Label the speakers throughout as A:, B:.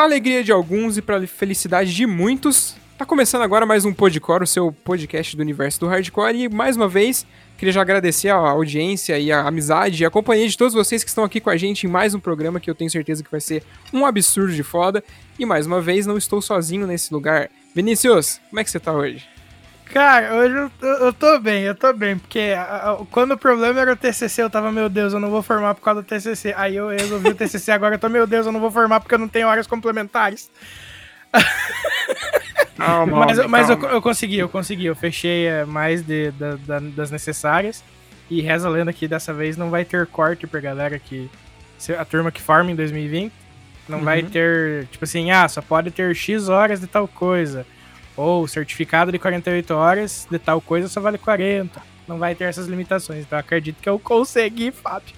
A: Para alegria de alguns e para felicidade de muitos, tá começando agora mais um Podcore, o seu podcast do universo do hardcore. E mais uma vez, queria já agradecer a audiência e a amizade e a companhia de todos vocês que estão aqui com a gente em mais um programa que eu tenho certeza que vai ser um absurdo de foda. E mais uma vez, não estou sozinho nesse lugar. Vinícius, como é que você tá hoje?
B: Cara, hoje eu, eu, eu tô bem, eu tô bem, porque a, a, quando o problema era o TCC, eu tava, meu Deus, eu não vou formar por causa do TCC. Aí eu resolvi o TCC, agora eu tô, meu Deus, eu não vou formar porque eu não tenho horas complementares. Calma, mas mas eu, eu, consegui, eu consegui, eu fechei é, mais de, da, da, das necessárias. E reza a lenda que dessa vez não vai ter corte pra galera que. A turma que forma em 2020. Não uhum. vai ter, tipo assim, ah, só pode ter X horas de tal coisa. Ou certificado de 48 horas de tal coisa só vale 40. Não vai ter essas limitações. Então acredito que eu consegui, Fábio.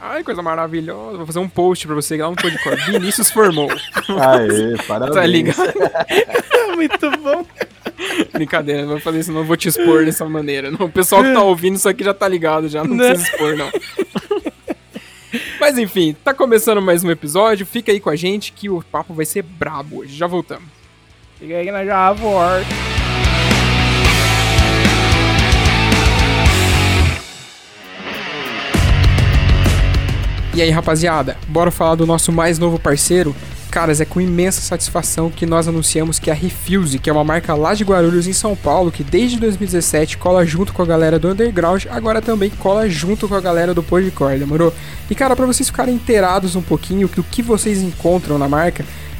A: Ai, coisa maravilhosa. Vou fazer um post pra você lá no podcast. Vinícius formou.
C: Aê, parabéns.
A: Tá ligado?
B: Muito bom.
A: Brincadeira, não vou fazer isso, não vou te expor dessa maneira. Não, o pessoal que tá ouvindo isso aqui já tá ligado, já não, não. precisa expor, não. Mas enfim, tá começando mais um episódio. Fica aí com a gente que o papo vai ser brabo hoje. Já voltamos.
B: Fica aí que nós já volta.
A: E aí, rapaziada, bora falar do nosso mais novo parceiro? Caras, é com imensa satisfação que nós anunciamos que a Refuse, que é uma marca lá de Guarulhos, em São Paulo, que desde 2017 cola junto com a galera do Underground, agora também cola junto com a galera do Podcore, demorou? E cara, para vocês ficarem inteirados um pouquinho do que vocês encontram na marca,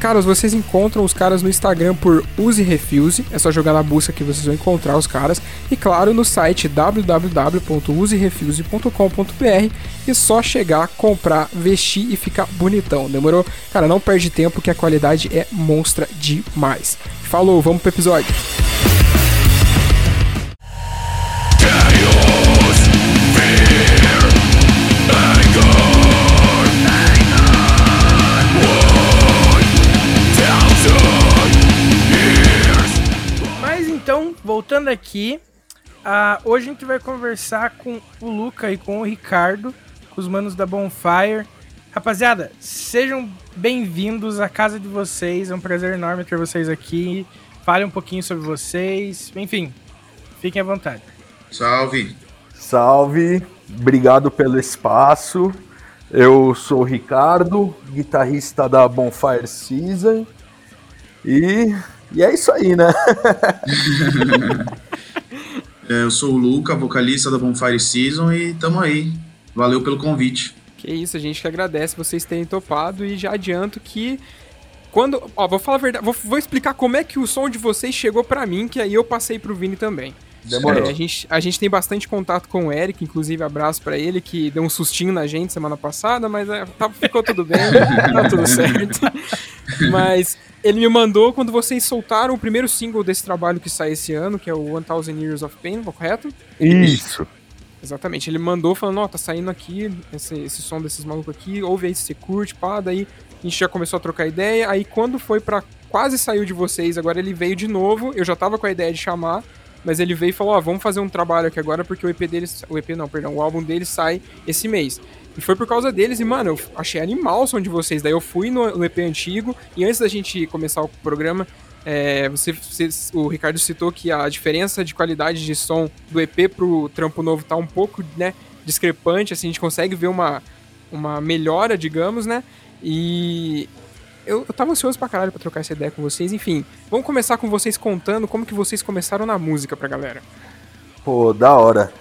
A: Caras, vocês encontram os caras no Instagram por Use Refuse, é só jogar na busca que vocês vão encontrar os caras. E claro, no site www.userefuse.com.br e só chegar, comprar, vestir e ficar bonitão, demorou? Cara, não perde tempo que a qualidade é monstra demais. Falou, vamos pro episódio.
B: Voltando aqui, uh, hoje a gente vai conversar com o Luca e com o Ricardo, com os manos da Bonfire. Rapaziada, sejam bem-vindos à casa de vocês. É um prazer enorme ter vocês aqui. Fale um pouquinho sobre vocês. Enfim, fiquem à vontade.
C: Salve! Salve! Obrigado pelo espaço. Eu sou o Ricardo, guitarrista da Bonfire Season. E e é isso aí, né?
D: é, eu sou o Luca, vocalista da Bonfire Season, e tamo aí. Valeu pelo convite.
A: Que isso, a gente que agradece vocês terem topado e já adianto que quando, ó, vou falar a verdade, vou, vou explicar como é que o som de vocês chegou para mim, que aí eu passei pro Vini também. Demorou. É, a, gente, a gente tem bastante contato com o Eric, inclusive abraço para ele, que deu um sustinho na gente semana passada, mas é, tá, ficou tudo bem, tá tudo certo. Mas ele me mandou quando vocês soltaram o primeiro single desse trabalho que sai esse ano, que é o 1000 Years of Pain, correto?
C: Isso.
A: Exatamente, ele mandou falando, ó, oh, tá saindo aqui esse, esse som desses malucos aqui, ouve aí se você curte, pá, daí a gente já começou a trocar ideia, aí quando foi pra quase saiu de vocês, agora ele veio de novo, eu já tava com a ideia de chamar, mas ele veio e falou, ó, vamos fazer um trabalho aqui agora porque o EP deles, o EP não, perdão, o álbum deles sai esse mês. E foi por causa deles, e mano, eu achei animal o som de vocês. Daí eu fui no, no EP antigo, e antes da gente começar o programa, é, você, você, o Ricardo citou que a diferença de qualidade de som do EP pro trampo novo tá um pouco, né, discrepante, assim, a gente consegue ver uma, uma melhora, digamos, né? E eu, eu tava ansioso pra caralho pra trocar essa ideia com vocês. Enfim, vamos começar com vocês contando como que vocês começaram na música pra galera.
C: Pô, da hora.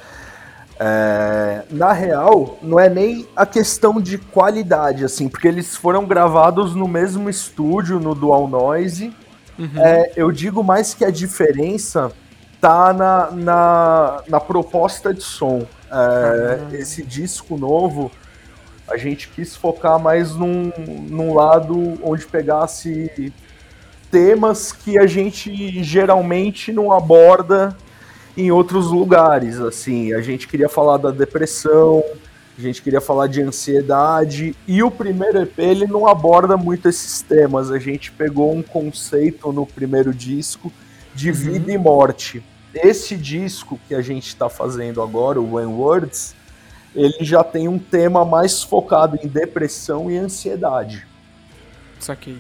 C: É, na real, não é nem a questão de qualidade, assim, porque eles foram gravados no mesmo estúdio, no Dual Noise. Uhum. É, eu digo mais que a diferença tá na, na, na proposta de som. É, uhum. Esse disco novo, a gente quis focar mais num, num lado onde pegasse temas que a gente geralmente não aborda em outros lugares, assim. A gente queria falar da depressão, A gente queria falar de ansiedade e o primeiro EP ele não aborda muito esses temas. A gente pegou um conceito no primeiro disco de uhum. vida e morte. Esse disco que a gente está fazendo agora, o When Words, ele já tem um tema mais focado em depressão e ansiedade.
A: Saquei.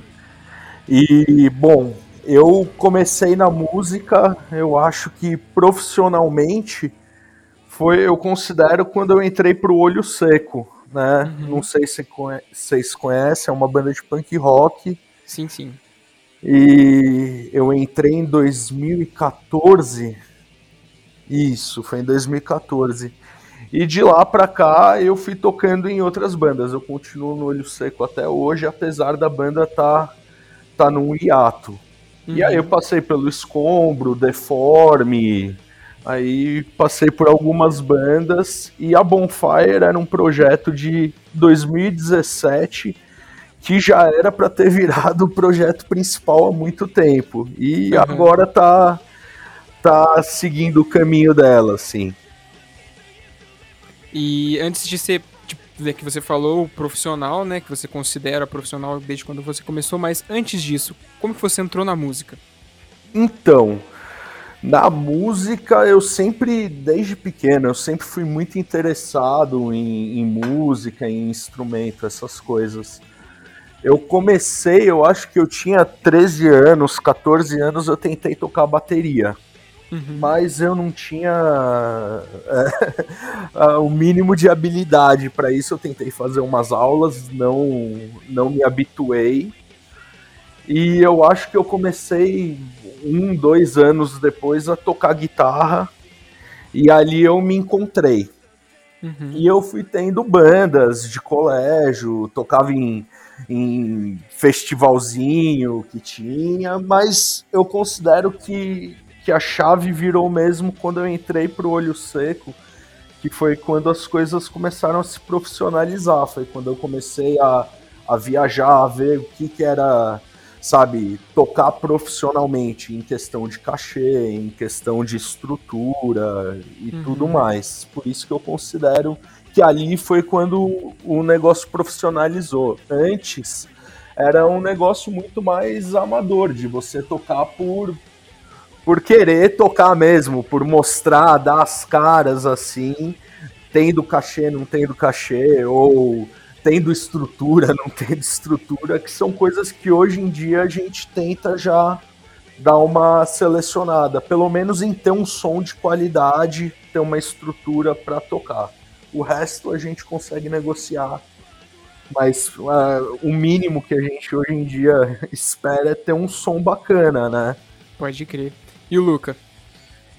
C: E, bom, eu comecei na música, eu acho que profissionalmente foi, eu considero, quando eu entrei pro Olho Seco, né? Uhum. Não sei se vocês conhecem, é uma banda de punk rock.
A: Sim, sim.
C: E eu entrei em 2014. Isso, foi em 2014. E de lá pra cá eu fui tocando em outras bandas. Eu continuo no Olho Seco até hoje, apesar da banda tá, tá num hiato. Uhum. E aí eu passei pelo Escombro, Deforme, Aí passei por algumas bandas e a Bonfire era um projeto de 2017 que já era para ter virado o projeto principal há muito tempo e uhum. agora tá tá seguindo o caminho dela, assim.
A: E antes de ser tipo, que você falou profissional, né, que você considera profissional desde quando você começou, mas antes disso, como que você entrou na música?
C: Então, na música, eu sempre, desde pequeno, eu sempre fui muito interessado em, em, música, em instrumento, essas coisas. Eu comecei, eu acho que eu tinha 13 anos, 14 anos, eu tentei tocar bateria. Uhum. Mas eu não tinha é, o mínimo de habilidade para isso. Eu tentei fazer umas aulas, não, não me habituei. E eu acho que eu comecei um, dois anos depois a tocar guitarra e ali eu me encontrei. Uhum. E eu fui tendo bandas de colégio, tocava em, em festivalzinho que tinha, mas eu considero que, que a chave virou mesmo quando eu entrei pro Olho Seco, que foi quando as coisas começaram a se profissionalizar, foi quando eu comecei a, a viajar, a ver o que, que era sabe, tocar profissionalmente em questão de cachê, em questão de estrutura e uhum. tudo mais. Por isso que eu considero que ali foi quando o negócio profissionalizou. Antes era um negócio muito mais amador, de você tocar por por querer tocar mesmo, por mostrar, dar as caras assim, tendo cachê, não tendo cachê, ou tendo estrutura, não tendo estrutura, que são coisas que hoje em dia a gente tenta já dar uma selecionada, pelo menos em ter um som de qualidade, ter uma estrutura para tocar. O resto a gente consegue negociar, mas uh, o mínimo que a gente hoje em dia espera é ter um som bacana, né?
A: Pode crer. E o Luca?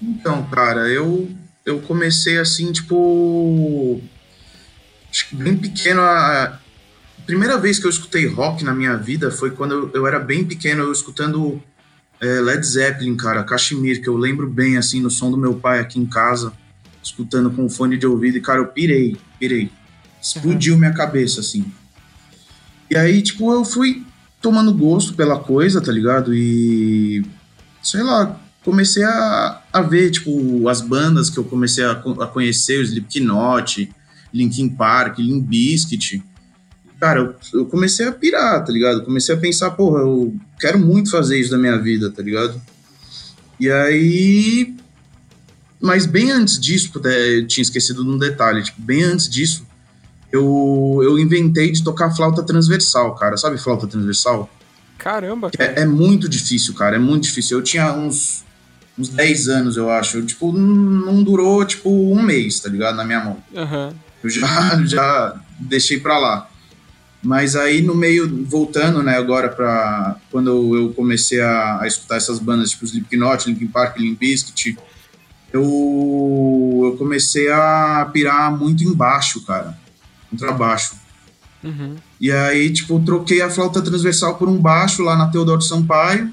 D: Então, cara, eu eu comecei assim, tipo, acho que bem pequeno. A, primeira vez que eu escutei rock na minha vida foi quando eu, eu era bem pequeno, eu escutando é, Led Zeppelin, cara, Kashmir, que eu lembro bem, assim, no som do meu pai aqui em casa, escutando com fone de ouvido, e, cara, eu pirei, pirei. Explodiu uhum. minha cabeça, assim. E aí, tipo, eu fui tomando gosto pela coisa, tá ligado? E. Sei lá, comecei a, a ver, tipo, as bandas que eu comecei a, a conhecer, o Slipknot, Linkin Park, Limp Bizkit. Cara, eu, eu, comecei a pirar, tá ligado? Comecei a pensar, porra, eu quero muito fazer isso da minha vida, tá ligado? E aí. Mas bem antes disso, eu tinha esquecido de um detalhe, tipo, bem antes disso, eu, eu inventei de tocar flauta transversal, cara. Sabe flauta transversal?
A: Caramba,
D: cara. É, é, muito difícil, cara. É muito difícil. Eu tinha uns, uns 10 anos, eu acho. Eu, tipo, não durou, tipo, um mês, tá ligado? Na minha mão.
A: Uhum
D: eu já, já deixei para lá. Mas aí no meio, voltando, né, agora para quando eu comecei a, a, escutar essas bandas tipo Slipknot, Linkin Park, Limp Bizkit, eu, eu comecei a pirar muito embaixo, cara, contrabaixo.
A: Uhum.
D: E aí, tipo, troquei a flauta transversal por um baixo lá na Teodoro Sampaio,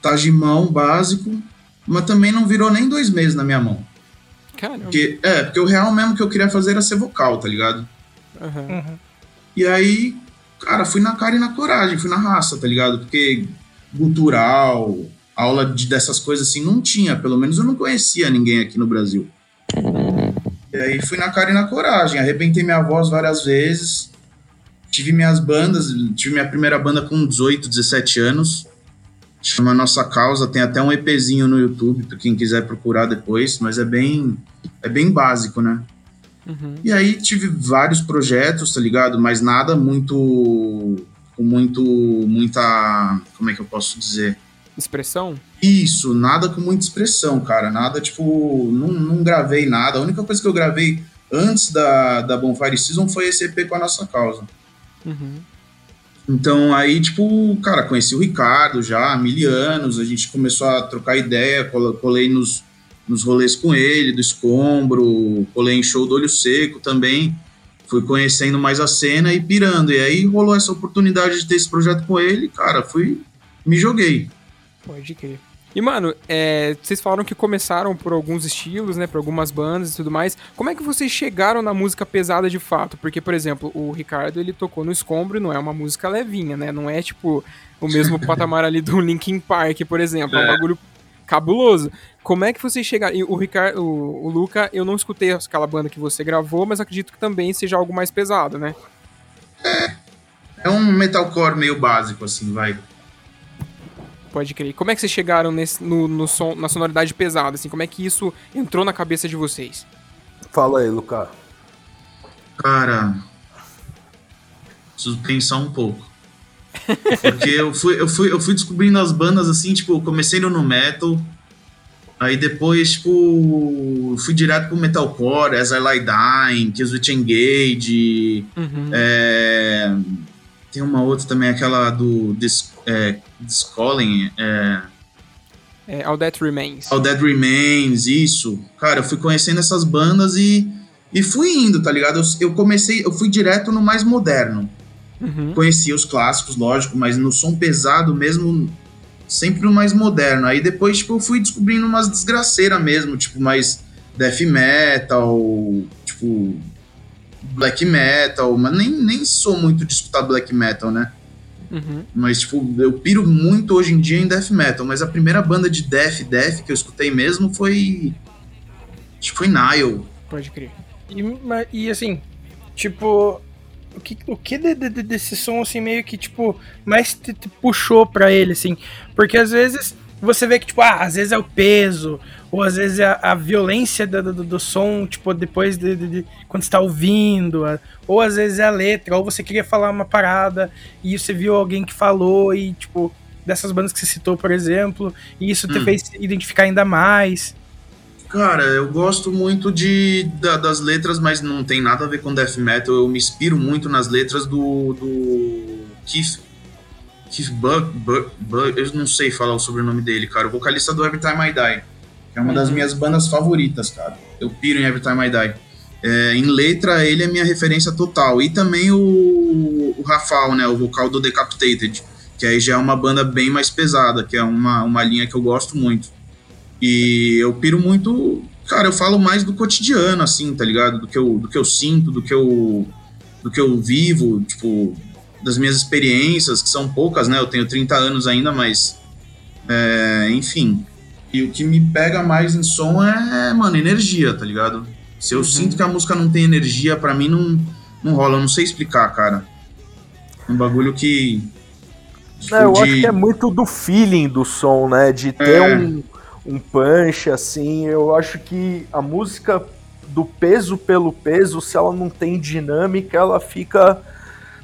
D: tajimão básico, mas também não virou nem dois meses na minha mão.
A: Caramba.
D: Porque, é, porque o real mesmo que eu queria fazer era ser vocal, tá ligado?
A: Uhum.
D: E aí, cara, fui na cara e na coragem, fui na raça, tá ligado? Porque cultural, aula de, dessas coisas assim, não tinha. Pelo menos eu não conhecia ninguém aqui no Brasil. E aí fui na cara e na coragem, arrebentei minha voz várias vezes, tive minhas bandas, tive minha primeira banda com 18, 17 anos, chama Nossa Causa, tem até um EPzinho no YouTube, para quem quiser procurar depois, mas é bem, é bem básico, né? Uhum. E aí tive vários projetos, tá ligado? Mas nada muito. com muito. muita. como é que eu posso dizer?
A: Expressão?
D: Isso, nada com muita expressão, cara. Nada, tipo, não, não gravei nada. A única coisa que eu gravei antes da, da Bonfire Season foi esse EP com a nossa causa. Uhum. Então aí, tipo, cara, conheci o Ricardo já há mil anos, a gente começou a trocar ideia, colei nos, nos rolês com ele, do Escombro, colei em show do Olho Seco também. Fui conhecendo mais a cena e pirando. E aí rolou essa oportunidade de ter esse projeto com ele, cara, fui. me joguei.
A: Pode crer. E, mano, é, vocês falaram que começaram por alguns estilos, né? Por algumas bandas e tudo mais. Como é que vocês chegaram na música pesada de fato? Porque, por exemplo, o Ricardo, ele tocou no Escombro e não é uma música levinha, né? Não é, tipo, o mesmo patamar ali do Linkin Park, por exemplo. É, é um bagulho cabuloso. Como é que vocês chegaram? E o Ricardo, o, o Luca, eu não escutei aquela banda que você gravou, mas acredito que também seja algo mais pesado, né?
D: É. É um metalcore meio básico, assim, vai.
A: Pode crer. Como é que vocês chegaram nesse, no, no som, na sonoridade pesada, assim? Como é que isso entrou na cabeça de vocês?
C: Fala aí, Luca.
D: Cara, preciso pensar um pouco. Porque eu fui, eu, fui, eu fui descobrindo as bandas assim, tipo, comecei no metal, aí depois, tipo, fui direto pro metalcore, As I Lie Dying, Killswitch Engage, uhum. é, tem uma outra também, aquela do Dis, é, Discalling, é...
A: É, All That Remains.
D: All That Remains, isso. Cara, eu fui conhecendo essas bandas e, e fui indo, tá ligado? Eu, eu comecei, eu fui direto no mais moderno. Uhum. Conhecia os clássicos, lógico, mas no som pesado mesmo, sempre no mais moderno. Aí depois, tipo, eu fui descobrindo umas desgraceiras mesmo, tipo, mais death metal, tipo, black metal, mas nem, nem sou muito de escutar black metal, né? Uhum. Mas, tipo, eu piro muito hoje em dia em death metal, mas a primeira banda de death, death que eu escutei mesmo foi. Acho que foi Nile.
B: Pode crer. E, e assim, tipo, o que, o que de, de, desse som, assim, meio que, tipo, mais te, te, puxou pra ele, assim? Porque às vezes você vê que, tipo, ah, às vezes é o peso, ou às vezes é a, a violência do, do, do, som, tipo, depois de, de, de quando está ouvindo, ou às vezes é a letra, ou você queria falar uma parada e você viu alguém que falou e, tipo, dessas bandas que você citou, por exemplo, e isso te hum. fez identificar ainda mais.
D: Cara, eu gosto muito de, da, das letras, mas não tem nada a ver com death metal. Eu me inspiro muito nas letras do, do Keith, Keith Buck, Buck, Buck, eu não sei falar o sobrenome dele, cara. O vocalista do Every Time I Die, é uma uhum. das minhas bandas favoritas, cara. Eu piro em Every Time I Die. É, em letra, ele é minha referência total. E também o, o Rafael, né, o vocal do Decapitated, que aí já é uma banda bem mais pesada, que é uma, uma linha que eu gosto muito. E eu piro muito. Cara, eu falo mais do cotidiano, assim, tá ligado? Do que eu, do que eu sinto, do que eu, do que eu vivo, tipo, das minhas experiências, que são poucas, né? Eu tenho 30 anos ainda, mas. É, enfim. E o que me pega mais em som é, mano, energia, tá ligado? Se eu uhum. sinto que a música não tem energia, para mim não, não rola. Eu não sei explicar, cara. Um bagulho que.
C: Tipo, não, eu de... acho que é muito do feeling do som, né? De ter é... um um punch, assim. Eu acho que a música do peso pelo peso, se ela não tem dinâmica, ela fica,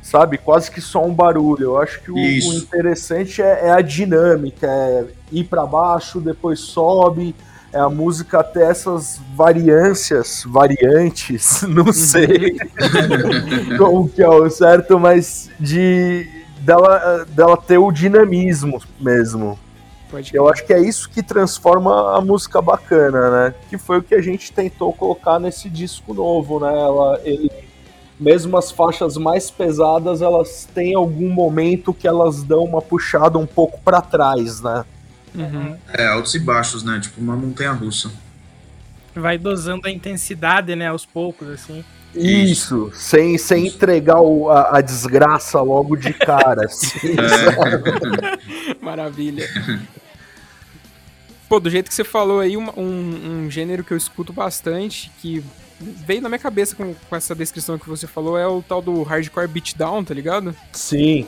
C: sabe, quase que só um barulho. Eu acho que o, o interessante é, é, a dinâmica, é ir para baixo, depois sobe. É a música ter essas variâncias, variantes, não sei como que é o certo, mas de dela, dela ter o dinamismo mesmo. Pode eu acho que é isso que transforma a música bacana, né? Que foi o que a gente tentou colocar nesse disco novo, né? Ela, ele, mesmo as faixas mais pesadas, elas têm algum momento que elas dão uma puxada um pouco para trás, né?
D: Uhum. É, altos e baixos, né? Tipo uma montanha russa.
B: Vai dosando a intensidade, né? Aos poucos, assim.
C: Isso, sem, sem entregar o, a, a, desgraça logo de cara. Assim,
A: é. Maravilha. Pô, do jeito que você falou aí, um, um, um, gênero que eu escuto bastante, que veio na minha cabeça com, com essa descrição que você falou é o tal do hardcore beatdown, tá ligado?
C: Sim,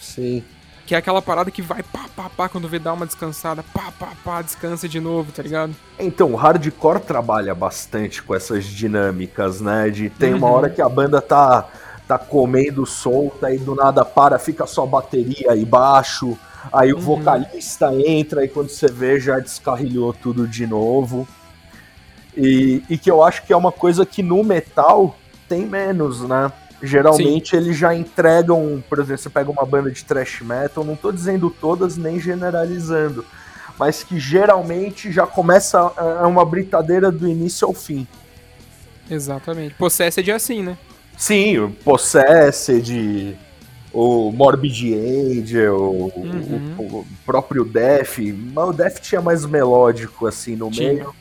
C: sim.
A: Que é aquela parada que vai pá, pá, pá, quando vê dar uma descansada, pá, pá, pá, descansa de novo, tá ligado?
C: Então, o hardcore trabalha bastante com essas dinâmicas, né? De tem uma uhum. hora que a banda tá, tá comendo solta e do nada para, fica só bateria e baixo, aí o uhum. vocalista entra e quando você vê já descarrilhou tudo de novo. E, e que eu acho que é uma coisa que no metal tem menos, né? Geralmente Sim. eles já entregam, por exemplo, você pega uma banda de thrash metal, não estou dizendo todas nem generalizando, mas que geralmente já começa é uma britadeira do início ao fim.
A: Exatamente. Possessed é assim, né?
C: Sim, o Possessed, o Morbid Angel, uhum. o, o, próprio Death, mas o Death tinha mais melódico assim no tinha. meio.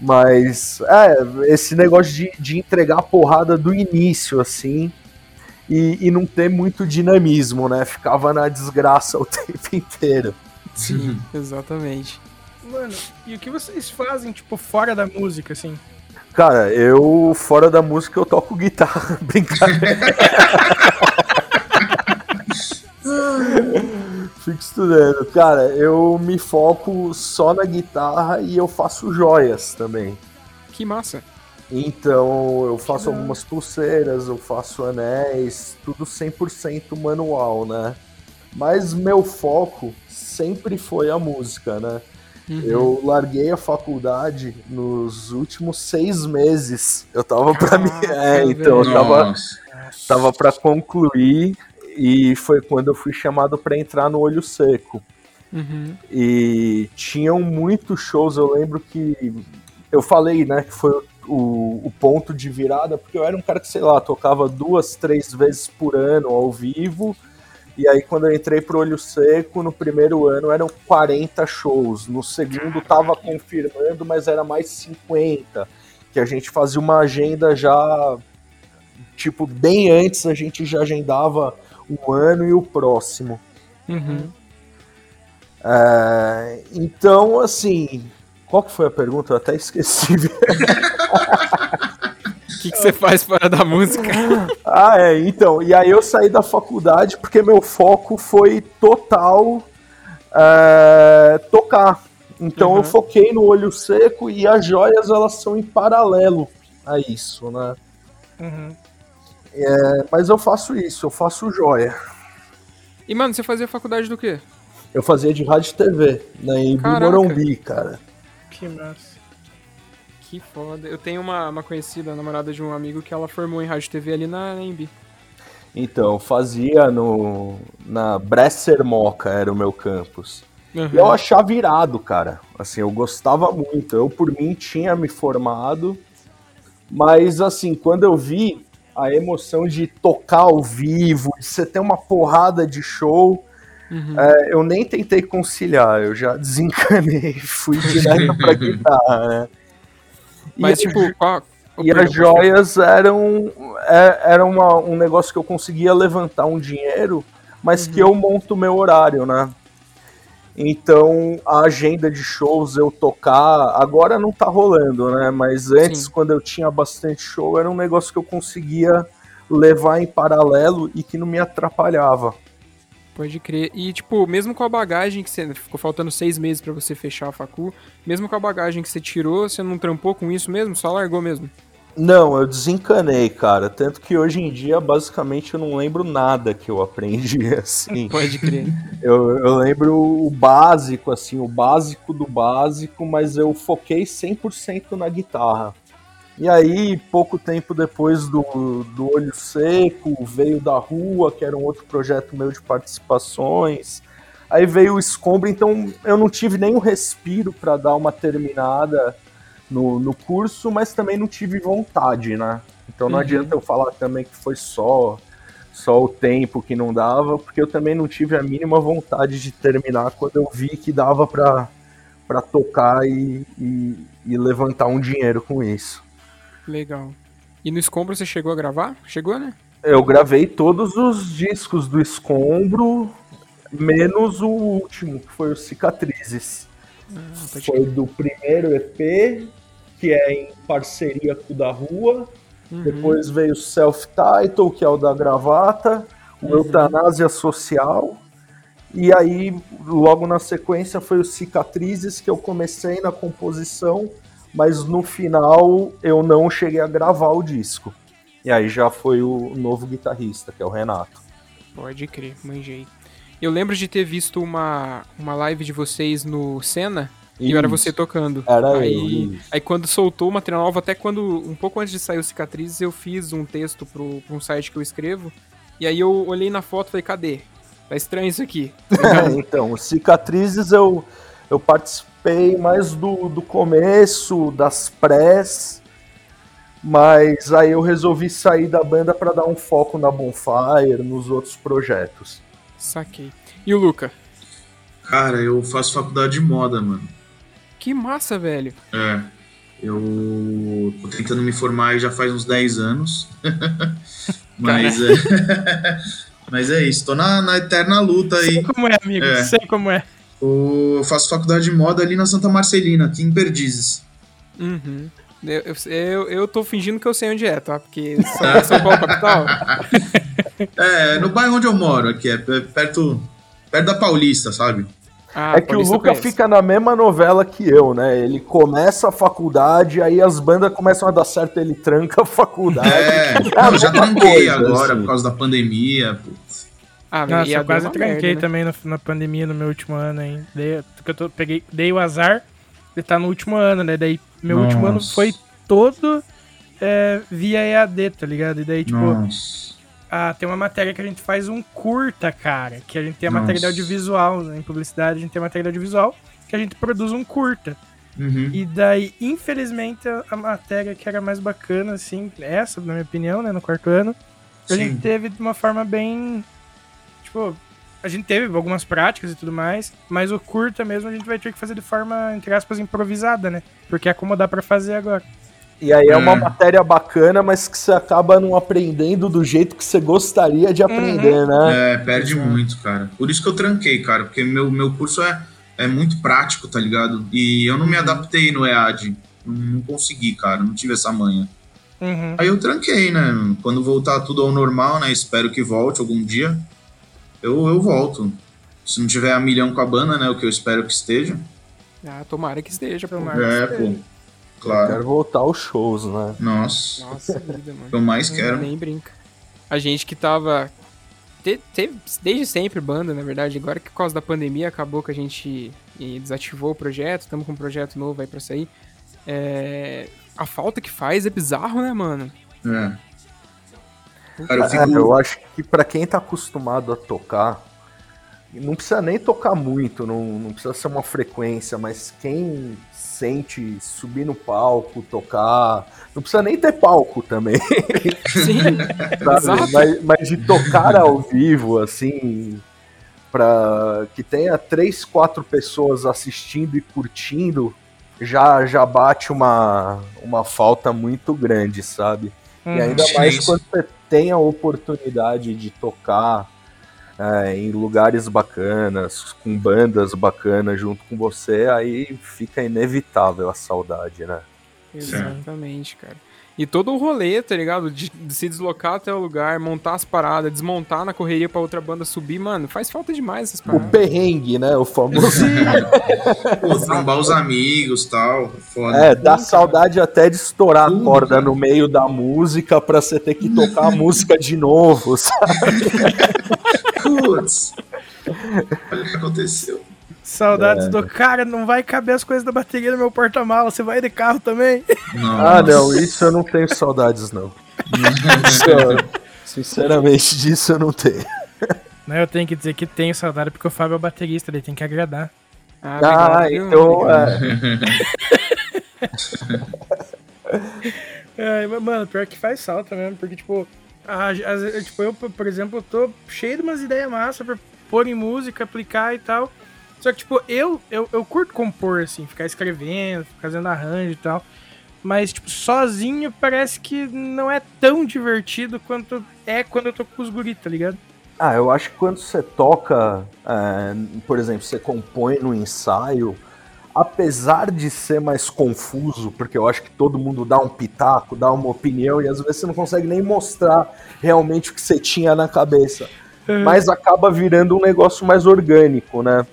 C: Mas, é, esse negócio de, de entregar a porrada do início, assim, e, e não ter muito dinamismo, né? Ficava na desgraça o tempo inteiro.
A: Sim, exatamente.
B: Mano, e o que vocês fazem, tipo, fora da música, assim?
C: Cara, eu, fora da música, eu toco guitarra, brincadeira. Fico estudando. Cara, eu me foco só na guitarra e eu faço joias também.
A: Que massa.
C: Então, eu faço algumas pulseiras, eu faço anéis, tudo 100% manual, né? Mas meu foco sempre foi a música, né? Uhum. Eu larguei a faculdade nos últimos seis meses. Eu tava pra mim. É, então, eu tava, tava pra concluir e foi quando eu fui chamado para entrar no Olho Seco. Uhum. E tinham muitos shows, eu lembro que eu falei, né, que foi o, o, ponto de virada, porque eu era um cara que, sei lá, tocava duas, três vezes por ano ao vivo. E aí, quando eu entrei pro Olho Seco, no primeiro ano eram 40 shows. No segundo tava confirmando, mas era mais 50. Que a gente fazia uma agenda já. Tipo, bem antes a gente já agendava um ano e o próximo. Uhum. É, então, assim, qual que foi a pergunta? Eu até esqueci.
A: O que, que você faz fora da música?
C: ah, é, então. E aí eu saí da faculdade porque meu foco foi total é, tocar. Então uhum. eu foquei no olho seco e as joias elas são em paralelo a isso, né? Uhum. É, mas eu faço isso, eu faço joia.
A: E, mano, você fazia faculdade do quê?
C: Eu fazia de rádio e TV, na né, Morumbi, cara.
A: Que massa. Que foda. Eu tenho uma, uma conhecida, namorada de um amigo, que ela formou em rádio e TV ali na, na Embi.
C: Então, eu fazia no, na Bresser Moca, era o meu campus. Uhum. E eu achava irado, cara. Assim, eu gostava muito. Eu, por mim, tinha me formado. Mas, assim, quando eu vi a emoção de tocar ao vivo, de você ter uma porrada de show. Uhum. É, eu nem tentei conciliar, eu já desencanei, fui direto pra guitarra, né?
A: Mas, e tipo, qual,
C: e as joias eram, é, era uma, um negócio que eu conseguia levantar um dinheiro, mas uhum. que eu monto o meu horário, né? Então a agenda de shows eu tocar, agora não tá rolando, né? Mas antes, Sim. quando eu tinha bastante show, era um negócio que eu conseguia levar em paralelo e que não me atrapalhava.
A: Pode crer. E, tipo, mesmo com a bagagem que você. Ficou faltando seis meses para você fechar a facu, mesmo com a bagagem que você tirou, você não trampou com isso mesmo? Só largou mesmo?
C: Não, eu desencanei, cara. Tanto que hoje em dia, basicamente, eu não lembro nada que eu aprendi, assim.
A: Pode crer.
C: Eu, eu lembro o básico, assim, o básico do básico, mas eu foquei 100% na guitarra. E aí, pouco tempo depois do, do Olho Seco, veio da Rua, que era um outro projeto meu de participações. Aí veio o Escombro, então eu não tive nenhum respiro para dar uma terminada no, no curso, mas também não tive vontade, né? Então não uhum. adianta eu falar também que foi só só o tempo que não dava, porque eu também não tive a mínima vontade de terminar quando eu vi que dava para para tocar e, e, e, levantar um dinheiro com isso.
A: Legal. E no Escombro você chegou a gravar? Chegou, né?
C: Eu gravei todos os discos do Escombro, menos o último, que foi o Cicatrizes. Ah, foi do primeiro EP que é em parceria com o da rua. Uhum. Depois veio o Self-Title, que é o da gravata. O uhum. Eutanásia Social. E aí, logo na sequência, foi o Cicatrizes, que eu comecei na composição, mas no final eu não cheguei a gravar o disco. E aí já foi o novo guitarrista, que é o Renato.
A: Pode crer, manjei. Eu lembro de ter visto uma, uma live de vocês no Senna, e era você tocando.
C: Era
A: aí,
C: eu.
A: Aí quando soltou o material novo, até quando, um pouco antes de sair o Cicatrizes, eu fiz um texto pro, pra um site que eu escrevo. E aí eu olhei na foto e falei, cadê? Tá estranho isso aqui.
C: Então, Cicatrizes eu, eu participei mais do, do começo, das prés, mas aí eu resolvi sair da banda para dar um foco na Bonfire, nos outros projetos.
A: Saquei. E o Luca?
D: Cara, eu faço faculdade de moda, mano.
A: Que massa, velho.
D: É. Eu tô tentando me formar já faz uns 10 anos. Mas é... Mas é isso, tô na, na eterna luta aí.
B: Sei como é, amigo, é. sei como é.
D: Eu faço faculdade de moda ali na Santa Marcelina, aqui em Perdizes.
A: Uhum. Eu, eu, eu tô fingindo que eu sei onde é, tá? Porque São, São Paulo capital.
D: é, no bairro onde eu moro, aqui, é perto, perto da Paulista, sabe?
C: Ah, é que o Luca fica na mesma novela que eu, né? Ele começa a faculdade, aí as bandas começam a dar certo, ele tranca a faculdade.
D: É, é já tranquei coisa, agora assim. por causa da pandemia. Putz.
B: Ah, Nossa, eu quase tranquei merda, né? também no, na pandemia no meu último ano, hein? Dei, eu tô, peguei, dei o azar de estar tá no último ano, né? Daí meu Nossa. último ano foi todo é, via EAD, tá ligado? E daí, tipo. Nossa ah, tem uma matéria que a gente faz um curta, cara. Que a gente tem a Nossa. matéria audiovisual. Né? Em publicidade a gente tem a matéria audiovisual. Que a gente produz um curta. Uhum. E daí, infelizmente, a matéria que era mais bacana, assim, essa, na minha opinião, né, no quarto ano, a gente teve de uma forma bem. Tipo, a gente teve algumas práticas e tudo mais, mas o curta mesmo a gente vai ter que fazer de forma, entre aspas, improvisada, né? Porque é como dá pra fazer agora.
C: E aí é uma é. matéria bacana, mas que você acaba não aprendendo do jeito que você gostaria de aprender, uhum.
D: né? É, perde uhum. muito, cara. Por isso que eu tranquei, cara, porque meu, meu curso é, é muito prático, tá ligado? E eu não me adaptei no EAD. Não, não consegui, cara, não tive essa manha. Uhum. Aí eu tranquei, né? Quando voltar tudo ao normal, né? Espero que volte algum dia. Eu, eu volto. Se não tiver a milhão com a banda, né? O que eu espero que esteja.
A: Ah, tomara que esteja, tomara.
D: É, que esteja. pô. Claro.
C: Eu quero voltar aos shows, né?
D: Nossa. Nossa, vida, mano. Eu mais quero.
A: Nem brinca. A gente que tava. Teve desde sempre banda, na verdade. Agora que por causa da pandemia acabou que a gente desativou o projeto. Estamos com um projeto novo aí pra sair. É... A falta que faz é bizarro, né, mano?
C: É. Cara, eu, fico... é, eu acho que para quem tá acostumado a tocar, não precisa nem tocar muito, não, não precisa ser uma frequência, mas quem sente subir no palco, tocar. Não precisa nem ter palco também. Sim. mas, mas, de tocar ao vivo, assim, para que tenha três, quatro pessoas assistindo e curtindo, já já bate uma, uma falta muito grande, sabe? Hum, e ainda mais quando você tem a oportunidade de tocar é, em lugares bacanas, com bandas bacanas junto com você, aí fica inevitável a saudade, né?
A: Exatamente, cara. E todo o rolê, tá ligado? De, de, se deslocar até o lugar, montar as paradas, desmontar na correria pra outra banda subir, mano, faz falta demais essas paradas.
C: O perrengue, né? O famoso.
D: Pô, trombar os amigos tal. Foda.
C: É, dá saudade até de estourar Tudo, a corda cara. no meio da música pra você ter que tocar a música de novo, sabe?
D: Putz. Olha o que aconteceu.
B: Saudades é. do cara, não vai caber as coisas da bateria no meu porta-mala, você vai de carro também?
C: Nossa. Ah, não, isso eu não tenho saudades, não. sinceramente, disso eu não tenho.
B: Não, eu tenho que dizer que tenho saudade porque o Fábio é o baterista, ele tem que agradar.
C: Ah, ah então.
B: É... é, mano, pior que faz falta mesmo, porque, tipo, a, tipo, eu, por exemplo, eu tô cheio de umas ideias massas pra pôr em música, aplicar e tal. Só que, tipo, eu, eu, eu curto compor, assim, ficar escrevendo, fazendo arranjo e tal. Mas, tipo, sozinho parece que não é tão divertido quanto é quando eu tô com os guris, tá ligado?
C: Ah, eu acho que quando você toca, é, por exemplo, você compõe no ensaio, apesar de ser mais confuso, porque eu acho que todo mundo dá um pitaco, dá uma opinião, e às vezes você não consegue nem mostrar realmente o que você tinha na cabeça. Uhum. Mas acaba virando um negócio mais orgânico, né?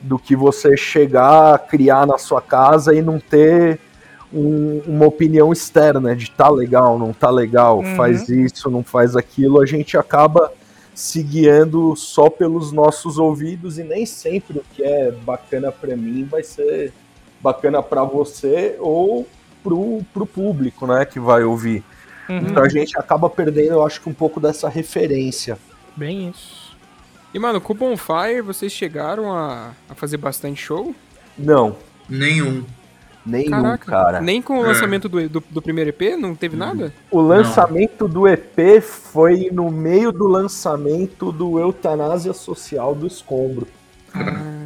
C: Do que você chegar a criar na sua casa e não ter um, uma opinião externa de tá legal, não tá legal, uhum. faz isso, não faz aquilo. A gente acaba se guiando só pelos nossos ouvidos e nem sempre o que é bacana para mim vai ser bacana para você ou pro, pro público, né, que vai ouvir. Uhum. Então a gente acaba perdendo, eu acho que um pouco dessa referência.
B: Bem isso.
A: E mano, com o Bonfire vocês chegaram a, a fazer bastante show?
C: Não.
D: Nenhum.
C: Nenhum, Caraca, cara.
A: Nem com o é. lançamento do, do, do, primeiro EP? Não teve hum. nada?
C: O lançamento não. do EP foi no meio do lançamento do Eutanásia Social do Escombro. Ah.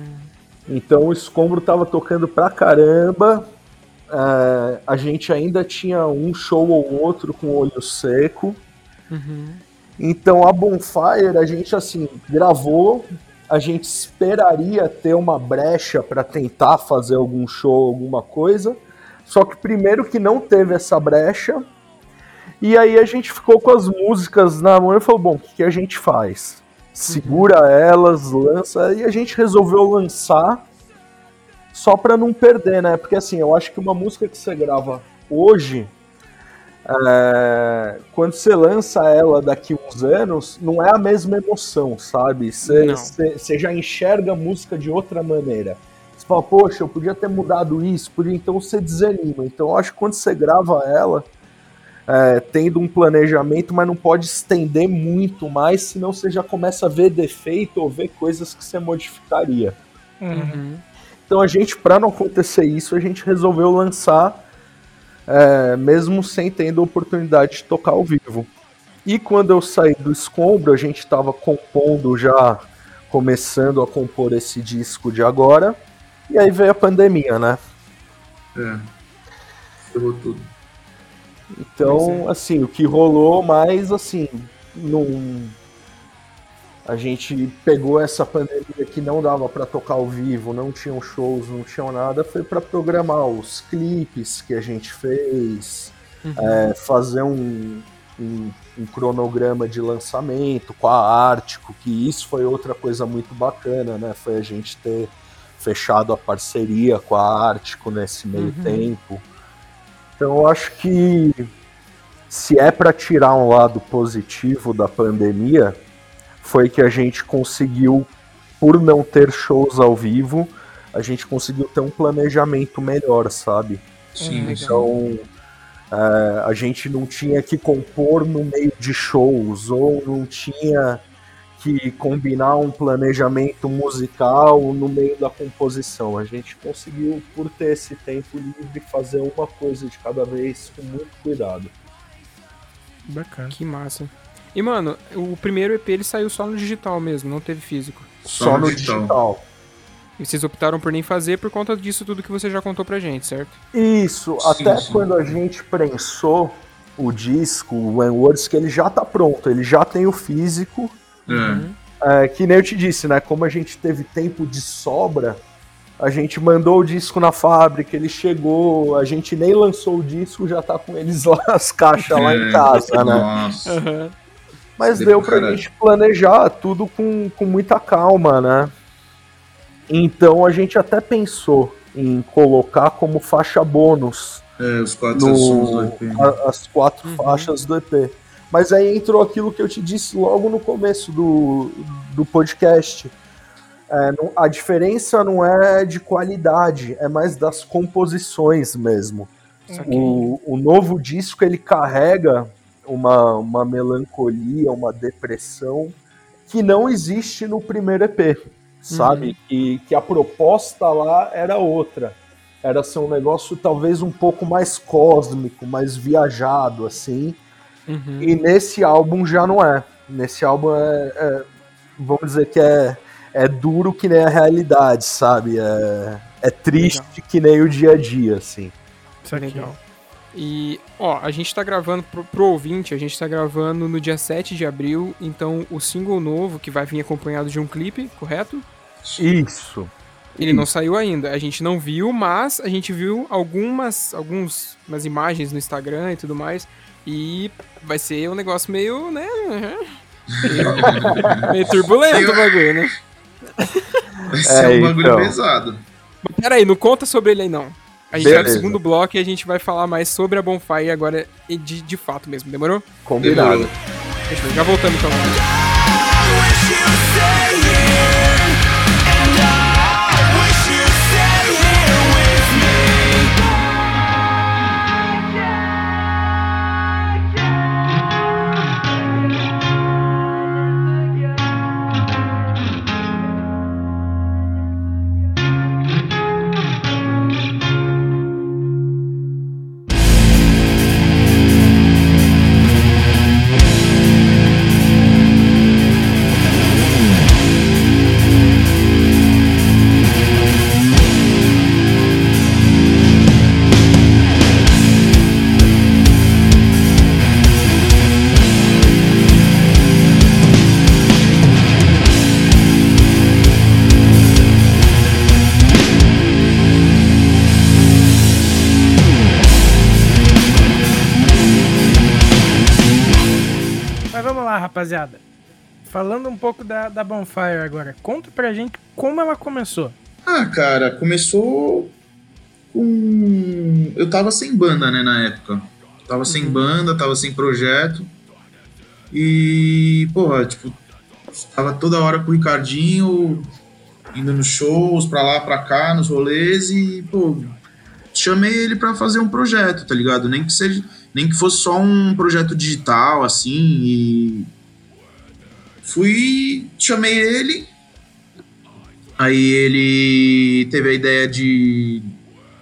C: Então o Escombro tava tocando pra caramba. Uh, a gente ainda tinha um show ou outro com olho seco. Uhum. Então a Bonfire a gente assim gravou, a gente esperaria ter uma brecha para tentar fazer algum show, alguma coisa. Só que primeiro que não teve essa brecha. E aí a gente ficou com as músicas na mão e falou: bom, o que, que a gente faz? Segura uhum. elas, lança. E a gente resolveu lançar só para não perder, né? Porque assim, eu acho que uma música que você grava hoje é, quando você lança ela daqui uns anos, não é a mesma emoção, sabe? Você já enxerga a música de outra maneira. Você fala, poxa, eu podia ter mudado isso, podia, então você desanima. Então eu acho que quando você grava ela, é, tendo um planejamento, mas não pode estender muito mais, senão você já começa a ver defeito ou ver coisas que você modificaria. Uhum. Então a gente, para não acontecer isso, a gente resolveu lançar é, mesmo sem tendo a oportunidade de tocar ao vivo. E quando eu saí do escombro, a gente estava compondo já, começando a compor esse disco de agora, e aí veio a pandemia, né?
D: É. Ferrou tudo.
C: Então, é. assim, o que rolou mais, assim, não a gente pegou essa pandemia que não dava para tocar ao vivo, não tinham shows, não tinham nada, foi para programar os clipes que a gente fez, uhum. é, fazer um, um, um, cronograma de lançamento com a Ártico, que isso foi outra coisa muito bacana, né? Foi a gente ter fechado a parceria com a Ártico nesse meio uhum. tempo. Então eu acho que se é para tirar um lado positivo da pandemia, foi que a gente conseguiu, por não ter shows ao vivo, a gente conseguiu ter um planejamento melhor, sabe?
D: Sim.
C: Então, é, a gente não tinha que compor no meio de shows, ou não tinha que combinar um planejamento musical no meio da composição. A gente conseguiu, por ter esse tempo livre, fazer uma coisa de cada vez com muito cuidado.
A: Bacana. Que massa. E, mano, o primeiro EP ele saiu só no digital mesmo, não teve físico.
C: Só, só no digital. digital.
A: E vocês optaram por nem fazer por conta disso tudo que você já contou pra gente, certo?
C: Isso, sim, até sim. quando a gente prensou o disco, o When Words, que ele já tá pronto, ele já tem o físico. É. É, que nem eu te disse, né? Como a gente teve tempo de sobra, a gente mandou o disco na fábrica, ele chegou, a gente nem lançou o disco, já tá com eles lá, as caixas lá em é. casa, né? Nossa. Uhum. Mas deu, deu pra caralho. gente planejar tudo com, com muita calma, né? Então a gente até pensou em colocar como faixa bônus
D: é, os quatro no, do EP.
C: A, as quatro uhum. faixas do EP. Mas aí entrou aquilo que eu te disse logo no começo do, do podcast. É, não, a diferença não é de qualidade, é mais das composições mesmo. Okay. O, o novo disco ele carrega uma, uma melancolia, uma depressão que não existe no primeiro EP, sabe? Uhum. E que a proposta lá era outra. Era ser um negócio talvez um pouco mais cósmico, mais viajado, assim. Uhum. E nesse álbum já não é. Nesse álbum é, é, vamos dizer que é, é duro que nem a realidade, sabe? É, é triste Legal. que nem o dia a dia, assim.
A: Isso é legal. E, ó, a gente tá gravando pro, pro, ouvinte, a gente tá gravando no dia 7 de abril, então o single novo que vai vir acompanhado de um clipe, correto?
C: Isso.
A: Ele não saiu ainda. A gente não viu, mas a gente viu algumas, algumas umas imagens no Instagram e tudo mais. E vai ser um negócio meio, né? Meio, meio turbulento o bagulho, né?
D: Vai ser é, um bagulho então. pesado.
A: Mas peraí, não conta sobre ele aí não. A gente Beleza. vai no segundo bloco e a gente vai falar mais sobre a Bonfire agora de, de fato mesmo. Demorou?
C: Combinado. Demorou.
A: Já voltamos então. Pouco da, da Bonfire agora, conta pra gente como ela começou.
D: Ah, cara, começou com. Eu tava sem banda, né, na época. Tava sem uhum. banda, tava sem projeto. E, porra, tipo, tava toda hora com o Ricardinho, indo nos shows, pra lá, pra cá, nos rolês, e, pô, chamei ele para fazer um projeto, tá ligado? Nem que seja, nem que fosse só um projeto digital, assim, e Fui, chamei ele, aí ele teve a ideia de,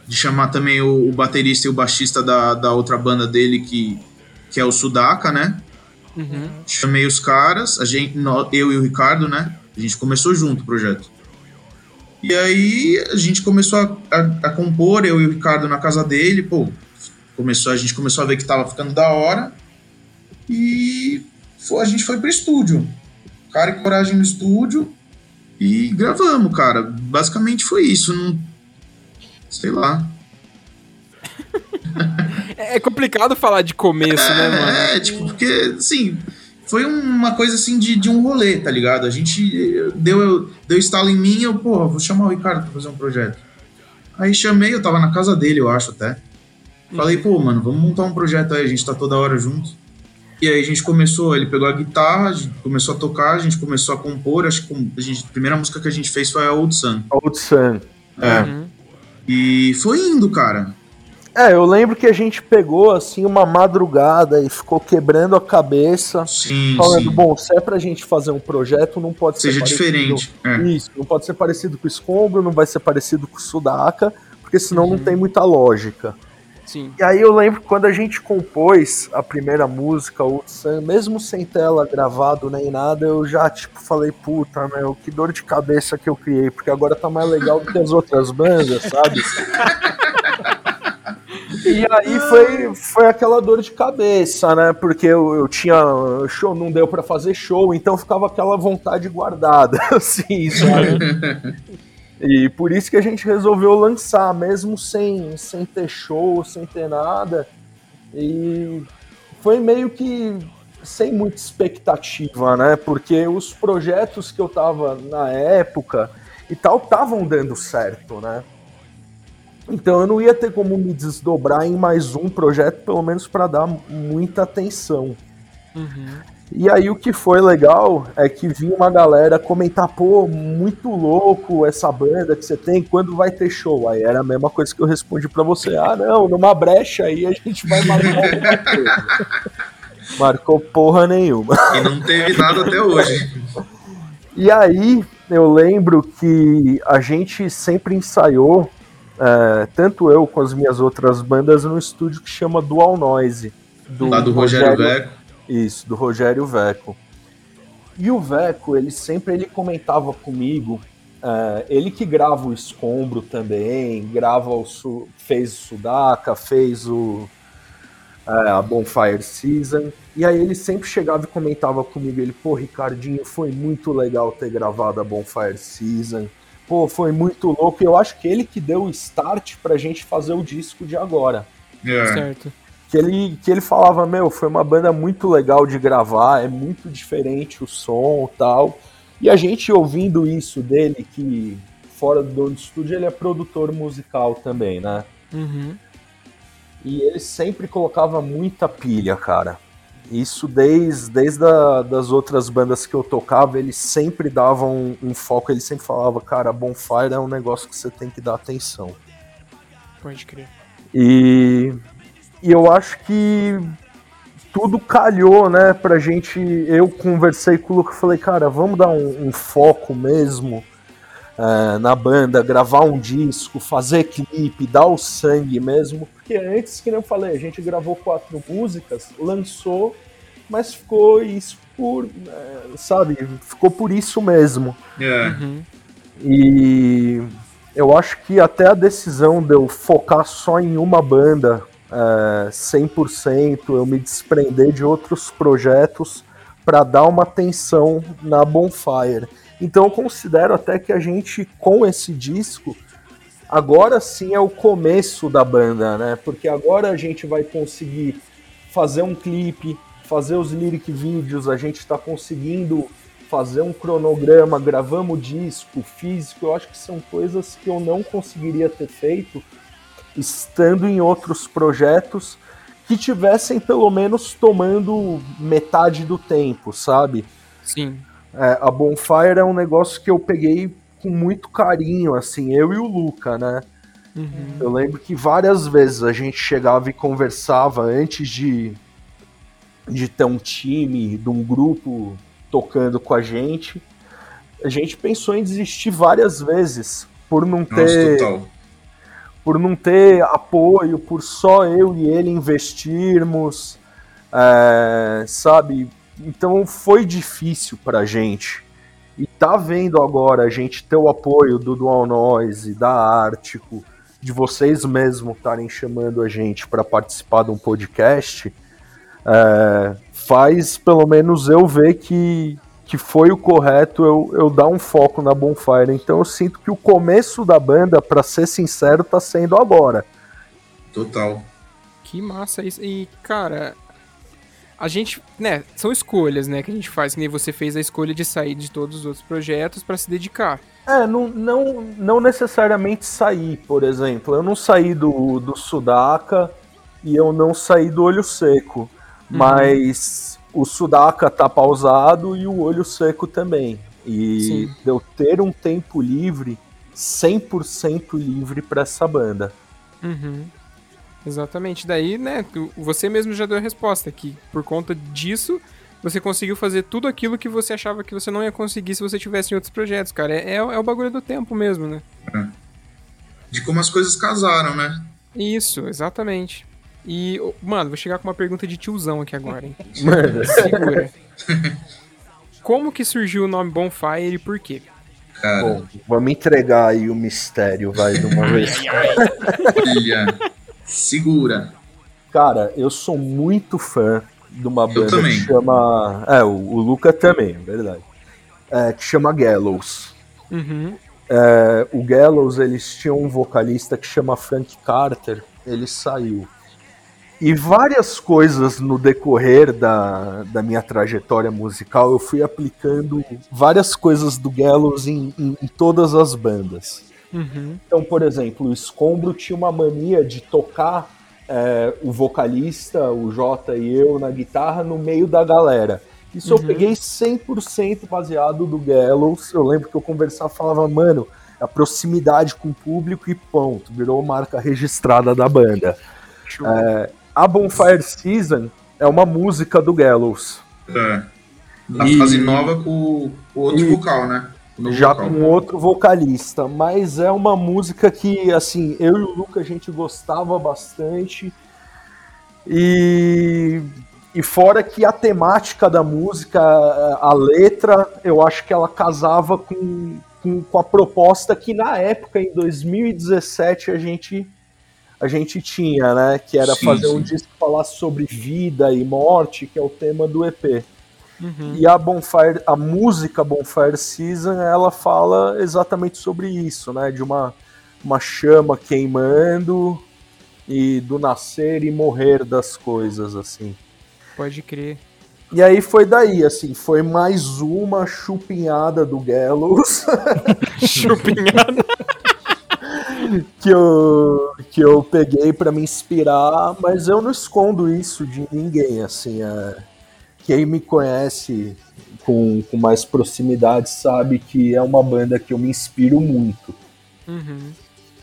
D: de chamar também o, o, baterista e o baixista da, da outra banda dele, que, que é o Sudaka, né? Uhum. Chamei os caras, a gente, eu e o Ricardo, né? A gente começou junto o projeto. E aí a gente começou a, a, a, compor, eu e o Ricardo na casa dele, pô, começou, a gente começou a ver que tava ficando da hora. E foi, a gente foi pro estúdio cara e coragem no estúdio e gravamos, cara. Basicamente foi isso. Não... Sei lá.
A: é complicado falar de começo, né, é, né, mano?
D: É, tipo, porque, assim, foi uma coisa assim de, de um rolê, tá ligado? A gente deu, deu estalo em mim, eu, pô, vou chamar o Ricardo pra fazer um projeto. Aí chamei, eu tava na casa dele, eu acho até. Falei, pô, mano, vamos montar um projeto aí, a gente tá toda hora junto. E aí a gente começou, ele pegou a guitarra, a gente começou a tocar, a gente começou a compor. Acho que a, gente, a primeira música que a gente fez foi a Old Sun.
C: Old Sun.
D: É. Uhum. E foi indo, cara.
C: É, eu lembro que a gente pegou assim uma madrugada e ficou quebrando a cabeça,
D: sim,
C: falando,
D: sim.
C: bom, se é pra gente fazer um projeto, não pode
D: Seja
C: ser
D: diferente.
C: É. Isso, não pode ser parecido com o Escombro, não vai ser parecido com o Sudaca, porque senão uhum. não tem muita lógica.
A: Sim.
C: E aí eu lembro que quando a gente compôs a primeira música, o Sam, mesmo sem tela gravado nem nada, eu já, tipo, falei, puta, meu, que dor de cabeça que eu criei, porque agora tá mais legal do que as outras bandas, sabe? E aí foi, foi aquela dor de cabeça, né? Porque eu, eu tinha show, não deu para fazer show, então ficava aquela vontade guardada, assim, sabe? E por isso que a gente resolveu lançar, mesmo sem, sem ter show, sem ter nada. E foi meio que sem muita expectativa, né? Porque os projetos que eu tava na época e tal estavam dando certo, né? Então eu não ia ter como me desdobrar em mais um projeto, pelo menos para dar muita atenção. Uhum. E aí o que foi legal é que vinha uma galera comentar, pô, muito louco essa banda que você tem, quando vai ter show? Aí era a mesma coisa que eu respondi para você, ah não, numa brecha aí a gente vai marcar. Marcou porra nenhuma.
D: E não teve nada até hoje.
C: E aí eu lembro que a gente sempre ensaiou, é, tanto eu com as minhas outras bandas, no estúdio que chama Dual Noise.
D: Do Lá do Rogério, Rogério Veco.
C: Isso, do Rogério Veco. E o Veco, ele sempre ele comentava comigo, uh, ele que grava o Escombro também, grava o Su fez o Sudaca, fez o uh, a Bonfire Season, e aí ele sempre chegava e comentava comigo, ele, pô, Ricardinho, foi muito legal ter gravado a Bonfire Season, pô, foi muito louco. Eu acho que ele que deu o start pra gente fazer o disco de agora.
A: É. Certo.
C: Que ele, que ele falava, meu, foi uma banda muito legal de gravar, é muito diferente o som e tal. E a gente ouvindo isso dele, que fora do dono do estúdio, ele é produtor musical também, né?
A: Uhum.
C: E ele sempre colocava muita pilha, cara. Isso desde, desde a, das outras bandas que eu tocava, ele sempre dava um, um, foco, ele sempre falava, cara, Bonfire é um negócio que você tem que dar atenção.
A: Pode crer.
C: E, e eu acho que tudo calhou, né, pra gente. Eu conversei com o Luca e falei, cara, vamos dar um, um foco mesmo é, na banda, gravar um disco, fazer clipe, dar o sangue mesmo. Porque antes, que eu falei, a gente gravou quatro músicas, lançou, mas ficou isso por, é, sabe, ficou por isso mesmo.
D: Yeah. É.
C: Uhum. E eu acho que até a decisão de eu focar só em uma banda, é, 100%, eu me desprender de outros projetos para dar uma atenção na Bonfire. Então eu considero até que a gente, com esse disco, agora sim é o começo da banda, né? Porque agora a gente vai conseguir fazer um clipe, fazer os lyric vídeos, a gente está conseguindo fazer um cronograma, gravamos disco físico, eu acho que são coisas que eu não conseguiria ter feito estando em outros projetos que tivessem pelo menos tomando metade do tempo, sabe?
A: Sim.
C: É, a Bonfire é um negócio que eu peguei com muito carinho, assim, eu e o Luca, né?
A: Uhum.
C: Eu lembro que várias vezes a gente chegava e conversava antes de, de ter um time, de um grupo tocando com a gente. A gente pensou em desistir várias vezes por não ter. Nossa, por não ter apoio, por só eu e ele investirmos, é, sabe? Então foi difícil pra gente. E tá vendo agora a gente ter o apoio do Dual Noise, da Ártico, de vocês mesmos estarem chamando a gente para participar de um podcast, é, faz pelo menos eu ver que, que foi o correto eu, eu dar um foco na Bonfire. Então eu sinto que o começo da banda, para ser sincero, tá sendo agora.
D: Total.
A: Que massa isso. E, cara, a gente, né, são escolhas, né, que a gente faz, que nem você fez a escolha de sair de todos os outros projetos para se dedicar.
C: É, não, não, não necessariamente sair, por exemplo. Eu não saí do, do Sudaca e eu não saí do Olho Seco, uhum. mas o Sudaca tá pausado e o Olho Seco também. E Sim. eu ter um tempo livre, 100% livre para essa banda.
A: Uhum. Exatamente. Daí, né, você mesmo já deu a resposta, que por conta disso você conseguiu fazer tudo aquilo que você achava que você não ia conseguir se você tivesse em outros projetos, cara. É, é, é o bagulho do tempo mesmo, né? É.
D: De como as coisas casaram, né?
A: Isso, exatamente. E, mano, vou chegar com uma pergunta de tiozão aqui agora, hein? Manda. Segura. Como que surgiu o nome Bonfire e por quê?
C: Cara. Bom, vamos entregar aí o mistério, vai, de uma vez.
D: Olha. Segura.
C: Cara, eu sou muito fã de uma banda que chama. É, o, o Luca também, é verdade. É, que chama Gallows.
A: Uhum.
C: É, o Gallows, eles tinham um vocalista que chama Frank Carter, ele saiu. E várias coisas no decorrer da, da minha trajetória musical, eu fui aplicando várias coisas do Gallows em, em, em todas as bandas.
A: Uhum.
C: Então, por exemplo, o Escombro tinha uma mania de tocar é, o vocalista, o Jota e eu na guitarra no meio da galera. Isso uhum. eu peguei 100% baseado do Gallows. Eu lembro que eu conversava falava, mano, a proximidade com o público e ponto. Virou marca registrada da banda. É, a Bonfire Season é uma música do Gallows.
D: É. Da e... fase nova com o outro e... vocal, né?
C: Já vocal. com outro vocalista, mas é uma música que, assim, eu e o Luca a gente gostava bastante. E, e fora que a temática da música, a letra, eu acho que ela casava com, com, com a proposta que na época, em 2017, a gente a gente tinha, né? Que era sim, fazer sim. um disco falar sobre vida e morte, que é o tema do EP. Uhum. E a Bonfire, a música Bonfire Season, ela fala exatamente sobre isso, né? De uma, uma chama queimando e do nascer e morrer das coisas, assim.
A: Pode crer.
C: E aí foi daí, assim, foi mais uma chupinhada do Gallows.
A: chupinhada?
C: que eu, que eu peguei para me inspirar, mas eu não escondo isso de ninguém, assim, é, quem me conhece com, com mais proximidade sabe que é uma banda que eu me inspiro muito.
A: Uhum.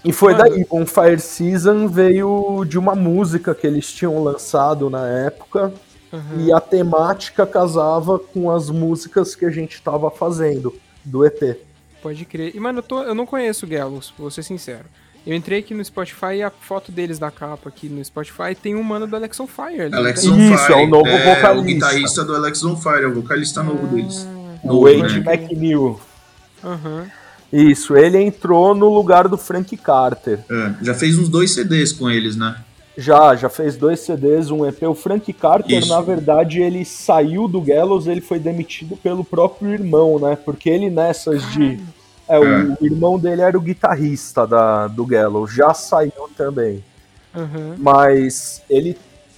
C: E foi daí, com Fire Season veio de uma música que eles tinham lançado na época, uhum. e a temática casava com as músicas que a gente estava fazendo do EP.
A: Pode crer. E, mano, eu, tô, eu não conheço o Gallows, vou ser sincero. Eu entrei aqui no Spotify e a foto deles da capa aqui no Spotify tem um mano do Alex on Fire.
D: Alex on Fire. Isso, é o novo é, vocalista. O guitarrista do Alex on Fire, é o vocalista novo ah, deles.
C: O Wade né? McNeil.
A: Aham. Uhum.
C: Isso, ele entrou no lugar do Frank Carter.
D: É, já fez uns dois CDs com eles, né?
C: Já, já fez dois CDs, um EP. O Frank Carter, Isso. na verdade, ele saiu do Gallows, ele foi demitido pelo próprio irmão, né? Porque ele nessas de. É, o é. irmão dele era o guitarrista da, do Gallows, já saiu também.
A: Uhum.
C: Mas ele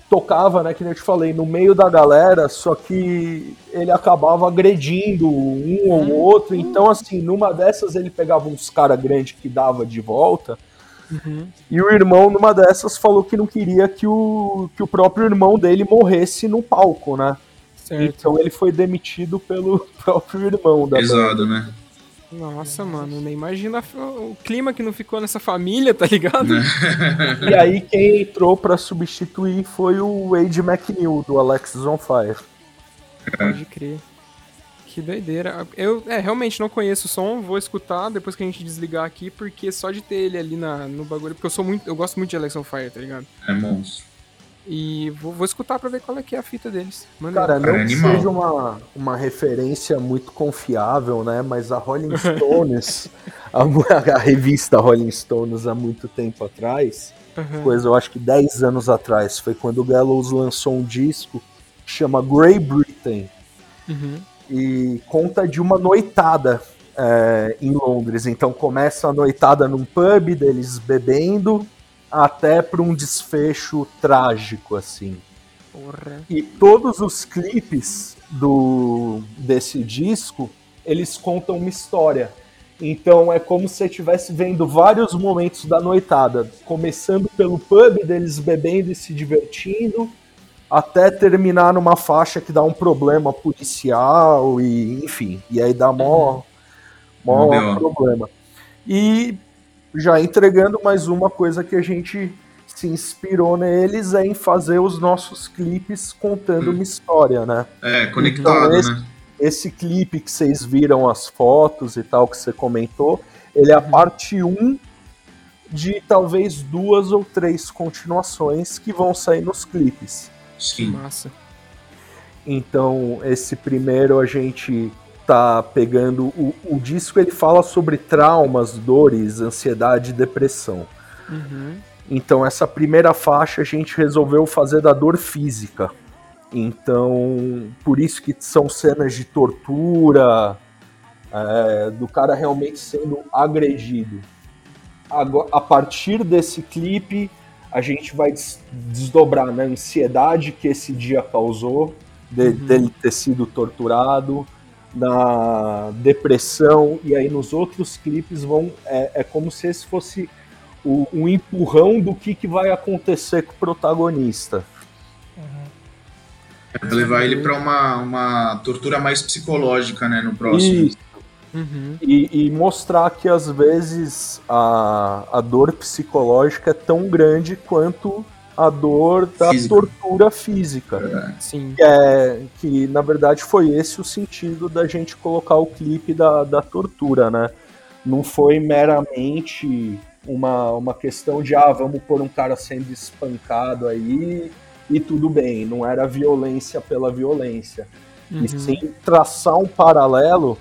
C: tocava, né, que eu te falei, no meio da galera, só que ele acabava agredindo um ou uhum. outro. Então, assim, numa dessas ele pegava uns cara grande que dava de volta
A: Uhum.
C: E o irmão, numa dessas, falou que não queria que o, que o próprio irmão dele morresse no palco, né? Certo. Então ele foi demitido pelo próprio irmão da
D: Pesado, né?
A: Nossa, mano, nem imagina o clima que não ficou nessa família, tá ligado?
C: e aí quem entrou para substituir foi o Wade McNeil, do Alexis on Fire.
A: Pode crer. Que doideira. Eu é, realmente não conheço o som, vou escutar depois que a gente desligar aqui, porque só de ter ele ali na, no bagulho, porque eu sou muito. Eu gosto muito de Alex on Fire, tá ligado?
D: É monstro.
A: E vou, vou escutar pra ver qual é que é a fita deles.
C: Cara, não é que seja uma, uma referência muito confiável, né? Mas a Rolling Stones, a, a, revista Rolling Stones há muito tempo atrás, uhum. coisa eu acho que 10 anos atrás, foi quando o Gallows lançou um disco que chama Grey Britain.
A: Uhum
C: e conta de uma noitada é, em Londres. Então começa a noitada num pub deles bebendo até para um desfecho trágico assim.
A: Porra.
C: E todos os clipes do desse disco eles contam uma história. Então é como se você estivesse vendo vários momentos da noitada, começando pelo pub deles bebendo e se divertindo, até terminar numa faixa que dá um problema policial e enfim, e aí dá mó, mó problema. E já entregando mais uma coisa que a gente se inspirou neles é em fazer os nossos clipes contando hum. uma história, né?
D: É, conectado, então,
C: esse,
D: né?
C: Esse clipe que vocês viram as fotos e tal que você comentou, ele é a parte 1 de talvez duas ou três continuações que vão sair nos clipes.
D: Sim.
A: Massa.
C: Então, esse primeiro a gente tá pegando. O, o disco ele fala sobre traumas, dores, ansiedade e depressão.
A: Uhum.
C: Então, essa primeira faixa a gente resolveu fazer da dor física. Então, por isso que são cenas de tortura, é, do cara realmente sendo agredido. Agora, a partir desse clipe, a gente vai desdobrar na ansiedade que esse dia causou, de, uhum. dele ter sido torturado, na depressão, e aí nos outros clipes vão. É, é como se esse fosse o, um empurrão do que, que vai acontecer com o protagonista.
D: Uhum. Levar ele para uma, uma tortura mais psicológica, né, no próximo. Isso.
A: Uhum.
C: E, e, mostrar que às vezes a, a dor psicológica é tão grande quanto a dor da física. tortura física.
A: É. Sim.
C: Que, é, que na verdade foi esse o sentido da gente colocar o clipe da, da tortura, né? Não foi meramente uma, uma questão de ah, vamos pôr um cara sendo espancado aí e tudo bem. Não era violência pela violência. Uhum. E sim traçar um paralelo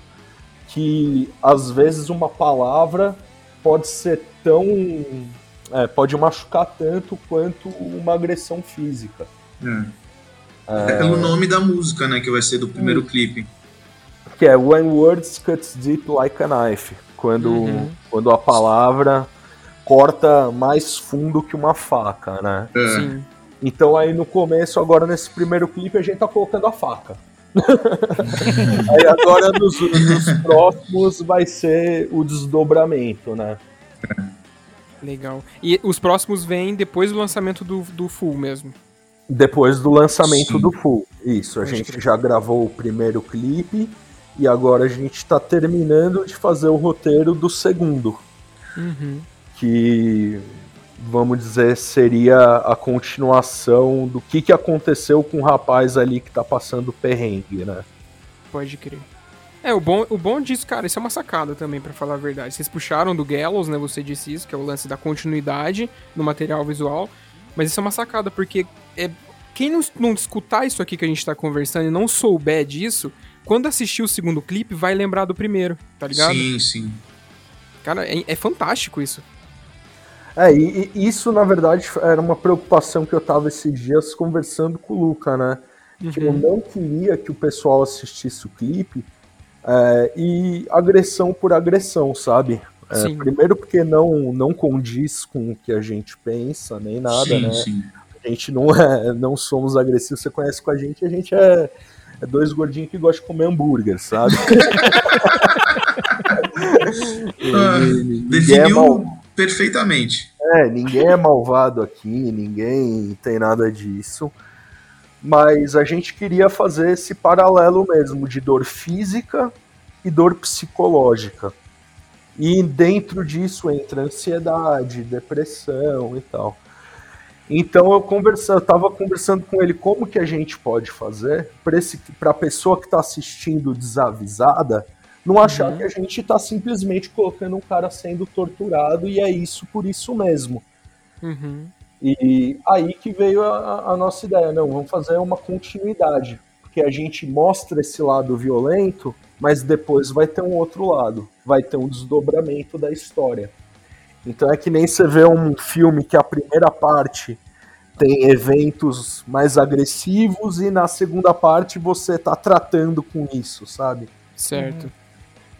C: que às vezes uma palavra pode ser tão. É, pode machucar tanto quanto uma agressão física.
D: Hum. É... é pelo nome da música, né, que vai ser do primeiro hum. clipe.
C: Que é When Words Cuts Deep Like a Knife. Quando, uhum. quando a palavra corta mais fundo que uma faca, né?
D: É. Sim.
C: Então aí no começo, agora nesse primeiro clipe, a gente tá colocando a faca. aí agora nos, nos, próximos vai ser o desdobramento, né?
A: Legal. E os próximos vêm depois do lançamento do, do Full mesmo?
C: Depois do lançamento Sim. do Full. Isso, a Pode gente já gravou o primeiro clipe e agora a gente tá terminando de fazer o roteiro do segundo.
A: Uhum.
C: Que vamos dizer, seria a continuação do que, que aconteceu com o rapaz ali que tá passando perrengue, né?
A: Pode crer. É, o bom, o bom disso, cara, isso é uma sacada também, para falar a verdade. Vocês puxaram do Gallows, né? Você disse isso, que é o lance da continuidade no material visual. Mas isso é uma sacada, porque é, quem não, não escutar isso aqui que a gente tá conversando e não souber disso, quando assistir o segundo clipe, vai lembrar do primeiro, tá ligado?
D: Sim, sim.
A: Cara, é, é fantástico isso.
C: É, e, e, isso na verdade era uma preocupação que eu tava esses dias conversando com o Luca, né? Uhum. Que eu uhum. não queria que o pessoal assistisse o clipe é, e agressão por agressão, sabe? É, primeiro porque não, não condiz com o que a gente pensa, nem nada, sim, né? Sim. A gente não é, não somos agressivos, você conhece com a gente, a gente é, é dois gordinhos que gostam de comer hambúrguer, sabe?
D: e, ah, definiu é perfeitamente.
C: É, ninguém é malvado aqui, ninguém tem nada disso. Mas a gente queria fazer esse paralelo mesmo de dor física e dor psicológica. E dentro disso entra ansiedade, depressão e tal. Então eu conversa, eu estava conversando com ele como que a gente pode fazer para a pessoa que está assistindo desavisada não achar uhum. que a gente está simplesmente colocando um cara sendo torturado e é isso por isso mesmo.
A: Uhum.
C: E aí que veio a, a, nossa ideia, não, vamos fazer uma continuidade, porque a gente mostra esse lado violento, mas depois vai ter um outro lado, vai ter um desdobramento da história. Então é que nem você vê um filme que a primeira parte tem eventos mais agressivos e na segunda parte você tá tratando com isso, sabe?
A: Certo.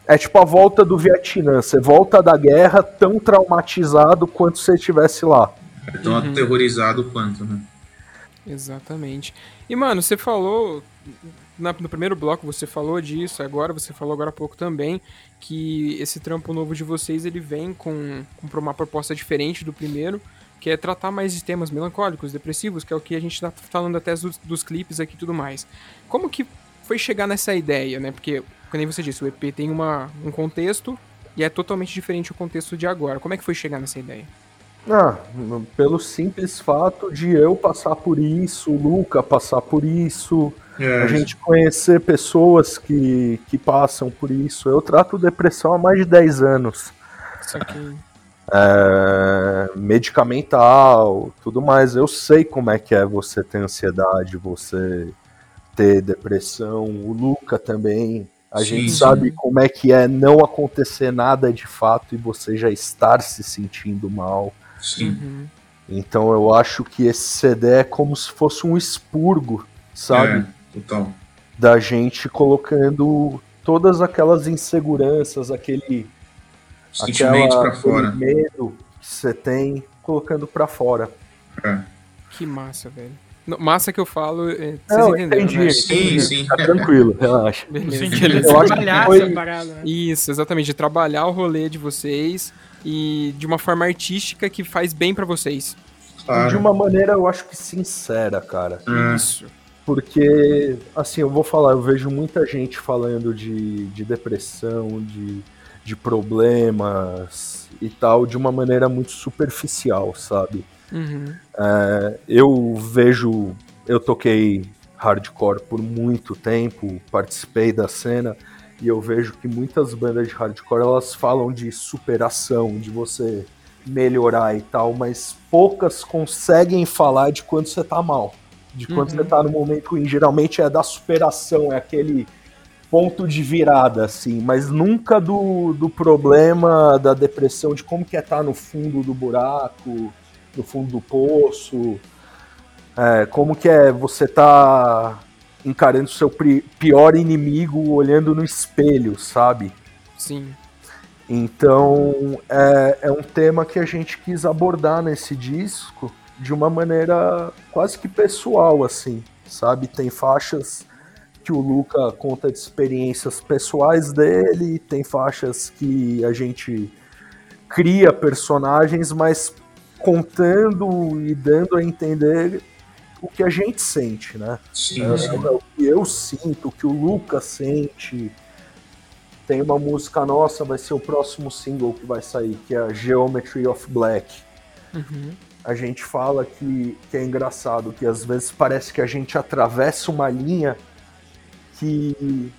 C: É tipo a volta do Vietnã. Você volta da guerra tão traumatizado quanto você estivesse lá.
D: É tão uhum. aterrorizado quanto, né?
A: Exatamente. E, mano, você falou. Na, no primeiro bloco você falou disso, agora você falou agora há pouco também, que esse trampo novo de vocês ele vem com, com uma proposta diferente do primeiro, que é tratar mais de temas melancólicos, depressivos, que é o que a gente tá falando até dos, dos clipes aqui e tudo mais. Como que foi chegar nessa ideia, né? Porque como você disse, o EP tem uma, um contexto e é totalmente diferente o contexto de agora. Como é que foi chegar nessa ideia?
C: Ah, pelo simples fato de eu passar por isso, o Luca passar por isso, é. a gente conhecer pessoas que, que passam por isso. Eu trato depressão há mais de 10 anos.
A: Isso aqui.
C: É, medicamental, tudo mais. Eu sei como é que é você ter ansiedade, você ter depressão. O Luca também a sim, gente sabe como é que é não acontecer nada de fato e você já estar se sentindo mal.
D: Sim. Uhum.
C: Então eu acho que esse CD é como se fosse um expurgo, sabe?
D: É, total.
C: Da gente colocando todas aquelas inseguranças, aquele
D: sentimento para fora,
C: medo que você tem, colocando para fora.
D: É.
A: Que massa, velho. Massa que eu falo, é, vocês
C: Não, entenderam, entendi, né? Sim,
D: sim.
C: Tá tranquilo, relaxa.
A: Beleza.
B: eu acho que foi... parada, né?
A: Isso, exatamente, de trabalhar o rolê de vocês e de uma forma artística que faz bem para vocês.
C: Claro. De uma maneira, eu acho que sincera, cara.
A: Isso.
C: Porque, assim, eu vou falar, eu vejo muita gente falando de, de depressão, de, de problemas e tal, de uma maneira muito superficial, sabe?
A: Uhum.
C: É, eu vejo, eu toquei hardcore por muito tempo, participei da cena e eu vejo que muitas bandas de hardcore elas falam de superação, de você melhorar e tal, mas poucas conseguem falar de quando você tá mal, de quando uhum. você tá no momento ruim. Geralmente é da superação, é aquele ponto de virada, assim, mas nunca do, do problema da depressão, de como que é estar tá no fundo do buraco, no fundo do poço. É, como que é você tá encarando seu pior inimigo olhando no espelho, sabe?
A: Sim.
C: Então é, é um tema que a gente quis abordar nesse disco de uma maneira quase que pessoal, assim, sabe? Tem faixas que o Luca conta de experiências pessoais dele, tem faixas que a gente cria personagens, mas contando e dando a entender o que a gente sente, né?
D: Sim,
C: é,
D: sim.
C: o que eu sinto, o que o Luca sente. Tem uma música nossa, vai ser o próximo single que vai sair, que é a Geometry of Black.
A: Uhum.
C: A gente fala que, que é engraçado, que às vezes parece que a gente atravessa uma linha que,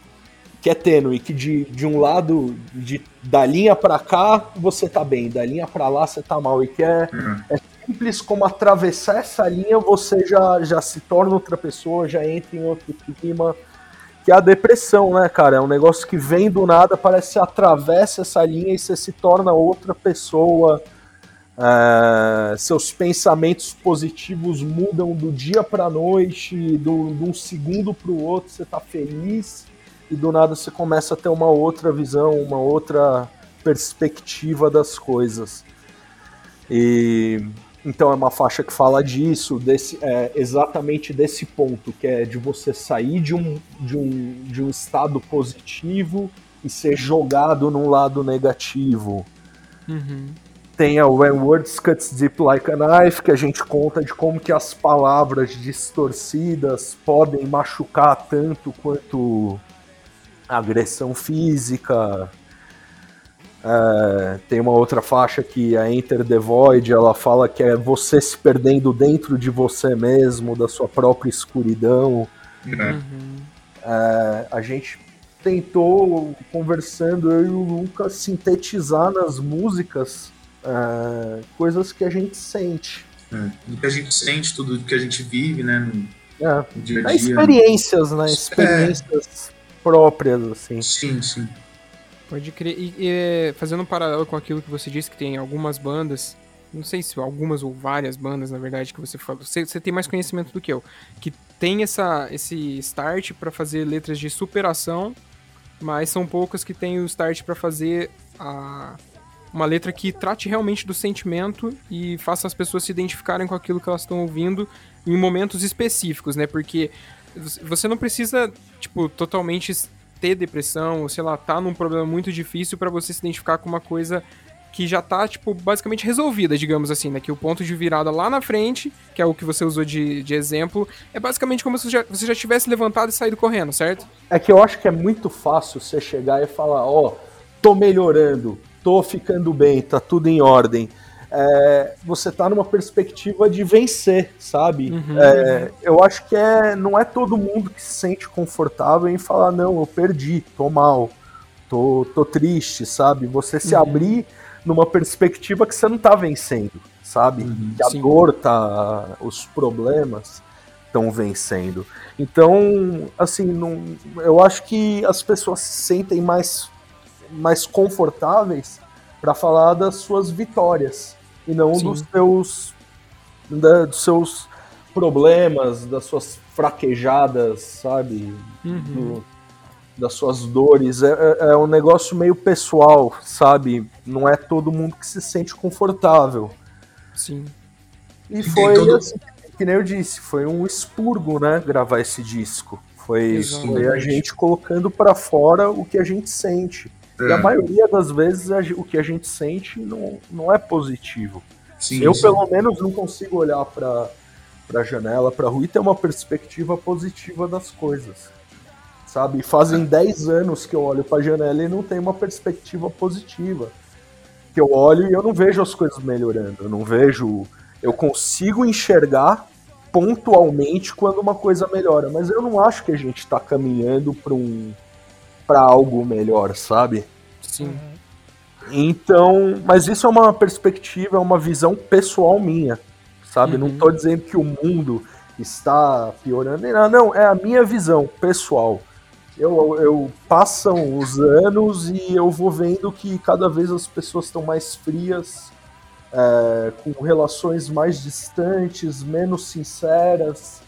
C: que é tênue, que de, de um lado, de, da linha para cá, você tá bem, da linha para lá você tá mal, e que é,
D: Uhum.
C: é simples como atravessar essa linha, você já, já se torna outra pessoa, já entra em outro clima, que é a depressão, né, cara? É um negócio que vem do nada, parece que você atravessa essa linha e você se torna outra pessoa. É, seus pensamentos positivos mudam do dia para noite, do, de um segundo para o outro você tá feliz e do nada você começa a ter uma outra visão, uma outra perspectiva das coisas. E então é uma faixa que fala disso, desse, é, exatamente desse ponto, que é de você sair de um, de, um, de um estado positivo e ser jogado num lado negativo.
A: Uhum.
C: Tem a When Words Cuts Deep Like a Knife, que a gente conta de como que as palavras distorcidas podem machucar tanto quanto agressão física. É, tem uma outra faixa que a Enter the Void, ela fala que é você se perdendo dentro de você mesmo, da sua própria escuridão.
D: É.
A: Uhum.
C: É, a gente tentou, conversando, eu e o Lucas, sintetizar nas músicas é, coisas que a gente sente.
D: É. Tudo que a gente sente, tudo que a gente vive, né? No,
C: É,
D: no dia a
C: é
D: dia.
C: experiências, né? Experiências próprias, assim.
D: Sim, sim.
A: Pode crer. E, e, fazendo um paralelo com aquilo que você disse, que tem algumas bandas, não sei se algumas ou várias bandas, na verdade, que você falou. Você, você tem mais conhecimento do que eu. Que tem essa, esse start para fazer letras de superação, mas são poucas que têm o start para fazer a, uma letra que trate realmente do sentimento e faça as pessoas se identificarem com aquilo que elas estão ouvindo em momentos específicos, né? Porque você não precisa, tipo, totalmente ter depressão, ou sei lá, tá num problema muito difícil para você se identificar com uma coisa que já tá, tipo, basicamente resolvida, digamos assim, né? Que o ponto de virada lá na frente, que é o que você usou de, de exemplo, é basicamente como se já, você já tivesse levantado e saído correndo, certo?
C: É que eu acho que é muito fácil você chegar e falar, ó, oh, tô melhorando, tô ficando bem, tá tudo em ordem. É, você tá numa perspectiva de vencer, sabe?
A: Uhum.
C: É, eu acho que é, não é todo mundo que se sente confortável em falar, não, eu perdi, tô mal, tô, tô triste, sabe? Você se
A: Uhum.
C: abrir numa perspectiva que você não tá vencendo, sabe?
D: Uhum,
C: que a
A: sim.
C: dor tá. os problemas estão vencendo. Então, assim, não, eu acho que as pessoas se sentem mais, mais confortáveis para falar das suas vitórias e não
A: Sim.
C: dos seus, da- dos seus problemas, das suas fraquejadas, sabe?
A: Uhum.
C: Do- das suas dores. É, é- é um negócio meio pessoal, sabe? Não é todo mundo que se sente confortável.
A: Sim.
C: E
D: tem
C: foi,
D: todo-
C: assim, que nem eu disse, foi um expurgo, né, gravar esse disco. Foi, foi a gente colocando pra fora o que a gente sente. E a
D: É,
C: maioria das vezes a o que a gente sente não, não é positivo.
D: sim,
C: eu,
D: sim.
C: pelo menos, não consigo olhar pra, pra janela, pra rua e ter uma perspectiva positiva das coisas. Sabe? Fazem 10 anos que eu olho pra janela e não tenho uma perspectiva positiva. Que eu olho e eu não vejo as coisas melhorando. Eu não vejo. Eu consigo enxergar pontualmente quando uma coisa melhora, mas eu não acho que a gente tá caminhando pra um. Para algo melhor, sabe?
A: Sim.
C: Então, mas isso é uma perspectiva, é uma visão pessoal minha, sabe? Não
A: Uhum.
C: tô dizendo que o mundo está piorando, nem nada, não, é a minha visão pessoal. Eu, eu passam os anos e eu vou vendo que cada vez as pessoas estão mais frias é, com relações mais distantes, menos sinceras,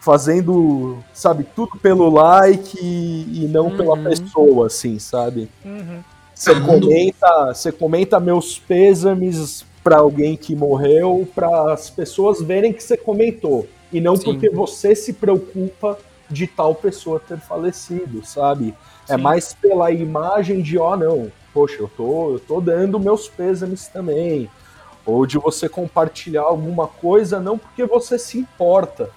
C: fazendo, sabe, tudo pelo like e, e não uhum. pela pessoa, assim, sabe? Uhum. Você comenta, você comenta meus pêsames para alguém que morreu, para as pessoas verem que você comentou e não Sim. porque você se preocupa de tal pessoa ter falecido, sabe? É Sim. É mais pela imagem de, ó, oh, não, poxa, eu tô, eu tô dando meus pêsames também. Ou de você compartilhar alguma coisa, não porque você se importa,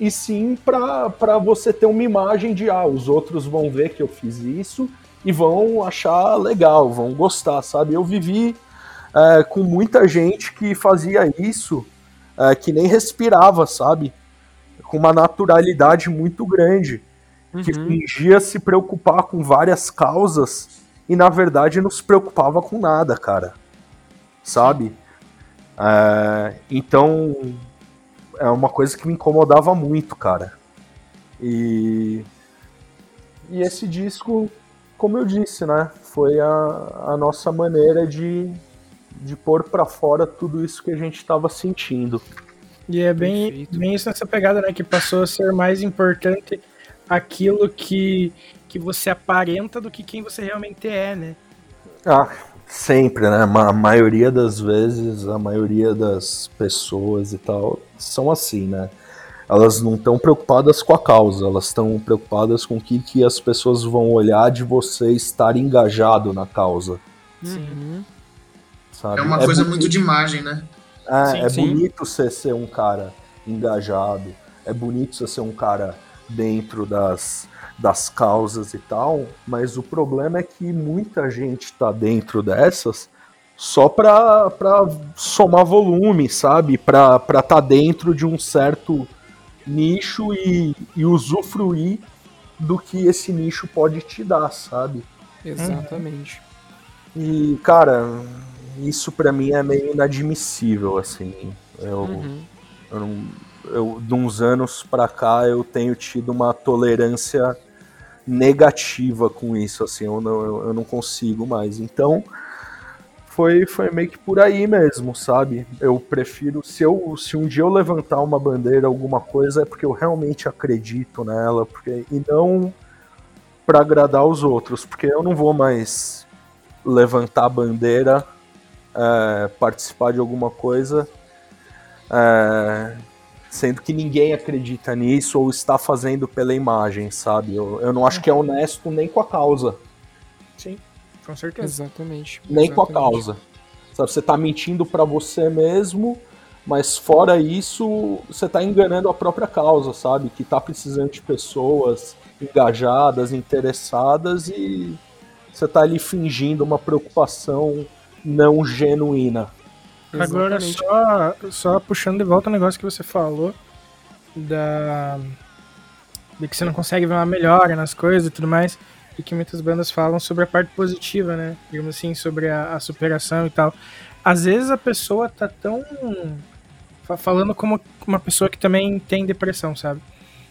C: e sim para você ter uma imagem de, ah, os outros vão ver que eu fiz isso e vão achar legal, vão gostar, sabe? Eu vivi é, com muita gente que fazia isso, é, que nem respirava, sabe? Com uma naturalidade muito grande, uhum. que fingia se preocupar com várias causas e na verdade não se preocupava com nada, cara, sabe? É, então é uma coisa que me incomodava muito, cara. E e esse disco como eu disse, né? Foi a, a nossa maneira de, de pôr para fora tudo isso que a gente estava sentindo.
B: E é bem, bem isso nessa pegada, né? Que passou a ser mais importante aquilo que, que você aparenta do que quem você realmente é, né?
C: Ah, sempre, né? A maioria das vezes, a maioria das pessoas e tal são assim, né? elas não estão preocupadas com a causa, elas estão preocupadas com o que, que as pessoas vão olhar de você estar engajado na causa.
D: Sim. Sabe? É uma é coisa bonito, muito de imagem, né?
C: É, sim, é sim. bonito você ser um cara engajado, é bonito você ser um cara dentro das, das causas e tal, mas o problema é que muita gente está dentro dessas só para somar volume, sabe? Para estar tá dentro de um certo nicho e, e usufruir do que esse nicho pode te dar, sabe?
A: Exatamente.
C: E, cara, isso para mim é meio inadmissível, assim. Eu, uhum. eu, eu, de uns anos pra cá, eu tenho tido uma tolerância negativa com isso, assim, eu não, eu, não consigo mais. Então, foi, foi meio que por aí mesmo, sabe? Eu prefiro, se, eu, se um dia eu levantar uma bandeira, alguma coisa, é porque eu realmente acredito nela, porque, e não para agradar os outros, porque eu não vou mais levantar a bandeira, é, participar de alguma coisa, é, sendo que ninguém acredita nisso ou está fazendo pela imagem, sabe? Eu, eu não acho que é honesto nem com a causa.
B: Sim. Com certeza.
A: Exatamente.
C: Nem
A: Exatamente.
C: com a causa. Sabe, você tá mentindo para você mesmo, mas fora isso, você tá enganando a própria causa, sabe? Que tá precisando de pessoas engajadas, interessadas e você tá ali fingindo uma preocupação não genuína.
B: Agora, só, só puxando de volta o negócio que você falou da de que você não consegue ver uma melhora nas coisas e tudo mais e que muitas bandas falam sobre a parte positiva, né? Digamos assim, sobre a, a superação e tal. Às vezes a pessoa tá tão. falando como uma pessoa que também tem depressão, sabe?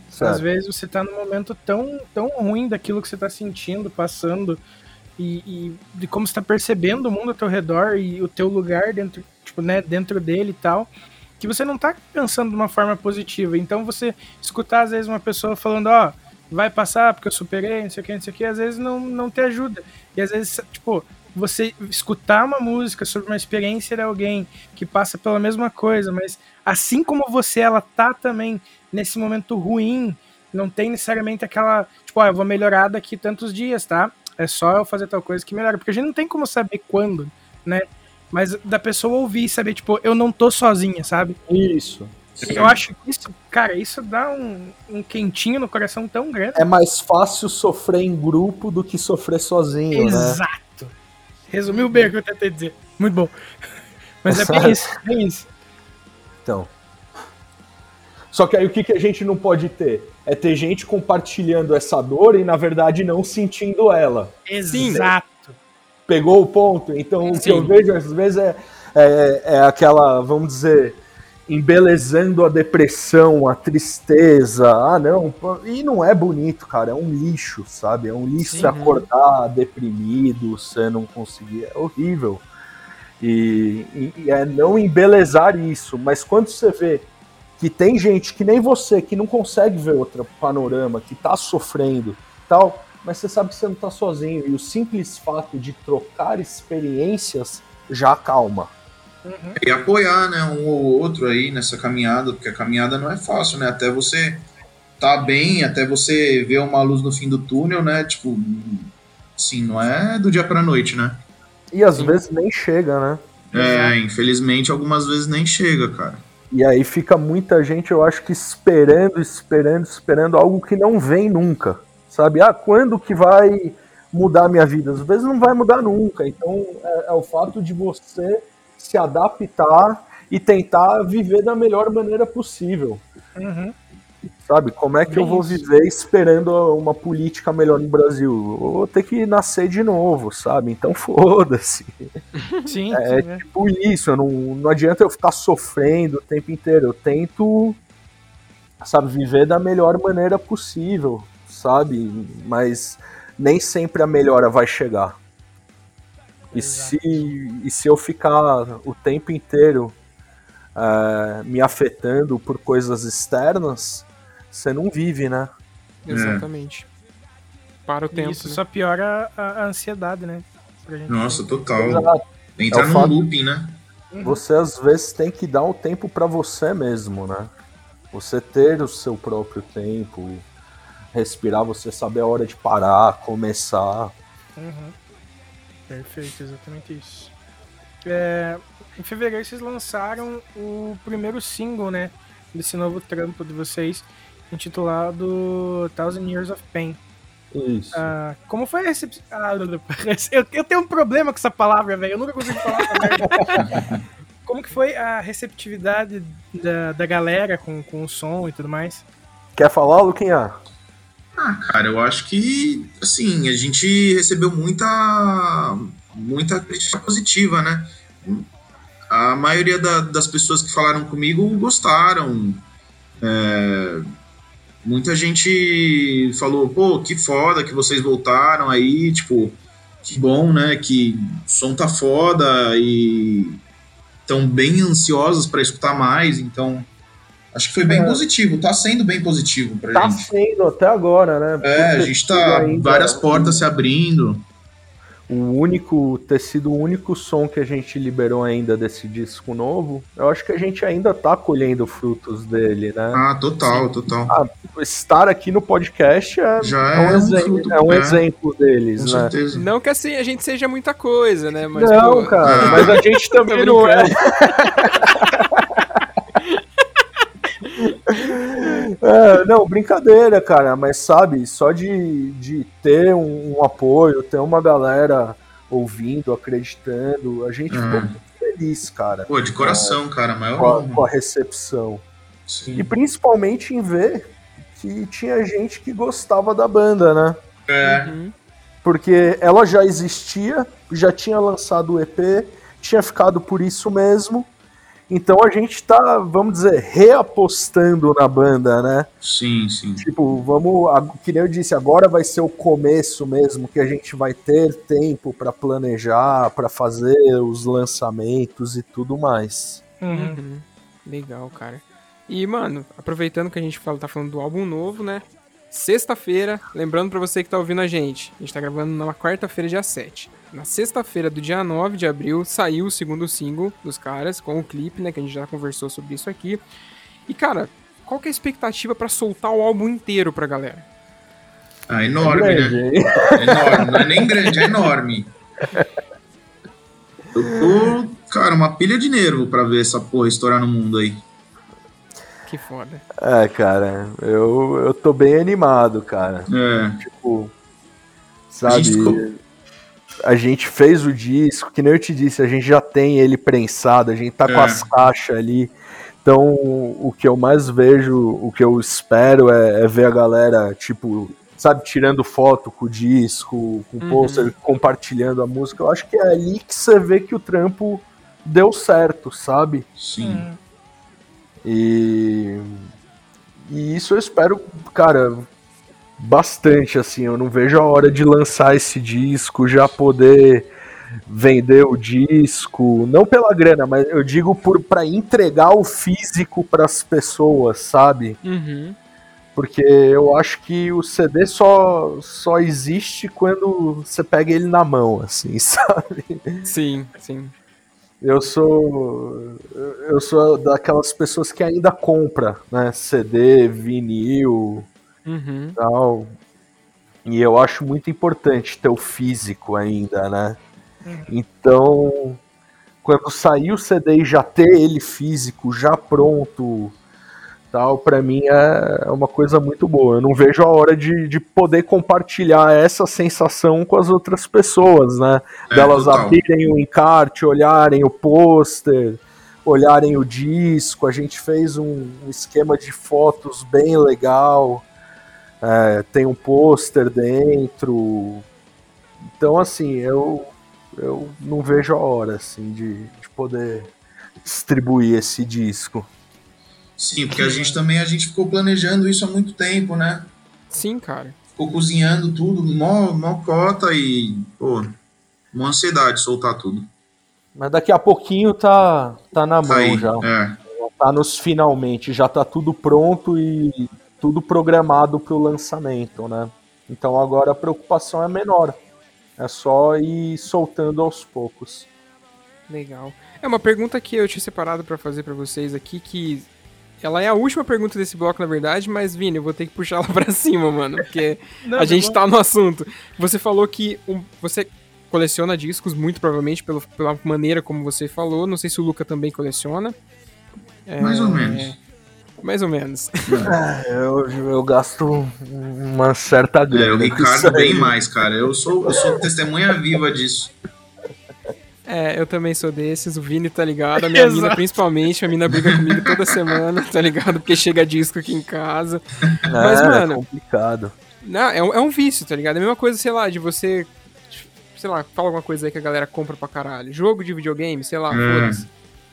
B: Certo. Às vezes você tá num momento tão, tão ruim daquilo que você tá sentindo, passando, e, e de como você tá percebendo o mundo ao teu redor e o teu lugar dentro, tipo, né, dentro dele e tal, que você não tá pensando de uma forma positiva. Então você escutar às vezes uma pessoa falando, ó, oh, vai passar porque eu superei, não sei o que, não sei o que, às vezes não, não te ajuda. E às vezes, tipo, você escutar uma música sobre uma experiência de alguém que passa pela mesma coisa, mas assim como você, ela tá também nesse momento ruim, não tem necessariamente aquela, tipo, ah, eu vou melhorar daqui tantos dias, tá? É só eu fazer tal coisa que melhora, porque a gente não tem como saber quando, né? Mas da pessoa ouvir e saber, tipo, eu não tô sozinha, sabe?
C: Isso.
B: Eu acho que isso, cara, isso dá um, um quentinho no coração tão grande.
C: É mais fácil sofrer em grupo do que sofrer sozinho,
B: Exato. né? Exato. Resumiu bem o que eu tentei dizer. Muito bom. Mas é bem isso, bem isso.
C: Então. Só que aí o que, que a gente não pode ter? É ter gente compartilhando essa dor e, na verdade, não sentindo ela.
B: Exato.
C: Pegou o ponto? Então, Sim. o que eu vejo às vezes é, é, é aquela, vamos dizer, embelezando a depressão, a tristeza. Ah, não. E não é bonito, cara. É um lixo, sabe? É um lixo Sim, acordar deprimido, você não conseguir. É horrível. E, e, e é não embelezar isso, mas quando você vê que tem gente que nem você, que não consegue ver outro panorama, que tá sofrendo tal, mas você sabe que você não tá sozinho. E o simples fato de trocar experiências já acalma.
D: Uhum. E apoiar, né, um ou outro aí nessa caminhada, porque a caminhada não é fácil, né? Até você tá bem, até você ver uma luz no fim do túnel, né? Tipo, sim, não é do dia pra noite, né?
C: E às Sim. vezes nem chega, né?
D: É, infelizmente algumas vezes nem chega, cara.
C: E aí fica muita gente, eu acho que esperando, esperando, esperando algo que não vem nunca. Sabe? Ah, quando que vai mudar a minha vida? Às vezes não vai mudar nunca. Então é, é o fato de você se adaptar e tentar viver da melhor maneira possível.
B: Uhum.
C: Sabe? Como é que Bem eu vou viver esperando uma política melhor no Brasil? Eu vou ter que nascer de novo, sabe? Então foda-se.
B: Sim,
C: é
B: sim,
C: é. tipo isso. Não, não adianta eu ficar sofrendo o tempo inteiro. Eu tento, sabe, viver da melhor maneira possível, sabe? Mas nem sempre a melhora vai chegar. E se, e se eu ficar o tempo inteiro uh, me afetando por coisas externas, você não vive, né?
A: Exatamente. Para o tempo.
B: Isso
A: né?
B: só piora a, a ansiedade, né?
D: Nossa, total. Exato. Entra é num looping, né?
C: Uhum. Você às vezes tem que dar o um tempo para você mesmo, né? Você ter o seu próprio tempo, respirar, você saber a hora de parar, começar.
B: Uhum. Perfeito, exatamente isso. É, em fevereiro vocês lançaram o primeiro single, né? Desse novo trampo de vocês, intitulado Thousand Years of Pain.
C: Isso.
B: Ah, como foi a recepção. Ah, eu, eu, tenho um problema com essa palavra, velho. Eu nunca consigo falar essa. Como que foi a receptividade da, da galera com, com o som e tudo mais?
C: Quer falar, Luquinha?
D: Ah, cara, eu acho que, assim, a gente recebeu muita, muita crítica positiva, né? A maioria da, das pessoas que falaram comigo gostaram. É, muita gente falou, pô, que foda que vocês voltaram aí, tipo, que bom, né? Que o som tá foda e estão bem ansiosos para escutar mais, então acho que foi bem é. positivo, tá sendo bem positivo pra
C: tá
D: gente.
C: Tá sendo até agora, né?
D: É, a gente tá ainda, várias portas se abrindo
C: o único ter sido o único som que a gente liberou ainda desse disco novo, eu acho que a gente ainda tá colhendo frutos dele, né?
D: Ah, total, Sim. total.
C: Ah, estar aqui no podcast é,
D: Já
C: é um, é exemplo, fruto, é um é. exemplo deles, Com né?
A: Certeza. Não que assim a gente seja muita coisa, né? Mas,
C: não, pô, cara, ah. mas a gente também não é. É, não, brincadeira, cara, mas sabe, só de, de ter um, um apoio, ter uma galera ouvindo, acreditando, a gente uhum. ficou muito feliz, cara.
D: Pô, de coração, é, cara, maior
C: com a, com a recepção. Sim. E principalmente em ver que tinha gente que gostava da banda, né?
D: É. Uhum.
C: Porque ela já existia, já tinha lançado o EP, tinha ficado por isso mesmo. Então a gente tá, vamos dizer, reapostando na banda, né?
D: Sim, sim.
C: Tipo, vamos, que nem eu disse, agora vai ser o começo mesmo, que a gente vai ter tempo para planejar, para fazer os lançamentos e tudo mais.
A: Uhum. uhum. Legal, cara. E, mano, aproveitando que a gente fala, tá falando do álbum novo, né? Sexta-feira, lembrando para você que tá ouvindo a gente, a gente tá gravando na quarta-feira, dia 7 na sexta-feira do dia 9 de abril saiu o segundo single dos caras, com o clipe, né? Que a gente já conversou sobre isso aqui. E, cara, qual que é a expectativa para soltar o álbum inteiro pra galera?
D: Ah, enorme, é grande, né? É enorme, não é nem grande, é enorme. Eu tô, cara, uma pilha de nervo pra ver essa porra estourar no mundo aí.
A: Que foda.
C: É, cara, eu, eu tô bem animado, cara.
D: É.
C: Tipo, sabe? a gente fez o disco, que nem eu te disse, a gente já tem ele prensado, a gente tá é. com as caixas ali. Então, o que eu mais vejo, o que eu espero é, é ver a galera, tipo, sabe, tirando foto com o disco, com o uhum. pôster, compartilhando a música. Eu acho que é ali que você vê que o trampo deu certo, sabe?
D: Sim.
C: E, e isso eu espero, cara, bastante, assim. Eu não vejo a hora de lançar esse disco, já poder vender o disco, não pela grana, mas eu digo por para entregar o físico para as pessoas, sabe?
A: Uhum.
C: Porque eu acho que o CD só, só existe quando você pega ele na mão, assim, sabe?
A: Sim, sim.
C: Eu sou eu sou daquelas pessoas que ainda compra, né, CD, vinil,
A: uhum.
C: tal. E eu acho muito importante ter o físico ainda, né? Uhum. Então, quando sair o CD e já ter ele físico, já pronto, tal, para mim é uma coisa muito boa. Eu não vejo a hora de, de poder compartilhar essa sensação com as outras pessoas, né? É, Delas total. abrirem o encarte, olharem o pôster, olharem o disco. A gente fez um esquema de fotos bem legal. É, tem um pôster dentro. Então, assim, eu, eu não vejo a hora assim, de, de poder distribuir esse disco.
D: Sim, porque a gente também a gente ficou planejando isso há muito tempo, né?
A: Sim, cara.
D: Ficou cozinhando tudo, mó, mó cota e, pô, uma ansiedade soltar tudo.
C: Mas daqui a pouquinho tá, tá na tá mão
D: aí,
C: já.
D: É.
C: Tá nos finalmente, já tá tudo pronto e tudo programado para o lançamento, né? Então agora a preocupação é menor. É só ir soltando aos poucos.
A: Legal. É uma pergunta que eu tinha separado para fazer para vocês aqui que ela é a última pergunta desse bloco, na verdade, mas, Vini, eu vou ter que puxar ela pra cima, mano, porque não, a gente tá no assunto. Você falou que um, você coleciona discos, muito provavelmente, pelo, pela maneira como você falou. Não sei se o Luca também coleciona.
D: Mais é, ou menos.
A: Mais ou menos.
C: É, eu, eu gasto uma certa grana. É,
D: o Ricardo bem mais, cara. Eu sou, eu sou testemunha viva disso.
A: É, eu também sou desses, o Vini tá ligado, a minha Exato. mina principalmente, a mina briga comigo toda semana, tá ligado? Porque chega disco aqui em casa.
C: É, Mas, mano. É complicado.
A: Não, é um, é um vício, tá ligado? É a mesma coisa, sei lá, de você. Sei lá, fala alguma coisa aí que a galera compra pra caralho. Jogo de videogame, sei lá, hum. foda-se.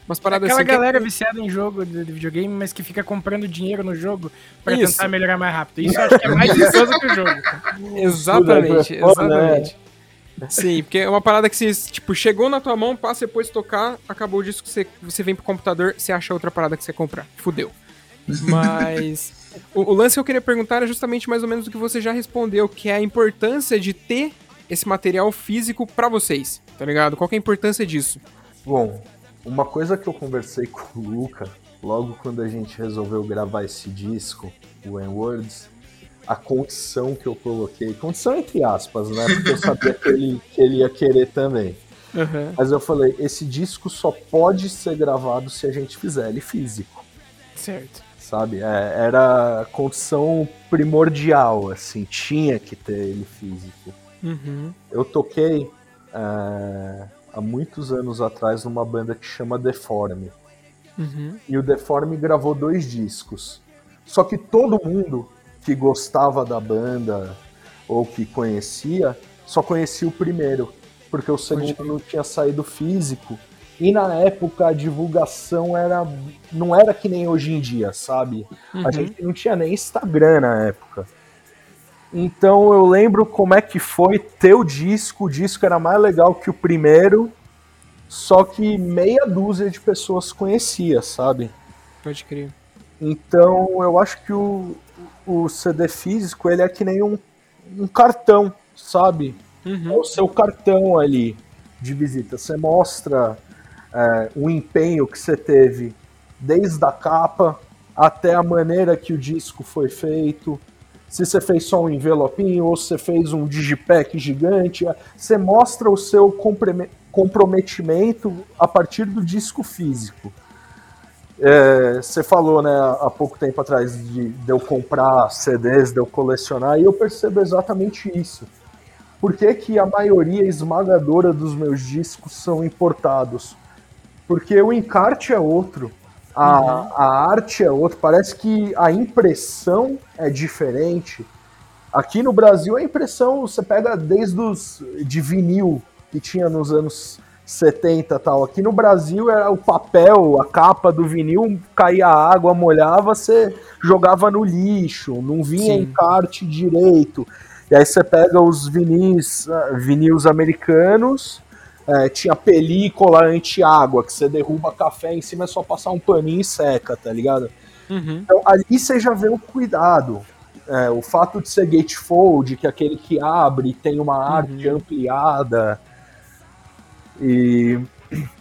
B: Umas paradas Aquela assim galera que... viciada em jogo de, videogame, mas que fica comprando dinheiro no jogo pra Isso. tentar melhorar mais rápido. Isso eu acho que é mais vicioso que o jogo.
A: Exatamente, é exatamente. Sim, porque é uma parada que se, tipo, chegou na tua mão, passa depois de tocar, acabou o disco, você, você vem pro computador, você acha outra parada que você comprar. Fudeu. Mas o, o, lance que eu queria perguntar é justamente mais ou menos o que você já respondeu, que é a importância de ter esse material físico para vocês, tá ligado? Qual é a importância disso?
C: Bom, uma coisa que eu conversei com o Luca, logo quando a gente resolveu gravar esse disco, o N-Words, a condição que eu coloquei, condição entre aspas, né? Porque eu sabia que ele, que ele ia querer também.
A: Uhum.
C: Mas eu falei, esse disco só pode ser gravado se a gente fizer ele físico.
A: Certo.
C: Sabe? É, era a condição primordial, assim, tinha que ter ele físico.
A: Uhum.
C: Eu toquei é, há muitos anos atrás numa banda que chama Deforme.
A: Uhum.
C: E o Deforme gravou dois discos. Só que todo mundo que gostava da banda ou que conhecia, só conhecia o primeiro, porque o segundo não tinha saído físico. E na época a divulgação era não era que nem hoje em dia, sabe? Uhum. A gente não tinha nem Instagram na época. Então eu lembro como é que foi ter o disco, o disco era mais legal que o primeiro, só que meia dúzia de pessoas conhecia, sabe?
A: Pode crer.
C: Então eu acho que o, o CD físico ele é que nem um, um cartão, sabe?
A: Uhum.
C: É o seu cartão ali de visita. Você mostra é, o empenho que você teve desde a capa até a maneira que o disco foi feito. Se você fez só um envelopinho ou se você fez um digipack gigante, você mostra o seu comprometimento a partir do disco físico. É, você falou, né, há pouco tempo atrás de, de, eu comprar CDs, de eu colecionar, e eu percebo exatamente isso. Por que, que a maioria esmagadora dos meus discos são importados? Porque o encarte é outro, a, uhum. a arte é outra, parece que a impressão é diferente. Aqui no Brasil a impressão você pega desde os de vinil que tinha nos anos 70 tal. Aqui no Brasil era o papel, a capa do vinil, caía água, molhava, você jogava no lixo, não vinha Sim. encarte direito. E aí você pega os vinis, ah, vinis americanos, é, tinha película anti-água, que você derruba café em cima, é só passar um paninho e seca, tá ligado? Uhum. Então ali você já vê o cuidado. É, o fato de ser gatefold, que é aquele que abre, tem uma arte uhum. ampliada. E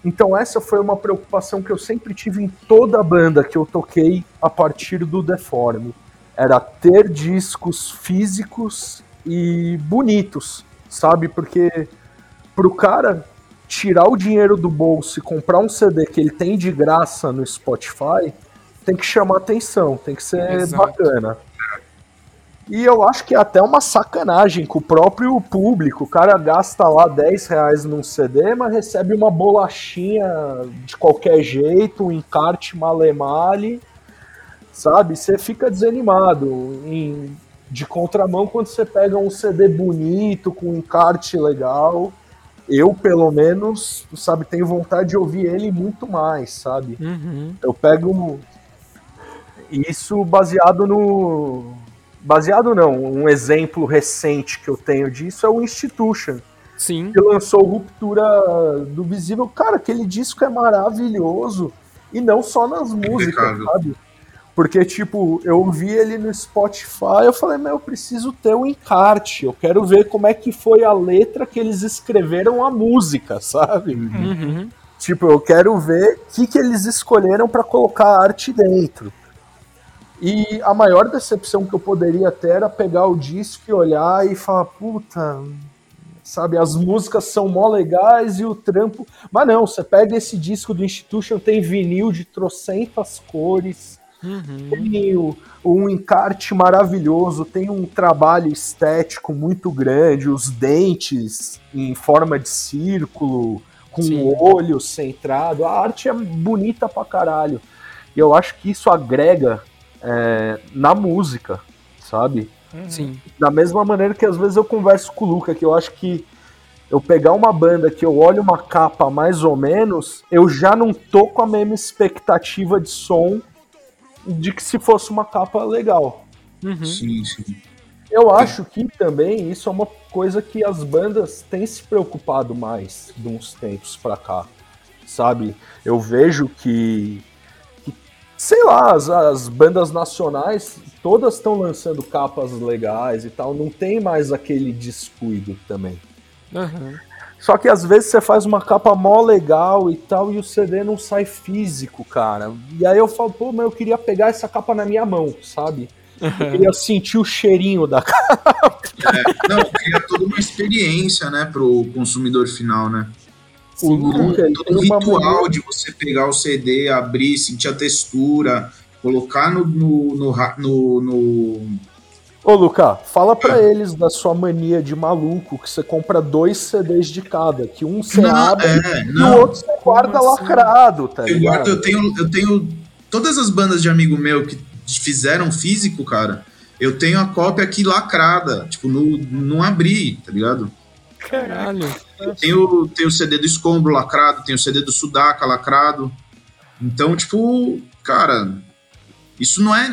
C: então essa foi uma preocupação que eu sempre tive em toda a banda que eu toquei a partir do Deforme. Era ter discos físicos e bonitos, sabe? Porque pro cara tirar o dinheiro do bolso e comprar um CD que ele tem de graça no Spotify, tem que chamar atenção, tem que ser Exato. bacana. E eu acho que é até uma sacanagem com o próprio público. O cara gasta lá 10 reais num CD, mas recebe uma bolachinha de qualquer jeito, um encarte malemale, sabe? Você fica desanimado. Em, de contramão, quando você pega um CD bonito, com um encarte legal, eu, pelo menos, sabe, tenho vontade de ouvir ele muito mais, sabe? Uhum. Eu pego isso baseado no baseado não, um exemplo recente que eu tenho disso é o Institution.
A: Sim.
C: Que lançou Ruptura do Visível. Cara, aquele disco é maravilhoso. E não só nas músicas, sabe? Porque, tipo, eu ouvi ele no Spotify, eu falei, meu, eu preciso ter um encarte. Eu quero ver como é que foi a letra que eles escreveram a música, sabe? Uhum. Tipo, eu quero ver o que, que eles escolheram para colocar a arte dentro. E a maior decepção que eu poderia ter era pegar o disco e olhar e falar, puta, sabe, as músicas são mó legais e o trampo. Mas não, você pega esse disco do Institution, tem vinil de trocentas cores, uhum. tem o, um encarte maravilhoso, tem um trabalho estético muito grande, os dentes em forma de círculo, com o olho centrado. A arte é bonita pra caralho. E eu acho que isso agrega é, na música, sabe?
A: Uhum. Sim.
C: Da mesma maneira que às vezes eu converso com o Luca, que eu acho que eu pegar uma banda que eu olho uma capa mais ou menos, eu já não tô com a mesma expectativa de som de que se fosse uma capa legal.
D: Uhum. Sim, sim.
C: Eu acho que também isso é uma coisa que as bandas têm se preocupado mais de uns tempos pra cá, sabe? Eu vejo que sei lá, as, as bandas nacionais todas estão lançando capas legais e tal, não tem mais aquele descuido também.
A: Uhum.
C: Só que às vezes você faz uma capa mó legal e tal, e o CD não sai físico, cara. E aí eu falo, pô, mas eu queria pegar essa capa na minha mão, sabe? Eu queria sentir o cheirinho da capa.
D: É, não, cria toda uma experiência, né, pro consumidor final, né? Sim, o, todo o ritual de você pegar o CD, abrir, sentir a textura, colocar no. no, no, no, no...
C: Ô, Luca, fala pra é. eles da sua mania de maluco, que você compra dois CDs de cada, que um você não, abre é, e o outro você guarda assim? lacrado, tá
D: eu
C: ligado? Guardo,
D: eu tenho, eu tenho todas as bandas de amigo meu que fizeram físico, cara, eu tenho a cópia aqui lacrada, tipo, no, não abri, tá ligado?
A: Caralho.
D: Tem o, tem o CD do Escombro lacrado, tem o CD do Sudaca lacrado. Então, tipo, cara, isso não é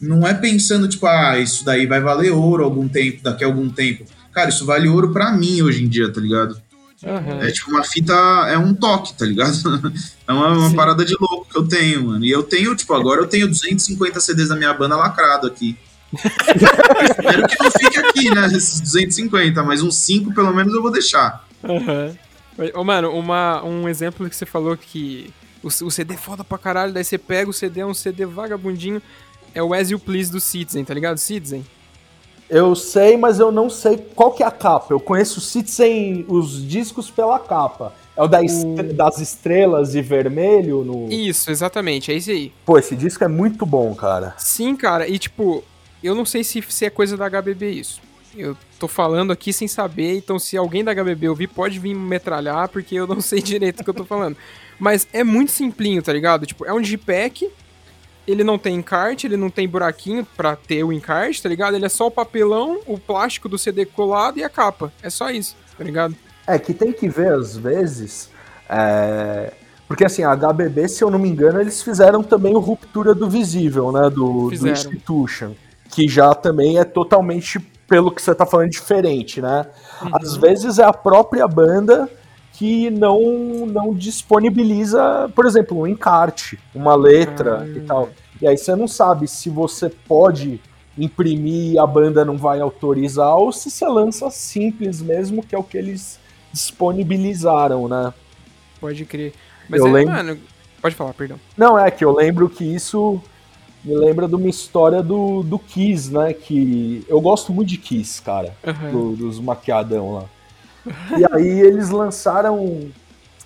D: não é pensando, tipo, ah, isso daí vai valer ouro algum tempo, daqui a algum tempo. Cara, isso vale ouro para mim hoje em dia, tá ligado? Uhum. É tipo uma fita, é um toque, tá ligado? É uma, uma parada de louco que eu tenho, mano. E eu tenho, tipo, agora eu tenho 250 CDs da minha banda lacrado aqui. Espero que não fique aqui, né? Esses 250, mas uns 5 pelo menos eu vou deixar.
A: Uhum. Ô, mano, uma, um exemplo que você falou que o, o CD é foda pra caralho, daí você pega o CD, é um CD vagabundinho, é o As You Please do Citizen, tá ligado? Citizen?
C: Eu sei, mas eu não sei qual que é a capa. Eu conheço o Citizen, os discos pela capa. É o da o... das estrelas e vermelho no.
A: Isso, exatamente, é esse aí.
C: Pô, esse disco é muito bom, cara.
A: Sim, cara, e tipo, eu não sei se, se é coisa da HBB isso. Eu tô falando aqui sem saber, então se alguém da HBB ouvir, pode vir metralhar, porque eu não sei direito o que eu tô falando. Mas é muito simplinho, tá ligado? Tipo, é um Digipack, ele não tem encarte, ele não tem buraquinho pra ter o encarte, tá ligado? Ele é só o papelão, o plástico do CD colado e a capa. É só isso, tá ligado?
C: É que tem que ver, às vezes, é... Porque assim, a HBB, se eu não me engano, eles fizeram também o Ruptura do Visível, né? Do, do Institution que já também é totalmente pelo que você tá falando diferente, né? Uhum. Às vezes é a própria banda que não, não disponibiliza, por exemplo, um encarte, uma letra ah. e tal. E aí você não sabe se você pode imprimir e a banda não vai autorizar ou se você lança simples mesmo, que é o que eles disponibilizaram, né?
A: Pode crer. Mas eu é, lembro... mano, pode falar, perdão.
C: Não, é que eu lembro que isso me lembra de uma história do, do Kiss, né? Que eu gosto muito de Kiss, cara, uhum. do, dos maquiadão lá. E aí eles lançaram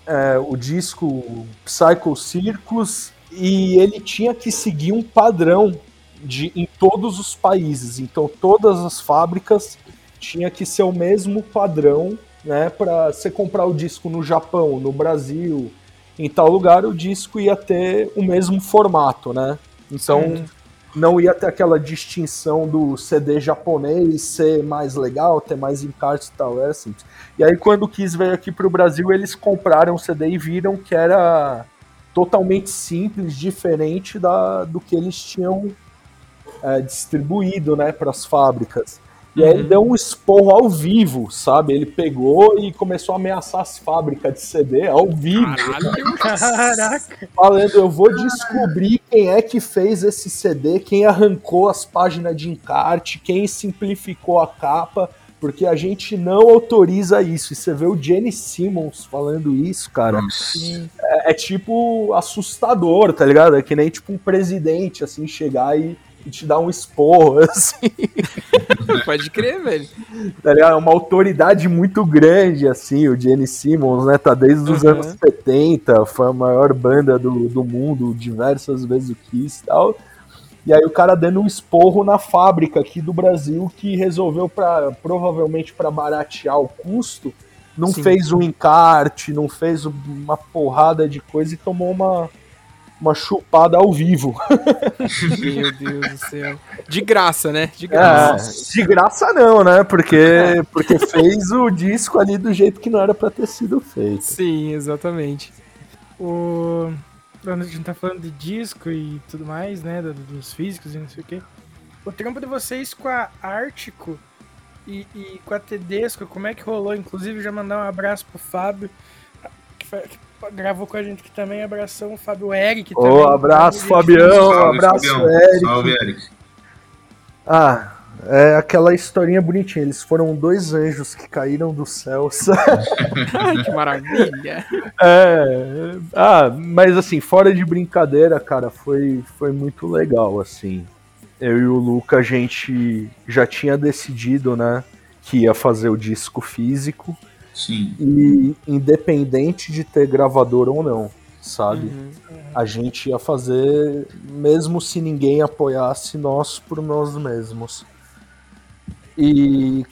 C: é, o disco Psycho Circus e ele tinha que seguir um padrão de, em todos os países. Então todas as fábricas tinha que ser o mesmo padrão, né? Para você comprar o disco no Japão, no Brasil, em tal lugar, o disco ia ter o mesmo formato, né? Então não ia ter aquela distinção do CD japonês ser mais legal, ter mais encartes e tal, era simples. E aí quando o Kiss veio aqui para o Brasil, eles compraram o CD e viram que era totalmente simples, diferente da, do que eles tinham é, distribuído né, para as fábricas. E aí ele uhum. deu um esporro ao vivo, sabe? Ele pegou e começou a ameaçar as fábricas de CD ao vivo. Caralho, caraca! Falando, eu vou descobrir quem é que fez esse CD, quem arrancou as páginas de encarte, quem simplificou a capa, porque a gente não autoriza isso. E você vê o Jenny Simmons falando isso, cara. É, é, tipo assustador, tá ligado? É que nem tipo um presidente, assim, chegar e e te dá um esporro, assim.
A: Pode crer, velho.
C: Tá ligado? É uma autoridade muito grande, assim, o Jenny Simmons, né? Tá desde os uhum. anos 70, foi a maior banda do, do mundo, diversas vezes o Kiss e tal. E aí o cara dando um esporro na fábrica aqui do Brasil que resolveu para provavelmente para baratear o custo, não Sim. fez um encarte, não fez uma porrada de coisa e tomou uma uma chupada ao vivo.
A: Meu Deus do céu. De graça, né? De graça.
C: É, de graça não, né? Porque, porque fez o disco ali do jeito que não era para ter sido feito.
A: Sim, exatamente.
B: O... A gente tá falando de disco e tudo mais, né? Dos físicos e não sei o quê. O trampo de vocês com a Ártico e, e com a Tedesco, como é que rolou? Inclusive, já mandar um abraço pro Fábio, que, gravou com a gente aqui também. Abração, Fábio Eric.
C: Ô, oh, abraço, Fabião. Salve, abraço, Fabião. Eric. Salve, Eric. Ah, é aquela historinha bonitinha. Eles foram dois anjos que caíram do céu.
A: Ai, que maravilha.
C: É, ah, mas assim, fora de brincadeira, cara, foi, foi muito legal, assim. Eu e o Luca, a gente já tinha decidido, né, que ia fazer o disco físico.
D: Sim.
C: E independente de ter gravador ou não, sabe? Uhum, uhum. A gente ia fazer, mesmo se ninguém apoiasse nós por nós mesmos. E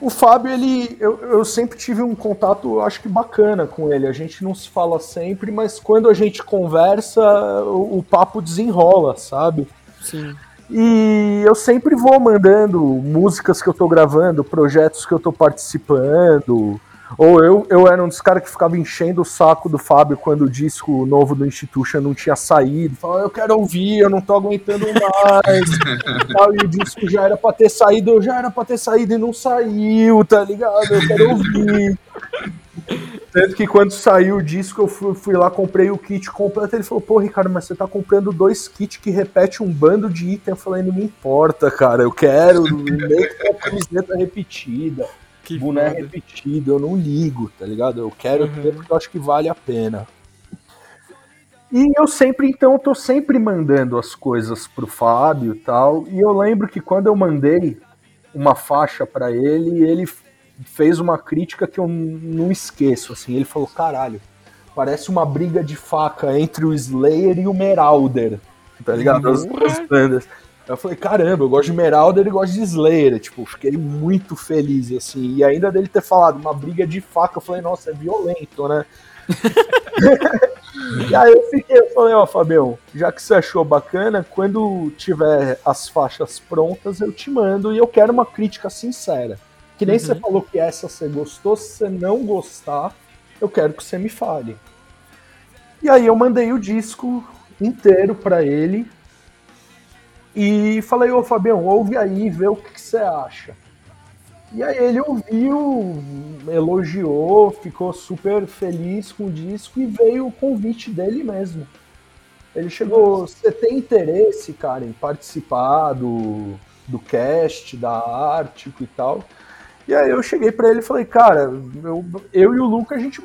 C: o Fábio, ele, eu, eu sempre tive um contato, acho que bacana com ele. A gente não se fala sempre, mas quando a gente conversa, o, o papo desenrola, sabe?
A: Sim.
C: E eu sempre vou mandando músicas que eu tô gravando, projetos que eu tô participando. Ou eu, eu era um dos caras que ficava enchendo o saco do Fábio quando o disco novo do Institution não tinha saído. Falava, eu quero ouvir, eu não tô aguentando mais. e o disco já era pra ter saído, já era pra ter saído e não saiu, tá ligado? Eu quero ouvir. Tanto que quando saiu o disco, eu fui, fui, lá, comprei o kit completo. Ele falou, pô, Ricardo, mas você tá comprando dois kits que repete um bando de itens. Eu falei, não me importa, cara. Eu quero meio que a camiseta repetida, que boné foda. repetido. Eu não ligo, tá ligado? Eu quero uhum. ter porque eu acho que vale a pena. E eu sempre, então, eu tô sempre mandando as coisas pro Fábio e tal. E eu lembro que quando eu mandei uma faixa para ele, ele fez uma crítica que eu não esqueço, assim, ele falou, caralho, parece uma briga de faca entre o Slayer e o Meralder, tá ligado? As duas bandas. Eu falei, caramba, eu gosto de Meralder e gosto de Slayer, tipo, fiquei muito feliz, assim, e ainda dele ter falado uma briga de faca, eu falei, nossa, é violento, né? e aí eu fiquei, eu falei, ó, oh, Fabião, já que você achou bacana, quando tiver as faixas prontas, eu te mando e eu quero uma crítica sincera. Que nem uhum. você falou que essa você gostou, se você não gostar, eu quero que você me fale. E aí eu mandei o disco inteiro para ele e falei, ô Fabião, ouve aí, vê o que, você acha. E aí ele ouviu, elogiou, ficou super feliz com o disco e veio o convite dele mesmo. Ele chegou, você tem interesse, cara, em participar do, do cast, da Ártico e tal? E aí eu cheguei para ele e falei, cara, eu, eu e o Luca, a gente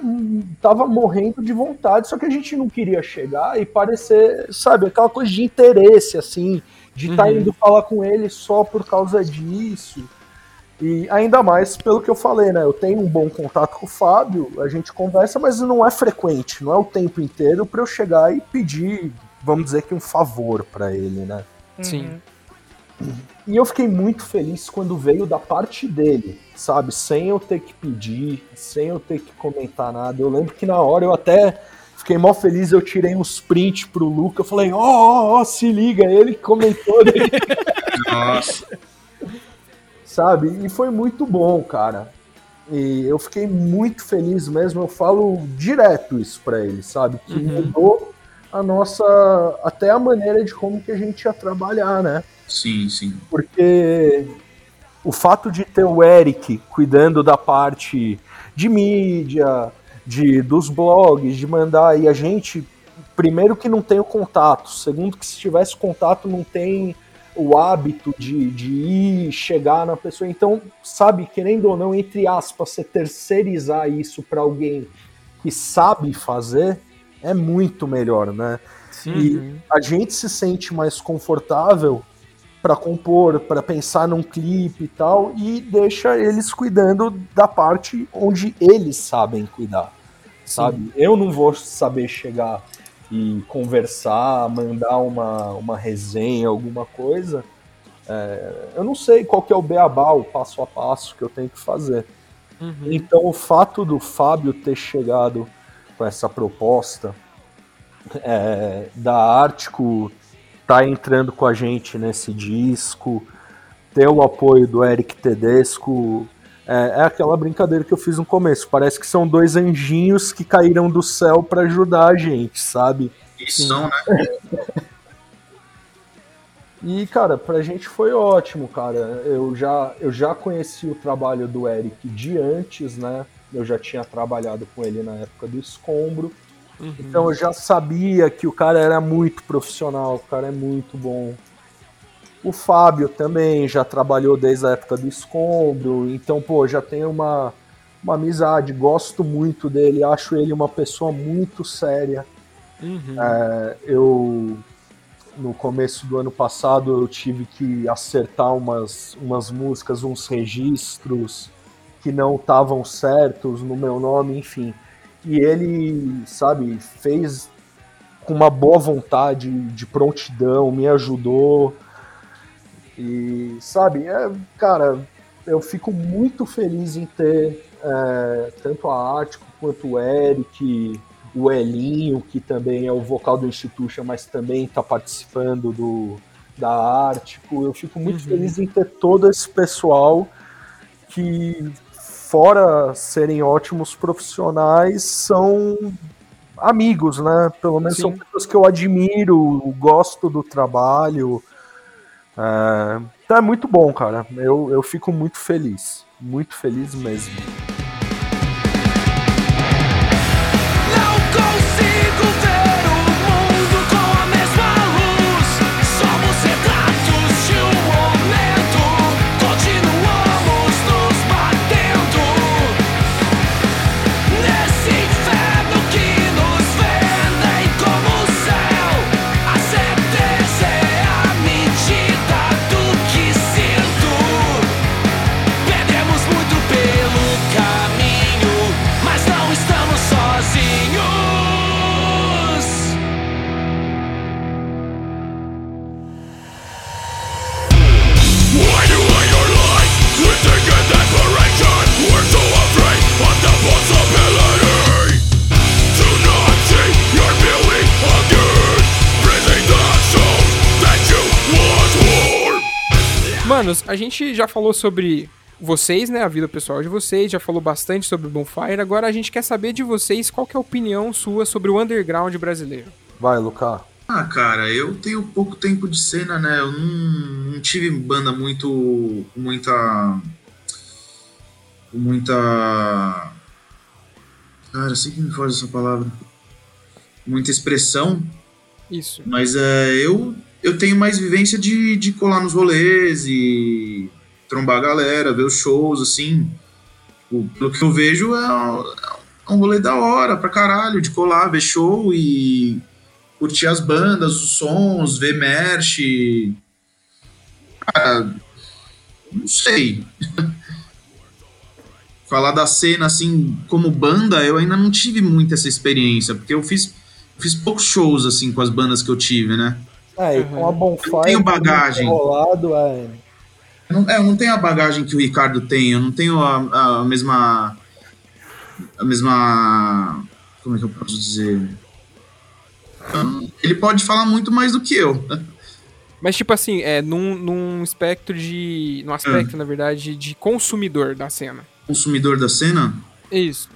C: tava morrendo de vontade, só que a gente não queria chegar e parecer, sabe, aquela coisa de interesse, assim, de estar tá uhum. indo falar com ele só por causa disso. E ainda mais pelo que eu falei, né? Eu tenho um bom contato com o Fábio, a gente conversa, mas não é frequente, não é o tempo inteiro para eu chegar e pedir, vamos dizer que um favor para ele, né?
A: Sim.
C: E eu fiquei muito feliz quando veio da parte dele, sabe? Sem eu ter que pedir, sem eu ter que comentar nada. Eu lembro que na hora eu até fiquei mó feliz, eu tirei uns prints pro Luca, eu falei, ó, ó, ó, se liga, ele comentou.
D: Nossa
C: sabe? E foi muito bom, cara. E eu fiquei muito feliz mesmo. Eu falo direto isso para ele, sabe? Que uhum. mudou a nossa. até a maneira de como que a gente ia trabalhar, né?
D: Sim, sim.
C: Porque o fato de ter o Eric cuidando da parte de mídia, de dos blogs, de mandar e a gente primeiro que não tem o contato, segundo que se tivesse contato não tem o hábito de, de ir chegar na pessoa. Então, sabe, querendo ou não, entre aspas, você terceirizar isso para alguém que sabe fazer é muito melhor, né? Sim. E a gente se sente mais confortável para compor, para pensar num clipe e tal, e deixa eles cuidando da parte onde eles sabem cuidar, sabe? Sim. Eu não vou saber chegar e conversar, mandar uma, uma resenha, alguma coisa, é, eu não sei qual que é o beabá, o passo a passo que eu tenho que fazer. Uhum. Então o fato do Fábio ter chegado com essa proposta é, da Ártico tá entrando com a gente nesse disco, ter o apoio do Eric Tedesco, é, é, aquela brincadeira que eu fiz no começo. Parece que são dois anjinhos que caíram do céu para ajudar a gente, sabe?
D: E são, né?
C: E, cara, pra gente foi ótimo, cara. Eu já, eu já conheci o trabalho do Eric de antes, né? Eu já tinha trabalhado com ele na época do Escombro. Uhum. Então eu já sabia que o cara era muito profissional, o cara é muito bom. O Fábio também já trabalhou desde a época do Escombro, então, pô, já tem uma, uma amizade, gosto muito dele, acho ele uma pessoa muito séria. Uhum. É, eu, no começo do ano passado, eu tive que acertar umas, umas músicas, uns registros que não estavam certos no meu nome, enfim. E ele, sabe, fez com uma boa vontade, de prontidão, me ajudou. E, sabe, é, cara, eu fico muito feliz em ter é, tanto a Ático quanto o Eric, o Elinho, que também é o vocal do Institution, mas também está participando do, da Ártico. Eu fico muito uhum. feliz em ter todo esse pessoal que, fora serem ótimos profissionais, são amigos, né? Pelo menos Sim. são pessoas que eu admiro, gosto do trabalho. É, então é muito bom, cara. Eu, eu fico muito feliz. Muito feliz mesmo.
A: Manos, a gente já falou sobre vocês, né, a vida pessoal de vocês, já falou bastante sobre o Bonfire, agora a gente quer saber de vocês qual é a opinião sua sobre o underground brasileiro.
C: Vai, Lucas.
D: Ah, cara, eu tenho pouco tempo de cena, né? Eu não, não tive banda muito. muita. muita. Cara, sei que me foge essa palavra. Muita expressão.
A: Isso.
D: Mas é, eu, eu tenho mais vivência de, de colar nos rolês e trombar a galera, ver os shows, assim. O, pelo que eu vejo, é, é um rolê da hora pra caralho, de colar, ver show e curtir as bandas, os sons, ver merch. Cara, não sei. Falar da cena assim como banda, eu ainda não tive muita essa experiência, porque eu fiz, fiz poucos shows assim com as bandas que eu tive, né?
C: É, e com a Bonfire. Eu
D: tenho bagagem.
C: Rolado, é.
D: Eu não, é, eu não tenho a bagagem que o Ricardo tem, eu não tenho a, a mesma. A mesma. Como é que eu posso dizer? Ele pode falar muito mais do que eu.
A: Mas, tipo assim, é num, num espectro de. num aspecto, é. na verdade, de consumidor da cena.
D: Consumidor da cena?
A: Isso.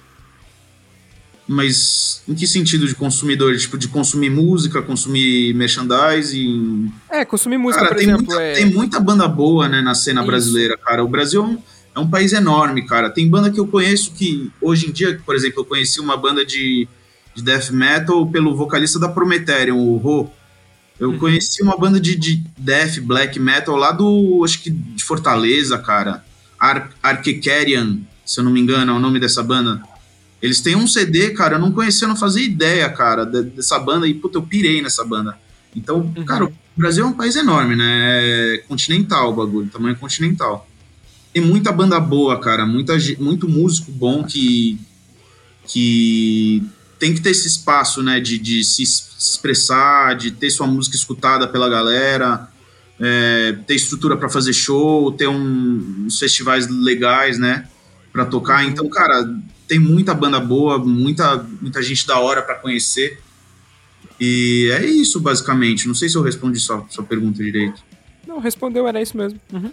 D: Mas em que sentido de consumidor? Tipo, de consumir música, consumir merchandising?
A: É, consumir música, cara,
D: por
A: tem
D: exemplo. Muita,
A: é...
D: Tem muita banda boa, né, na cena Isso. brasileira, cara. O Brasil é um, é um país enorme, cara. Tem banda que eu conheço que, hoje em dia, por exemplo, eu conheci uma banda de, de death metal pelo vocalista da Prometheum, o Ro. Eu uhum. conheci uma banda de, de death, black metal lá do, acho que de Fortaleza, cara. Ar Arquekerian, se eu não me engano, é o nome dessa banda. Eles têm um CD, cara, eu não conhecia, eu não fazia ideia, cara, dessa banda, e puta, eu pirei nessa banda. Então, uhum. cara, o Brasil é um país enorme, né? É continental o bagulho, tamanho continental. Tem muita banda boa, cara, muita, muito músico bom que, que tem que ter esse espaço, né, de, de se expressar, de ter sua música escutada pela galera, é, ter estrutura para fazer show, ter um, uns festivais legais, né, para tocar. Uhum. Então, cara, tem muita banda boa, muita, muita gente da hora para conhecer. E é isso, basicamente. Não sei se eu respondi sua, sua pergunta direito.
A: Não, respondeu, era isso mesmo. Uhum.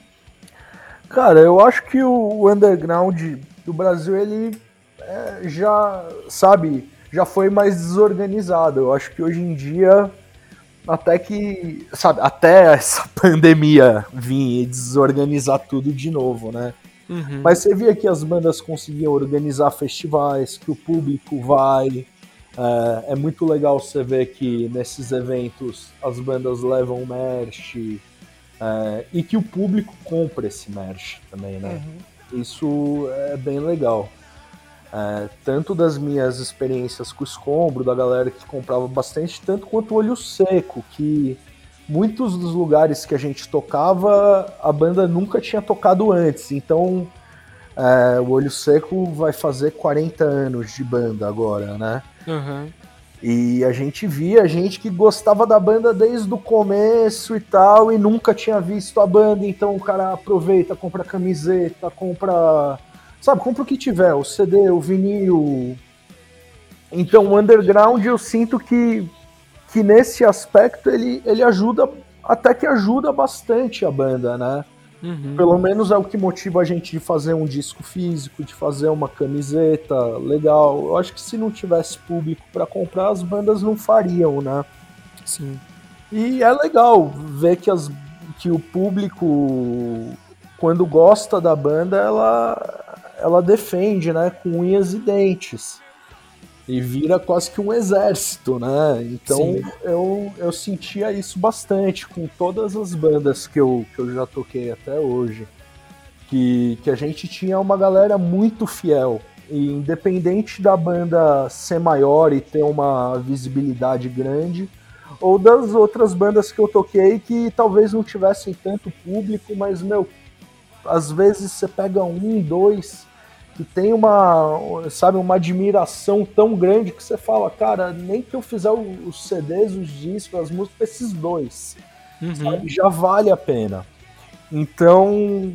C: Cara, eu acho que o underground do Brasil, ele é, já, sabe, já foi mais desorganizado. Eu acho que hoje em dia, até que, sabe, até essa pandemia vir e desorganizar tudo de novo, né? Uhum. Mas você via que as bandas conseguiam organizar festivais, que o público vai. É, é, muito legal você ver que nesses eventos as bandas levam merch é, e que o público compra esse merch também, né? Uhum. Isso é bem legal. É, tanto das minhas experiências com o escombro, da galera que comprava bastante, tanto quanto o olho seco, que muitos dos lugares que a gente tocava, a banda nunca tinha tocado antes. Então, é, o Olho Seco vai fazer 40 anos de banda agora, né?
A: Uhum.
C: E a gente via gente que gostava da banda desde o começo e tal, e nunca tinha visto a banda, então o cara aproveita, compra camiseta, compra. Sabe, compra o que tiver, o CD, o vinil. Então o underground eu sinto que que nesse aspecto ele, ele ajuda, até que ajuda bastante a banda, né? Uhum. Pelo menos é o que motiva a gente de fazer um disco físico, de fazer uma camiseta legal. Eu acho que se não tivesse público para comprar, as bandas não fariam, né?
A: Sim.
C: E é legal ver que, as, que o público, quando gosta da banda, ela, ela defende, né? Com unhas e dentes e vira quase que um exército, né? Então eu, eu sentia isso bastante com todas as bandas que eu, que eu já toquei até hoje. Que, que a gente tinha uma galera muito fiel. E independente da banda ser maior e ter uma visibilidade grande, ou das outras bandas que eu toquei que talvez não tivessem tanto público, mas, meu, às vezes você pega um, dois que tem uma, sabe, uma admiração tão grande que você fala, cara, nem que eu fizer os CDs, os discos, as músicas, esses dois, uhum. sabe, já vale a pena. Então,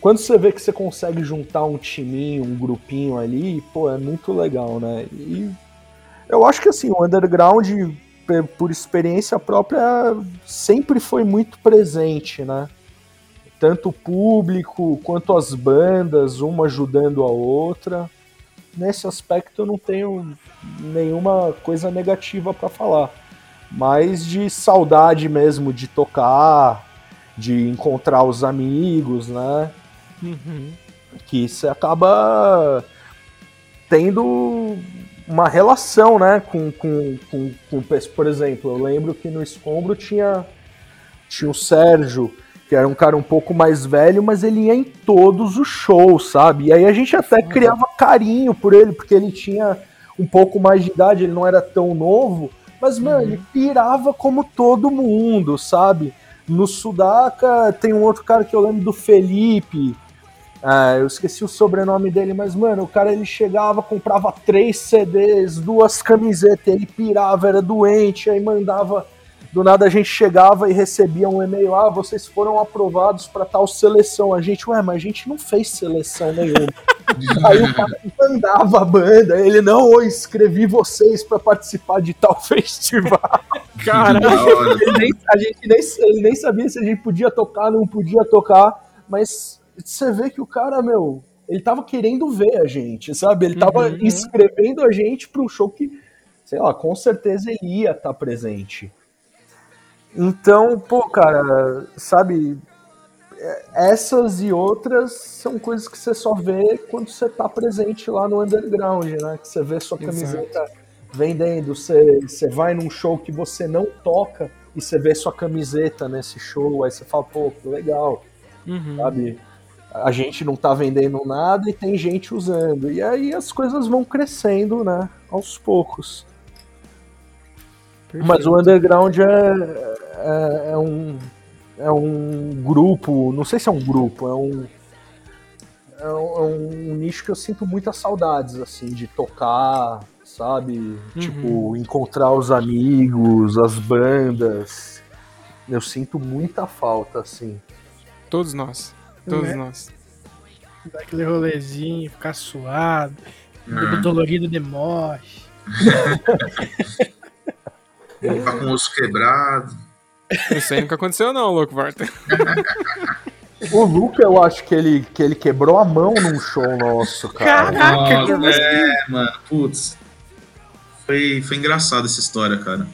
C: quando você vê que você consegue juntar um timinho, um grupinho ali, pô, é muito legal, né? E eu acho que assim, o underground, por experiência própria, sempre foi muito presente, né? Tanto o público quanto as bandas, uma ajudando a outra. Nesse aspecto eu não tenho nenhuma coisa negativa para falar, mas de saudade mesmo de tocar, de encontrar os amigos, né?
A: Uhum.
C: que você acaba tendo uma relação, né, com, com, com, com, por exemplo, eu lembro que no Escombro tinha, tinha o Sérgio, que era um cara um pouco mais velho, mas ele ia em todos os shows, sabe? E aí a gente até criava carinho por ele, porque ele tinha um pouco mais de idade, ele não era tão novo, mas, mano, uhum. ele pirava como todo mundo, sabe? No Sudaca tem um outro cara que eu lembro do Felipe, ah, eu esqueci o sobrenome dele, mas, mano, o cara ele chegava, comprava três CDs, duas camisetas, ele pirava, era doente, aí mandava do nada a gente chegava e recebia um e-mail: ah, vocês foram aprovados para tal seleção. A gente, ué, mas a gente não fez seleção nenhuma. Aí o cara mandava a banda, ele não, eu escrevi vocês para participar de tal festival. Caralho, a gente nem, ele nem sabia se a gente podia tocar, não podia tocar, mas você vê que o cara, meu, ele tava querendo ver a gente, sabe? Ele tava uhum. inscrevendo a gente para um show que, sei lá, com certeza ele ia estar tá presente. Então, pô, cara, sabe, essas e outras são coisas que você só vê quando você tá presente lá no underground, né? Que você vê sua camiseta Exato. vendendo, você, você vai num show que você não toca e você vê sua camiseta nesse show, aí você fala, pô, que legal, uhum. sabe? A gente não tá vendendo nada e tem gente usando. E aí as coisas vão crescendo, né? Aos poucos. Perfeito. Mas o underground é, é, é, um, é um grupo, não sei se é um grupo, é um, é um, é um nicho que eu sinto muitas saudades, assim, de tocar, sabe? Uhum. Tipo, encontrar os amigos, as bandas. Eu sinto muita falta, assim.
A: Todos nós. Todos é? nós.
B: Dar aquele rolezinho, ficar suado, hum. dolorido de morte.
D: Ficar com o osso quebrado.
A: Isso aí nunca aconteceu, não, louco, Varta.
C: O Luca, eu acho que ele, que ele quebrou a mão num show nosso, cara.
D: Caraca, Nossa, é, mano, putz. Foi, foi engraçado essa história, cara.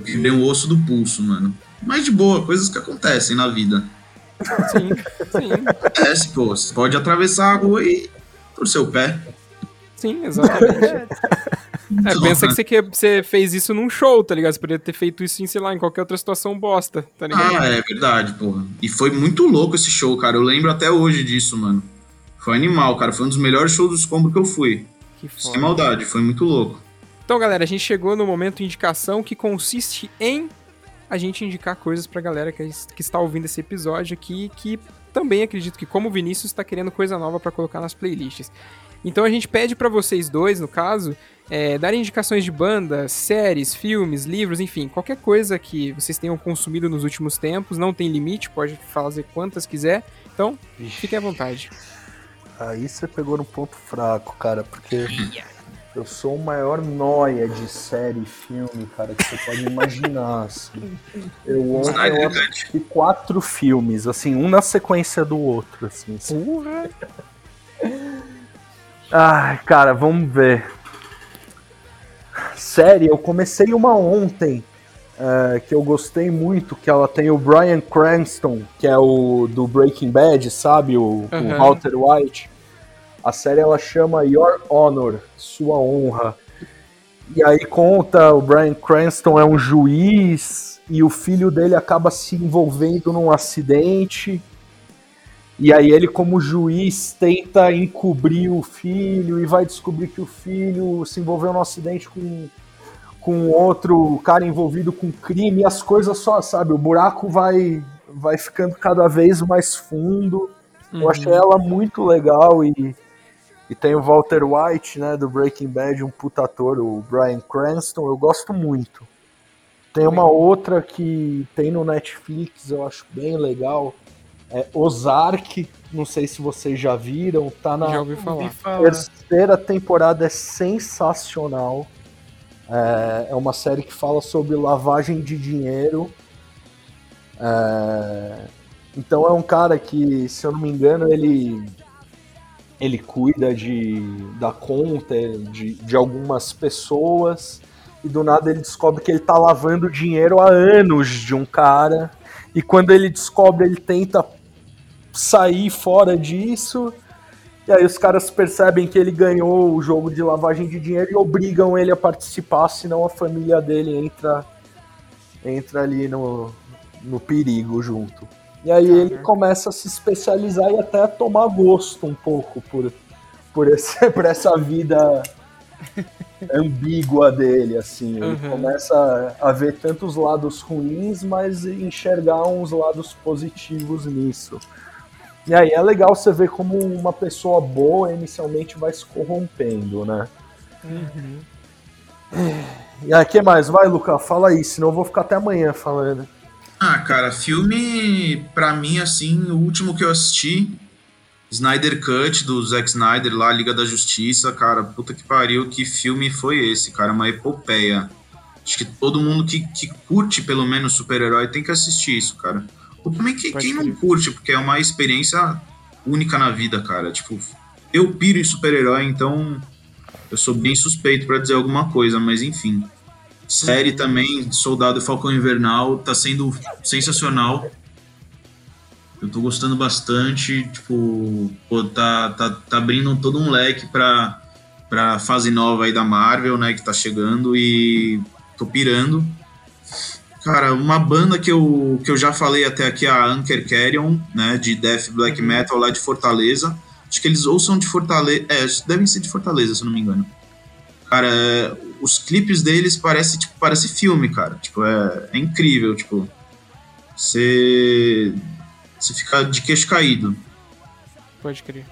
D: Eu quebrei o osso do pulso, mano. Mas de boa, coisas que acontecem na vida. Sim, sim. Acontece, pô. Você pode atravessar a rua e torcer o pé.
A: Sim, exatamente. É, pensa que você, que você fez isso num show, tá ligado? Você poderia ter feito isso em, sei lá, em qualquer outra situação bosta, tá ligado?
D: Ah, é verdade, porra. E foi muito louco esse show, cara. Eu lembro até hoje disso, mano. Foi animal, cara. Foi um dos melhores shows do escombro que eu fui. Que foda. Sem maldade, foi muito louco.
A: Então, galera, a gente chegou no momento de indicação que consiste em a gente indicar coisas pra galera que, que está ouvindo esse episódio aqui, que também acredito que, como o Vinícius, está querendo coisa nova para colocar nas playlists. Então a gente pede para vocês dois, no caso, é, darem indicações de bandas, séries, filmes, livros, enfim, qualquer coisa que vocês tenham consumido nos últimos tempos, não tem limite, pode fazer quantas quiser. Então, fiquem à vontade.
C: Aí você pegou no ponto fraco, cara, porque eu sou o maior noia de série e filme, cara, que você pode imaginar. Assim. Eu ontem eu assisti quatro filmes, assim, um na sequência do outro, assim. Porra! Ai, cara, vamos ver. Série, eu comecei uma ontem uh, que eu gostei muito, que ela tem o Brian Cranston, que é o do Breaking Bad, sabe? O, uhum. o Walter White. A série ela chama Your Honor, Sua Honra. E aí conta, o Brian Cranston é um juiz e o filho dele acaba se envolvendo num acidente e aí ele, como juiz, tenta encobrir o filho e vai descobrir que o filho se envolveu num acidente com, com outro cara envolvido com crime e as coisas só, sabe, o buraco vai, vai ficando cada vez mais fundo. Uhum. Eu achei ela muito legal e, e tem o Walter White, né, do Breaking Bad, um puta ator, o Brian Cranston, eu gosto muito. Tem uma outra que tem no Netflix, eu acho bem legal, é, Ozark, não sei se vocês já viram, tá na
A: já ouvi falar.
C: terceira temporada, é sensacional. É, é, uma série que fala sobre lavagem de dinheiro. É, então é um cara que, se eu não me engano, ele ele cuida de, da conta de, de algumas pessoas e do nada ele descobre que ele tá lavando dinheiro há anos de um cara e quando ele descobre ele tenta sair fora disso, E aí os caras percebem que ele ganhou o jogo de lavagem de dinheiro e obrigam ele a participar, senão a família dele entra entra ali no, no perigo junto. E aí ele começa a se especializar e até a tomar gosto um pouco por, por, esse, por essa vida ambígua dele, assim. Ele uhum. começa a ver tantos lados ruins, mas enxergar uns lados positivos nisso. E aí é legal você ver como uma pessoa boa inicialmente vai se corrompendo, né? Uhum. E aí, que mais? Vai, Luca, fala aí, senão eu vou ficar até amanhã falando.
D: Ah, cara, filme, pra mim, assim, o último que eu assisti, Snyder Cut, do Zack Snyder, lá, Liga da Justiça, cara, puta que pariu, que filme foi esse, cara? Uma epopeia. Acho que todo mundo que, que curte, pelo menos, super-herói tem que assistir isso, cara. Ou também que, quem não curte, porque é uma experiência única na vida, cara. Tipo, eu piro em super-herói, então eu sou bem suspeito para dizer alguma coisa, mas enfim. Série também, Soldado Falcão Invernal, tá sendo sensacional. Eu tô gostando bastante, tipo, pô, tá, tá, tá abrindo todo um leque pra, pra fase nova aí da Marvel, né, que tá chegando e tô pirando. Cara, uma banda que eu, que eu já falei até aqui, a Anker Carrion, né, de Death Black uhum. Metal lá de Fortaleza. Acho que eles ou são de Fortaleza, é, devem ser de Fortaleza, se eu não me engano. Cara, os clipes deles parece tipo, parece filme, cara. Tipo, é, é incrível, tipo. Você você fica de queixo caído.
B: Pode crer.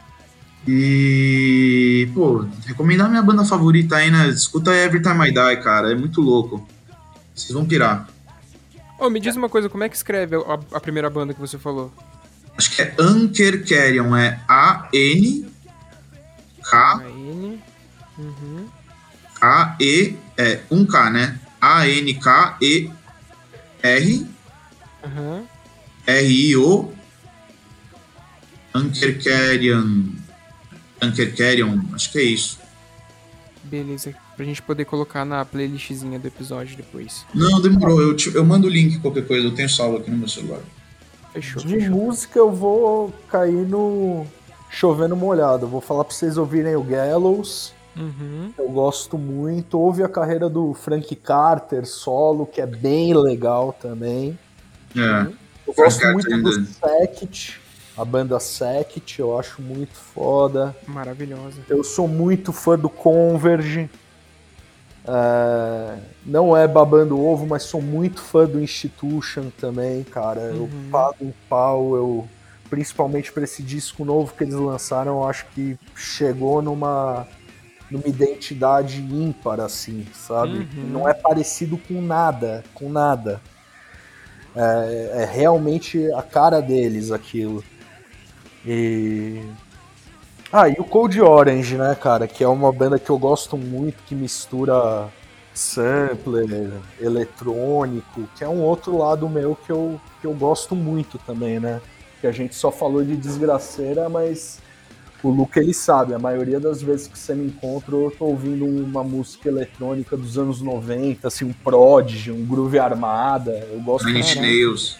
D: E, pô, recomendar minha banda favorita aí, né? Escuta Every Time I Die, cara. É muito louco. Vocês vão pirar.
A: Oh, me diz uma coisa, como é que escreve a, a primeira banda que você falou?
D: Acho que é Anker Carrion, é A-N K A-N uhum. K-E é um K, né? A-N-K-E-R uhum. R-I-O Anker Carrion Anker Carrion, acho que é isso.
A: Beleza, pra gente poder colocar na playlistzinha do episódio depois.
D: Não, demorou. Eu, te, eu mando o link, qualquer coisa. Eu tenho salvo aqui no meu celular.
C: Fechou. De fechou. música eu vou cair no chovendo molhado. vou falar pra vocês ouvirem o Gallows. Uhum. Eu gosto muito. Ouve a carreira do Frank Carter solo, que é bem legal também. É. Eu gosto Frank muito do Sect a banda Sect, eu acho muito foda.
A: Maravilhosa.
C: Eu sou muito fã do Converge. É, não é babando ovo, mas sou muito fã do Institution também, cara. Uhum. Eu pago um pau, eu principalmente para esse disco novo que eles lançaram, eu acho que chegou numa numa identidade ímpar assim, sabe? Uhum. Não é parecido com nada, com nada. É, é realmente a cara deles aquilo. E. Ah, e o Cold Orange, né, cara? Que é uma banda que eu gosto muito, que mistura sampler, eletrônico, que é um outro lado meu que eu, que eu gosto muito também, né? Que a gente só falou de desgraceira, mas o Luke ele sabe, a maioria das vezes que você me encontra eu tô ouvindo uma música eletrônica dos anos 90, assim, um Prodigy, um Groove Armada, eu gosto
D: Nine Inch Nails.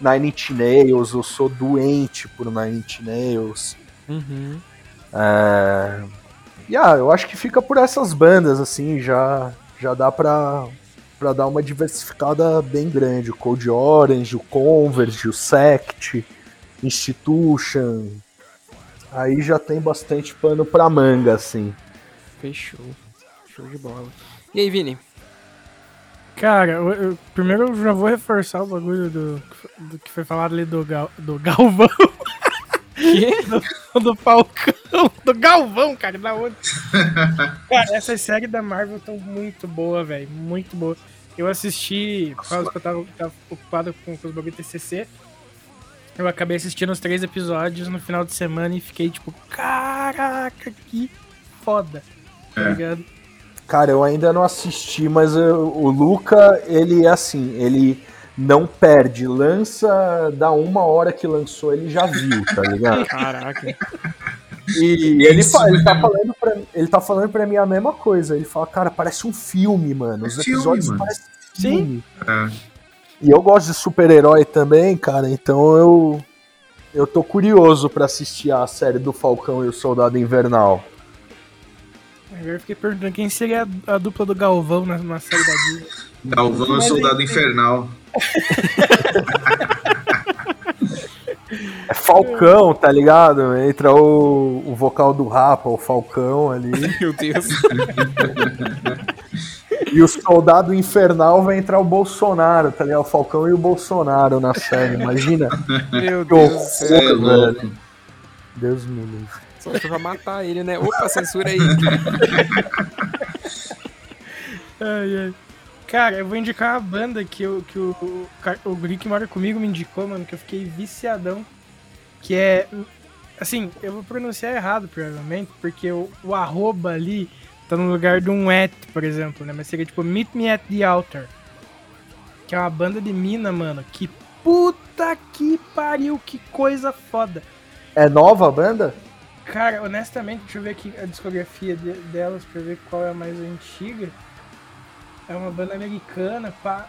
C: Nine Inch Nails, eu sou doente por Nine Inch Nails. Uhum. É... E ah, eu acho que fica por essas bandas, assim, já, já dá pra, pra dar uma diversificada bem grande. O Cold Orange, o Converge, o Sect, Institution. Aí já tem bastante pano pra manga, assim.
A: Fechou. Show de bola. E aí, Vini?
B: Cara, eu, eu, primeiro eu já vou reforçar o bagulho do, do que foi falado ali do, Gal, do Galvão. Que? Do, do Falcão. Do Galvão, cara, da onde? cara, essas séries da Marvel estão muito boas, velho. Muito boa. Eu assisti, por causa que eu tava, tava ocupado com, com os bagulhos TCC. Eu acabei assistindo os três episódios no final de semana e fiquei tipo, caraca, que foda. Tá é. ligado?
C: Cara, eu ainda não assisti, mas eu, o Luca, ele é assim, ele não perde, lança da uma hora que lançou, ele já viu, tá ligado?
A: Caraca.
C: E ele, fa ele, tá falando pra, ele tá falando pra mim a mesma coisa. Ele fala, cara, parece um filme, mano. Os episódios filme, parecem filme. Sim. É. E eu gosto de super-herói também, cara, então eu Eu tô curioso para assistir a série do Falcão e o Soldado Invernal.
B: Agora eu fiquei perguntando quem seria a, a dupla do Galvão na, na série da Disney.
D: Galvão e o Soldado Infernal.
C: É Falcão, tá ligado? Entra o, o vocal do Rapa, o Falcão ali.
A: Meu Deus.
C: e o soldado infernal vai entrar o Bolsonaro, tá ligado? O Falcão e o Bolsonaro na série, imagina.
A: Meu Deus do céu.
D: É.
C: Deus me livre.
A: Só pra matar ele, né? Opa, censura aí.
B: Ai, ai. Cara, eu vou indicar uma banda que, eu, que o, o, o Guri que mora comigo me indicou, mano, que eu fiquei viciadão. Que é. Assim, eu vou pronunciar errado, provavelmente, porque o, o arroba ali tá no lugar de um at, por exemplo, né? Mas seria tipo Meet Me at the Altar. Que é uma banda de mina, mano. Que puta que pariu, que coisa foda.
C: É nova a banda?
B: Cara, honestamente, deixa eu ver aqui a discografia de, delas pra ver qual é a mais antiga. É uma banda americana, pá.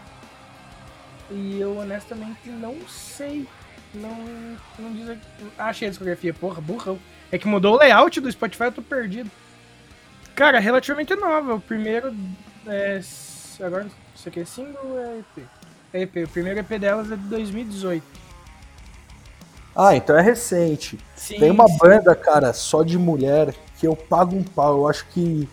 B: E eu honestamente não sei. Não, não diz. Ah, achei a discografia, porra, burrão. É que mudou o layout do Spotify, eu tô perdido. Cara, relativamente nova. O primeiro é. Agora, isso aqui é single ou é EP? É EP. O primeiro EP delas é de 2018.
C: Ah, então é recente.
B: Sim,
C: Tem uma
B: sim.
C: banda, cara, só de mulher que eu pago um pau. Eu acho que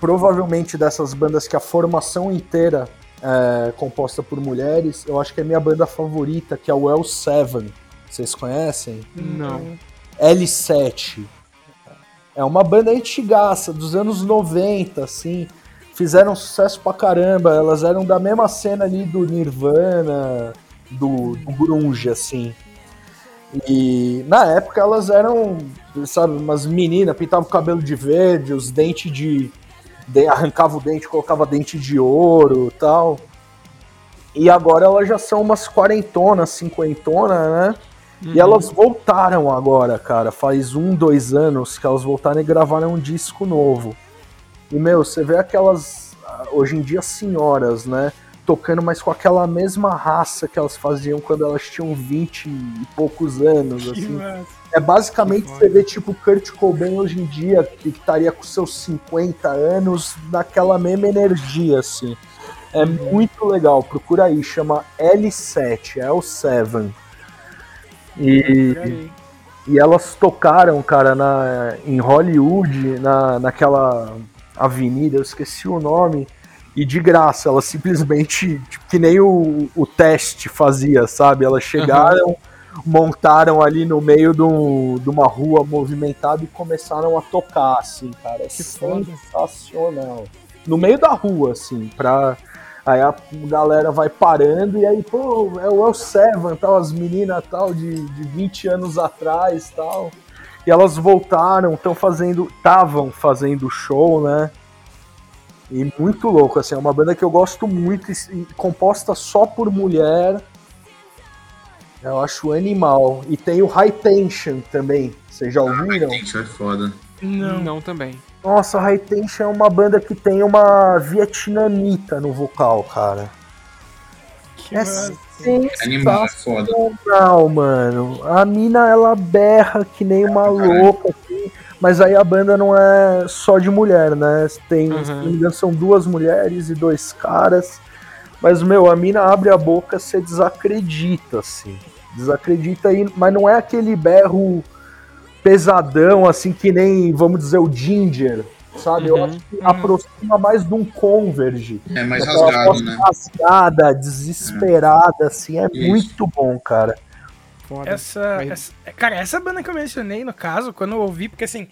C: provavelmente dessas bandas que a formação inteira é composta por mulheres, eu acho que é a minha banda favorita, que é o L7. Vocês conhecem?
A: Não.
C: L7. É uma banda antigaça, dos anos 90, assim. Fizeram sucesso pra caramba. Elas eram da mesma cena ali do Nirvana, do, do Grunge, assim. E na época elas eram, sabe, umas meninas, pintavam o cabelo de verde, os dentes de. de arrancava o dente, colocava dente de ouro tal. E agora elas já são umas quarentonas, cinquentonas, né? E elas voltaram agora, cara. Faz um, dois anos que elas voltaram e gravaram um disco novo. E, meu, você vê aquelas, ah, hoje em dia, senhoras, né? Tocando, mas com aquela mesma raça que elas faziam quando elas tinham 20 e poucos anos,
B: Que
C: assim.
B: massa.
C: É basicamente você vê tipo Kurt Cobain hoje em dia, que estaria com seus 50 anos, naquela mesma energia, assim. É muito legal, procura aí, chama L7, L7. E,
B: Peraí.
C: e elas tocaram, cara, na, em Hollywood, na, naquela avenida, eu esqueci o nome, e de graça, elas simplesmente, tipo, que nem o, o teste fazia, sabe? Elas chegaram, montaram ali no meio de, um- de uma rua movimentada e começaram a tocar, assim, cara. É
B: Que foda.
C: sensacional. No meio da rua, assim, pra. Aí a galera vai parando e aí, pô, é o El Seven, tal, as meninas tal, de, de 20 anos atrás tal. E elas voltaram, estão fazendo. estavam fazendo show, né? E muito louco, assim, é uma banda que eu gosto muito, e, composta só por mulher. Eu acho animal. E tem o High Tension também. Vocês já ouviram?
D: Gente, é foda.
B: Não.
A: Não também.
C: Nossa, High Tension é uma banda que tem uma vietnamita no vocal, cara.
B: Que
C: É.
D: Animal é foda.
C: sensacional, mano. A mina, ela berra que nem uma louca. Mas aí a banda não é só de mulher, né? Tem,
A: Uhum.
C: se não me engano, são duas mulheres e dois caras. Mas, meu, a mina abre a boca, você desacredita, assim. Desacredita aí, mas não é aquele berro pesadão, assim, que nem, vamos dizer, o Ginger, sabe? Eu
A: Uhum.
C: acho que aproxima mais de um Converge.
D: É mais rasgado, né?
C: rasgada, desesperada, assim, é
D: Isso.
C: muito bom, cara.
A: Foda.
B: Essa,
A: Mas-
B: essa- Cara, essa banda que eu mencionei, no caso, quando eu ouvi, porque assim,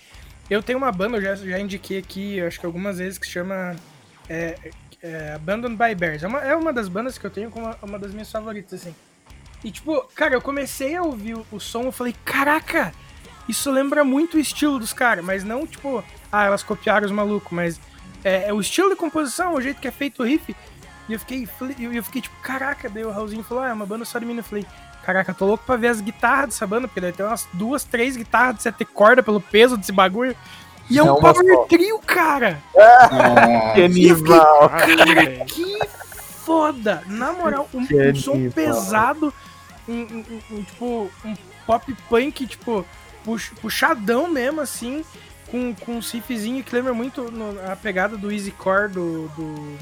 B: eu tenho uma banda, eu já, já indiquei aqui, eu acho que algumas vezes, que se chama é, é, Abandoned by Bears. É uma, é uma das bandas que eu tenho como uma, uma das minhas favoritas, assim. E tipo, cara, eu comecei a ouvir o, o som, eu falei, caraca, isso lembra muito o estilo dos caras, mas não tipo, ah, elas copiaram os malucos, mas é, é o estilo de composição, o jeito que é feito o riff. E eu fiquei, eu, eu fiquei tipo, caraca, daí o Raulzinho falou, ah, é uma banda só de mina. Eu falei, caraca, tô louco pra ver as guitarras dessa banda, porque deve ter umas duas, três guitarras de sete cordas pelo peso desse bagulho. E é,
C: É
B: um power
C: só.
B: trio, cara!
D: Nossa.
C: animal.
A: Caralho, velho.
B: Que foda! Na moral, um,
C: Que
B: um som pesado, um, um- um- um, tipo, um pop punk, tipo, pux, puxadão mesmo, assim, com, com um riffzinho que lembra muito no, a pegada do Easy Core do, do,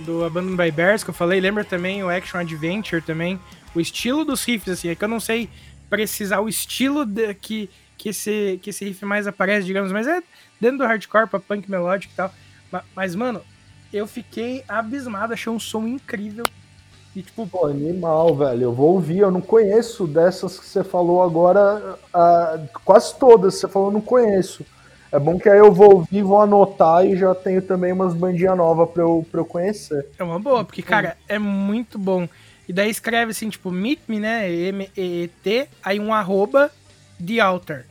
B: do Abandoned by Bears, que eu falei. Lembra também o Action Adventure também. O estilo dos riffs, assim, é que eu não sei precisar o estilo de, que, que, esse, que esse riff mais aparece, digamos, mas é dentro do hardcore, pra punk melódico e tal. Mas, mas, mano, eu fiquei abismado, achei um som incrível.
C: E, tipo, Pô, animal, velho. Eu vou ouvir, eu não conheço dessas que você falou agora, quase todas você falou, eu não conheço. É bom que aí eu vou ouvir, vou anotar e já tenho também umas bandinhas novas pra eu, pra eu conhecer.
B: É uma boa, porque, cara, é muito bom. E daí escreve assim, tipo, meet me, né? M-E-E-T, aí um arroba de altar.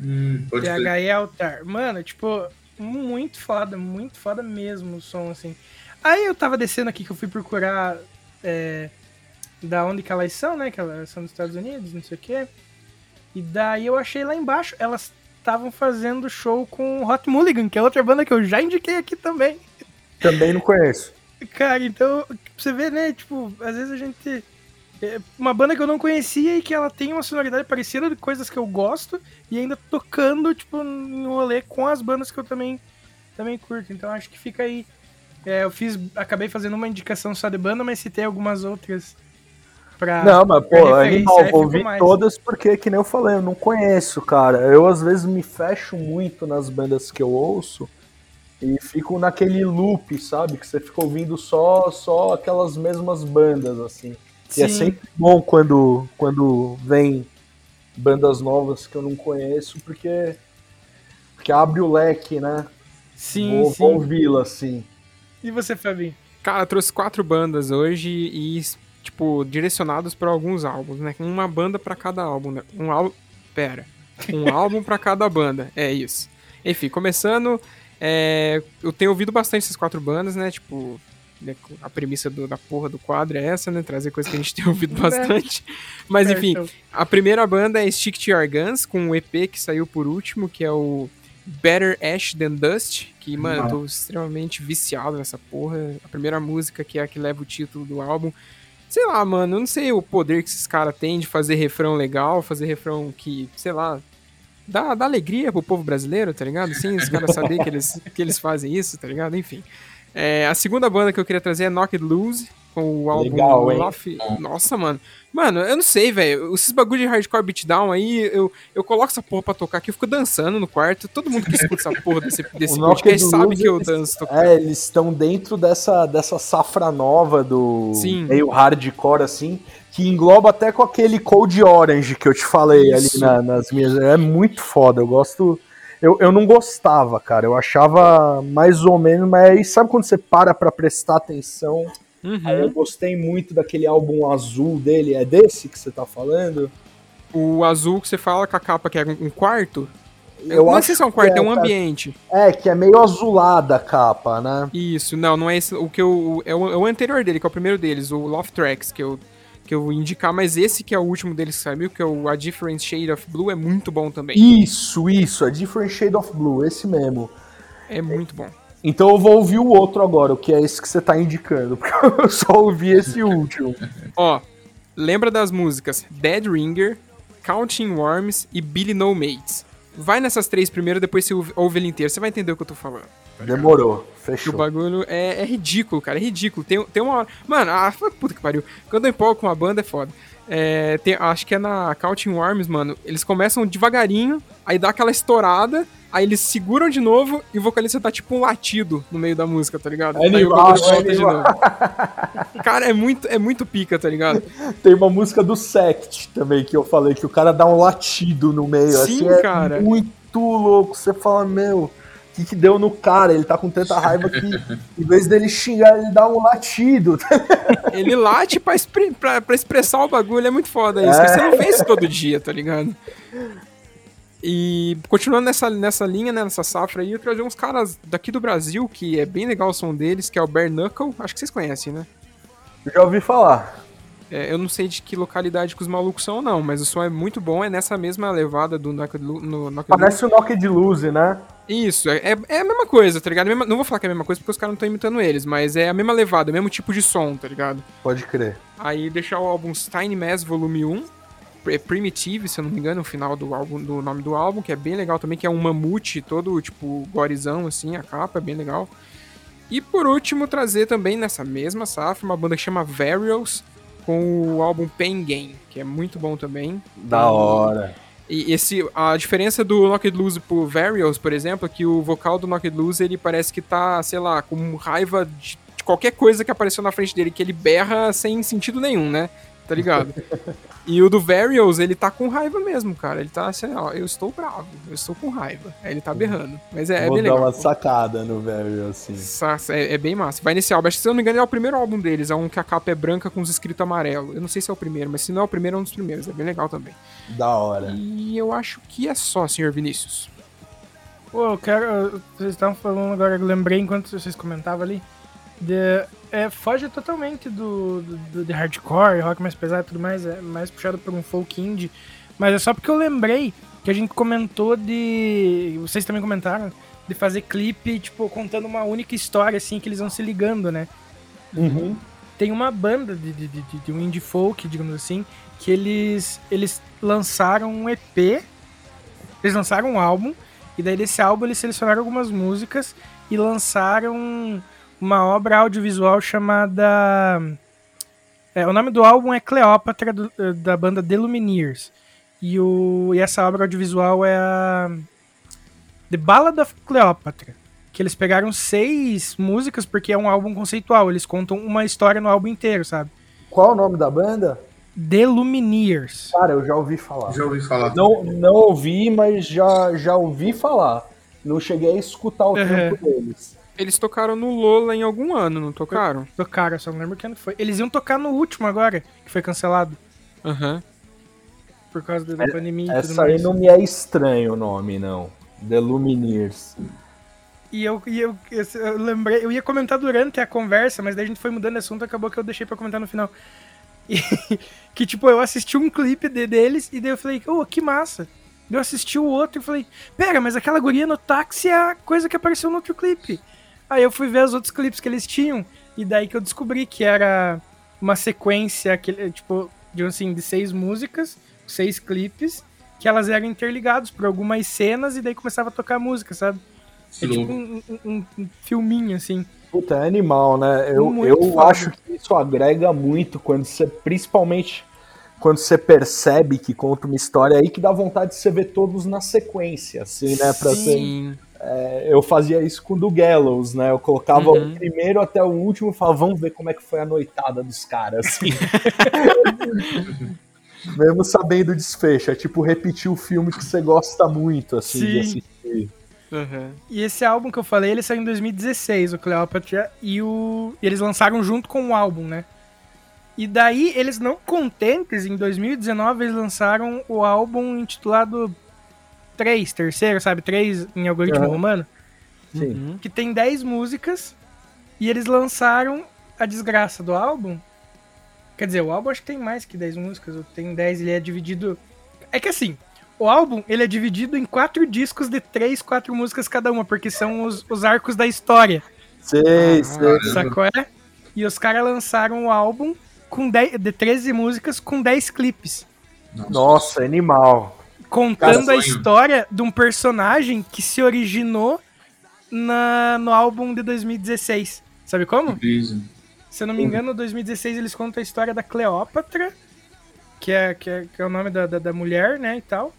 D: Hum,
B: T-H-E altar. Mano, tipo, muito foda, muito foda mesmo o som, assim. Aí eu tava descendo aqui que eu fui procurar é, da onde que elas são, né? Que elas são dos Estados Unidos, não sei o quê. E daí eu achei lá embaixo, elas estavam fazendo show com Hot Mulligan, que é outra banda que eu já indiquei aqui também.
C: Também não conheço.
B: Cara, então, você vê, né? Tipo, às vezes a gente. É uma banda que eu não conhecia e que ela tem uma sonoridade parecida de coisas que eu gosto e ainda tocando, tipo, em rolê com as bandas que eu também, também curto. Então acho que fica aí. É, eu fiz. Acabei fazendo uma indicação só de banda, mas citei algumas outras
C: pra. Não, mas, pô, animal, vou ouvir todas porque, que nem eu falei, eu não conheço, cara. Eu às vezes me fecho muito nas bandas que eu ouço e fico naquele loop, sabe? Que você fica ouvindo só, só aquelas mesmas bandas, assim. Sim. E é sempre bom quando, quando vem bandas novas que eu não conheço, porque, porque abre o leque, né?
B: Sim,
C: vou,
B: sim.
C: Vou ouvi-la, assim.
B: E você, Fabinho?
A: Cara, trouxe quatro bandas hoje e, tipo, direcionados para alguns álbuns, né? Uma banda para cada álbum, né? Um álbum... Pera. Um álbum para cada banda. É isso. Enfim, começando... É, eu tenho ouvido bastante essas quatro bandas, né? Tipo, né, a premissa do, da porra do quadro é essa, né? Trazer coisas que a gente tem ouvido bastante. Mas enfim, a primeira banda é Stick to Your Guns, com um EP que saiu por último, que é o Better Ash Than Dust. Que, mano, eu tô extremamente viciado nessa porra. A primeira música, que é a que leva o título do álbum. Sei lá, mano, eu não sei o poder que esses caras têm de fazer refrão legal, fazer refrão que, sei lá, dá, dá alegria pro povo brasileiro, tá ligado? Sim, os caras saber que eles, que eles fazem isso, tá ligado? Enfim. É, a segunda banda que eu queria trazer é Knocked Loose, com o álbum
C: Legal,
A: Love. Nossa, mano. Mano, eu não sei, velho. Esses bagulho de hardcore beatdown aí, eu, eu coloco essa porra pra tocar aqui, eu fico dançando no quarto. Todo mundo que escuta essa porra desse, desse podcast sabe que eu danço tocando.
C: É, eles estão dentro dessa, dessa safra nova do
A: Sim.
C: meio hardcore, assim, que engloba até com aquele Cold Orange que eu te falei
A: Isso.
C: ali na, nas minhas. É muito foda, eu gosto. Eu, eu não gostava, cara. Eu achava mais ou menos, mas aí sabe quando você para pra prestar atenção?
A: Uhum.
C: Aí eu gostei muito daquele álbum azul dele. É desse que você tá falando?
A: O azul que você fala com a capa que é um quarto.
C: Eu
A: não
C: acho
A: sei se é um quarto, é,
C: é,
A: um ambiente.
C: É, que é meio azulada a capa, né?
A: Isso, não, não é esse. O que eu. É o, é o anterior dele, que é o primeiro deles, o Love Tracks, que eu, que eu vou indicar, mas esse que é o último deles que saiu, que é o A Different Shade of Blue, é muito bom também.
C: Isso, isso, é Different Shade of Blue, esse mesmo.
A: É muito bom.
C: Então eu vou ouvir o outro agora, o que é esse que você tá indicando, porque eu só ouvi esse último.
A: Ó, lembra das músicas Dead Ringer, Counting Worms e Billy No Mates. Vai nessas três primeiro, depois você ouve ele inteiro, você vai entender o que eu tô falando.
C: Demorou,
A: Que o
C: fechou.
A: bagulho é, é ridículo, cara, é ridículo. Tem, tem uma hora. Mano, ah, puta que pariu. Quando eu empolgo com uma banda é foda. É, tem- acho que é na Counting Worms, mano. Eles começam devagarinho, aí dá aquela estourada, aí eles seguram de novo e o vocalista tá tipo um latido no meio da música, tá ligado?
C: É
A: aí o
C: é
A: volta de novo. Cara, é muito, é muito pica, tá ligado?
C: Tem uma música do Sect também que eu falei, que o cara dá um latido no meio.
A: Sim,
C: assim, é
A: cara.
C: muito louco. Você fala, meu, que, que deu no cara? Ele tá com tanta raiva que, em vez dele xingar, ele dá um latido.
A: Ele late pra, expre- pra- pra expressar o bagulho, é muito foda isso.
C: É.
A: Você não vê isso todo dia, tá ligado? E continuando nessa, nessa linha, né, nessa safra aí, eu trazer uns caras daqui do Brasil, que é bem legal o som deles, que é o Bare Knuckle, acho que vocês conhecem, né?
C: Já ouvi falar.
A: É, eu não sei de que localidade que os malucos são, não, mas o som é muito bom, é nessa mesma levada do no Knocked
C: Parece o Knock de Luz, né?
A: Isso, é, é- é a mesma coisa, tá ligado? Mesma- não vou falar que é a mesma coisa porque os caras não estão imitando eles, mas é a mesma levada, o mesmo tipo de som, tá ligado?
C: Pode crer.
A: Aí deixar o álbum Tiny Mass Volume 1, é Primitive, se eu não me engano, o final do álbum, do nome do álbum, que é bem legal também, que é um mamute todo, tipo, gorizão, assim, a capa, é bem legal. E por último, trazer também nessa mesma safra uma banda que chama Varials, com o álbum Pain Game, que é muito bom também.
C: Da hora.
A: E esse, a diferença do Knocked Loose pro Varials, por exemplo, é que o vocal do Knocked Loose, ele parece que tá, sei lá, com raiva de, de qualquer coisa que apareceu na frente dele, que ele berra sem sentido nenhum, né? Tá ligado? E o do Varials, ele tá com raiva mesmo, cara. Ele tá assim, ó, eu estou bravo, eu estou com raiva. Aí ele tá berrando. Mas é, é
C: Vou
A: bem
C: dar
A: legal.
C: uma sacada no Varials, assim.
A: Sa- É, é bem massa. Vai nesse álbum. Acho que, se eu não me engano, é o primeiro álbum deles. É um que a capa é branca com os escritos amarelo. Eu não sei se é o primeiro, mas se não é o primeiro, é um dos primeiros. É bem legal também.
C: Da hora.
A: E eu acho que é só, senhor Vinícius.
B: Pô, eu quero. Vocês estavam falando agora, eu lembrei enquanto vocês comentavam ali. De, é, foge totalmente do, do, do- de hardcore, rock mais pesado e tudo mais. É mais puxado por um folk indie. Mas é só porque eu lembrei que a gente comentou de. Vocês também comentaram. De fazer clipe, tipo, contando uma única história, assim, que eles vão se ligando, né?
C: Uhum.
B: tem uma banda de, de, de, de um indie folk, digamos assim, que eles, eles lançaram um EP, eles lançaram um álbum, e daí desse álbum eles selecionaram algumas músicas e lançaram uma obra audiovisual chamada. É, o nome do álbum é Cleópatra, do- da banda The Lumineers. E, o, e essa obra audiovisual é a. The Ballad of Cleopatra. Que eles pegaram seis músicas, porque é um álbum conceitual. Eles contam uma história no álbum inteiro, sabe?
C: Qual o nome da banda?
B: The Lumineers.
C: Cara, eu já ouvi falar.
D: Já ouvi falar.
C: Não, não ouvi, mas já, já ouvi falar. Não cheguei a escutar o
B: Uhum.
C: tempo deles.
A: Eles tocaram no Lola em algum ano, não tocaram?
B: Tocaram, só não lembro que ano foi. Eles iam tocar no último agora, que foi cancelado.
A: Aham.
B: Por causa da pandemia e tudo
C: Essa aí
B: mais.
C: não me é estranho o nome, não. The Lumineers.
B: E eu, e eu, eu, eu lembrei, eu ia comentar durante a conversa, mas daí a gente foi mudando de assunto, acabou que eu deixei pra comentar no final. E, que tipo, eu assisti um clipe de, deles e daí eu falei, oh, que massa. Eu assisti o outro e falei, pera, mas aquela guria no táxi é a coisa que apareceu no outro clipe. Aí eu fui ver os outros clipes que eles tinham, e daí que eu descobri que era uma sequência, aquele, tipo, digamos assim, de seis músicas, seis clipes, que elas eram interligadas por algumas cenas e daí começava a tocar música, sabe?
D: Que
B: É tipo um, um- um- filminho, assim.
C: Puta, é animal, né? Eu,
B: Muito
C: eu
B: foda.
C: acho que isso agrega muito quando você, principalmente quando você percebe que conta uma história aí que dá vontade de você ver todos na sequência, assim, né? Pra ser,
A: Sim.
C: É, eu fazia isso com o do Gallows, né? Eu colocava
A: Uhum.
C: o primeiro até o último e falava, vamos ver como é que foi a noitada dos caras. Mesmo sabendo o desfecho, é tipo repetir o filme que você gosta muito, assim, de
B: Sim.
C: assistir.
A: Aham.
B: E esse álbum que eu falei, ele saiu em 2016, o Cleopatra, e, o... e eles lançaram junto com o álbum, né? E daí, eles não contentes, em 2019 eles lançaram o álbum intitulado 3, terceiro, sabe? 3 em algoritmo
C: Aham.
B: romano,
C: Sim.
A: Uhum.
B: que tem 10 músicas, e eles lançaram a desgraça do álbum. Quer dizer, o álbum acho que tem mais que 10 músicas, ou tem 10, ele é dividido... É que assim, o álbum, ele é dividido em quatro discos de três, quatro músicas cada uma, porque são os, os arcos da história,
C: Sei, sei.
B: sacou? É? E os caras lançaram o álbum com 10, de 13 músicas com 10 clipes.
C: Nossa, animal.
B: Contando a história de um personagem que se originou na, no álbum de 2016. Sabe como? Se eu não me engano, em 2016 eles contam a história da Cleópatra, que é, que é, que é o nome da, da, da mulher, né, e tal.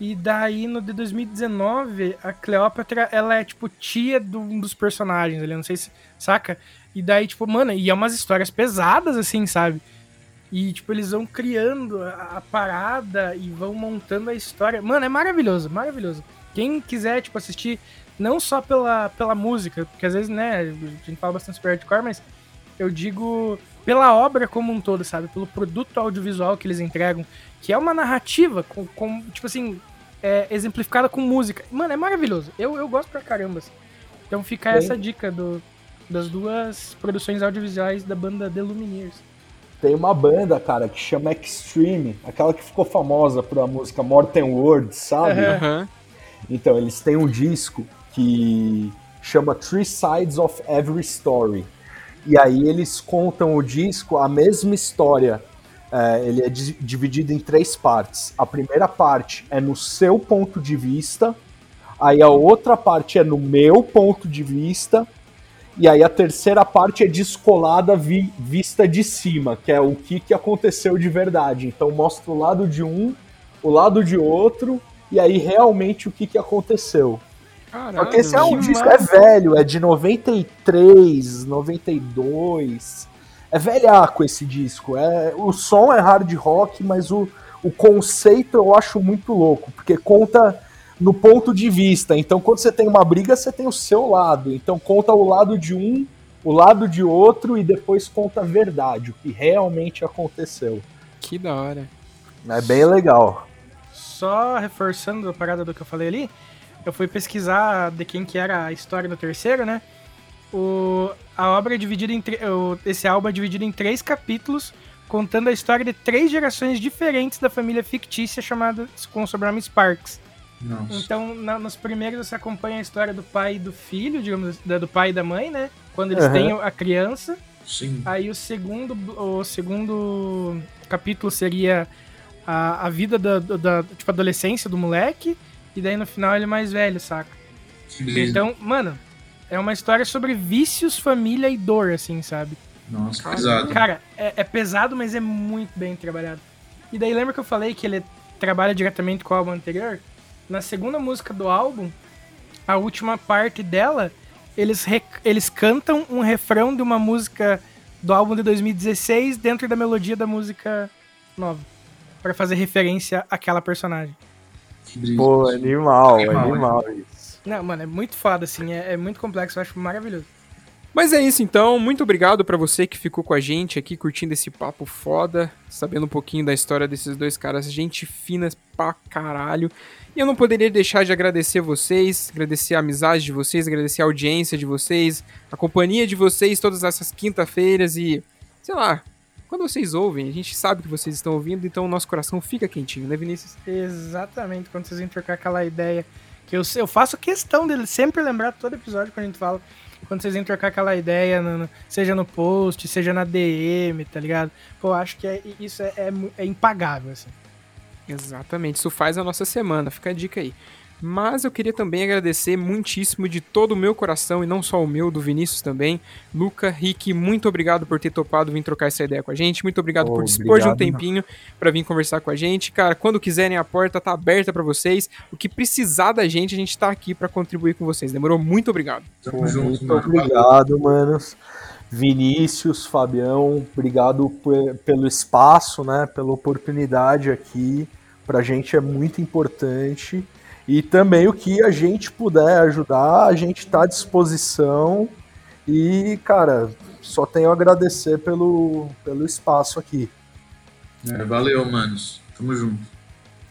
B: E daí, no de 2019, a Cleópatra, ela é, tipo, tia de um dos personagens ali, não sei se... Saca? E daí, tipo, mano, e é umas histórias pesadas, assim, sabe? E, tipo, eles vão criando a, parada e vão montando a história. Mano, é maravilhoso, maravilhoso. Quem quiser, tipo, assistir, não só pela, pela música, porque às vezes, né, a gente fala bastante super hardcore, mas eu digo pela obra como um todo, sabe? Pelo produto audiovisual que eles entregam, que é uma narrativa com, com tipo assim, é, exemplificada com música. Mano, é maravilhoso. Eu, eu gosto pra caramba. assim. Então fica
C: Bem-
B: essa dica do, das duas produções audiovisuais da banda The Lumineers.
C: Tem uma banda, cara, que chama Extreme, aquela que ficou famosa por a música Morten Words, sabe?
B: Aham.
C: Então, eles têm um disco que chama Three Sides of Every Story. E aí eles contam o disco, a mesma história é, ele é dividido em três partes. A primeira parte é no seu ponto de vista, aí a outra parte é no meu ponto de vista, e aí a terceira parte é descolada vi, vista de cima, que é o que, que aconteceu de verdade. Então mostra o lado de um, o lado de outro, e aí realmente o que, que aconteceu. Caralho, Porque esse é um disco, é velho, é de 93, 92. É velhaco esse disco. É, o som é hard rock, mas o, o conceito eu acho muito louco, porque conta no ponto de vista. Então, quando você tem uma briga, você tem o seu lado. Então, conta o lado de um, o lado de outro e depois conta a verdade, o que realmente aconteceu.
A: Que da hora.
C: É bem legal.
B: Só reforçando a parada do que eu falei ali, eu fui pesquisar de quem que era a história do terceiro, né? O, a obra é dividida em o, esse álbum é dividido em três capítulos, contando a história de três gerações diferentes da família fictícia chamada com o sobrenome Sparks. Nossa. Então, na, nos primeiros você acompanha a história do pai e do filho, digamos, da, do pai e da mãe, né? Quando eles uhum. têm a criança. Sim. Aí o segundo, o segundo capítulo seria a, a vida da, da, tipo, adolescência do moleque. E daí no final ele é mais velho, saca? Então, mano, é uma história sobre vícios, família e dor, assim, sabe?
D: Nossa, cara, pesado.
B: Cara, é, é, pesado, mas é muito bem trabalhado. E daí lembra que eu falei que ele trabalha diretamente com o álbum anterior? Na segunda música do álbum, a última parte dela, eles, eles cantam um refrão de uma música do álbum de 2016 dentro da melodia da música nova. para fazer referência àquela personagem.
C: Pô, animal, animal, animal isso.
B: Não, mano, é muito foda, assim, é, é muito complexo, eu acho maravilhoso.
A: Mas é isso então, muito obrigado para você que ficou com a gente aqui curtindo esse papo foda, sabendo um pouquinho da história desses dois caras, gente fina pra caralho. E eu não poderia deixar de agradecer vocês, agradecer a amizade de vocês, agradecer a audiência de vocês, a companhia de vocês todas essas quinta-feiras e, sei lá, quando vocês ouvem, a gente sabe que vocês estão ouvindo, então o nosso coração fica quentinho, né, Vinícius?
B: Exatamente, quando vocês vêm trocar aquela ideia. Que eu, eu faço questão dele sempre lembrar todo episódio quando a gente fala. Quando vocês vêm trocar aquela ideia, no, no, seja no post, seja na DM, tá ligado? Pô, acho que é, isso é, é, é impagável, assim.
A: Exatamente, isso faz a nossa semana, fica a dica aí. Mas eu queria também agradecer muitíssimo de todo o meu coração, e não só o meu, do Vinícius também. Luca, Rick, muito obrigado por ter topado vir trocar essa ideia com a gente. Muito obrigado oh, por dispor obrigado, de um tempinho para vir conversar com a gente. Cara, quando quiserem, a porta tá aberta para vocês. O que precisar da gente, a gente tá aqui para contribuir com vocês. Demorou? Muito obrigado.
C: Tamo junto, muito obrigado, manos. Vinícius, Fabião, obrigado pelo espaço, né, pela oportunidade aqui. Pra gente é muito importante. E também o que a gente puder ajudar, a gente está à disposição. E, cara, só tenho a agradecer pelo, pelo espaço aqui.
D: É, valeu, manos. Tamo junto.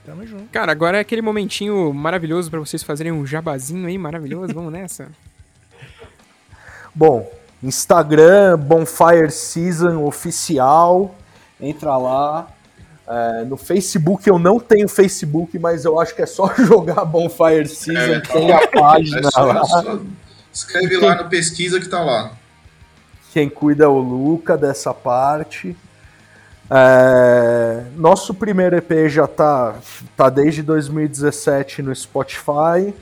A: Tamo junto. Cara, agora é aquele momentinho maravilhoso para vocês fazerem um jabazinho aí, maravilhoso. Vamos nessa.
C: Bom, Instagram, Bonfire Season Oficial. Entra lá, é, no Facebook eu não tenho Facebook, mas eu acho que é só jogar Bonfire Season, é, tem a página é só, lá. Só
D: escreve lá no pesquisa que tá lá.
C: Quem cuida é o Luca dessa parte. É, nosso primeiro EP já tá, tá desde 2017 no Spotify.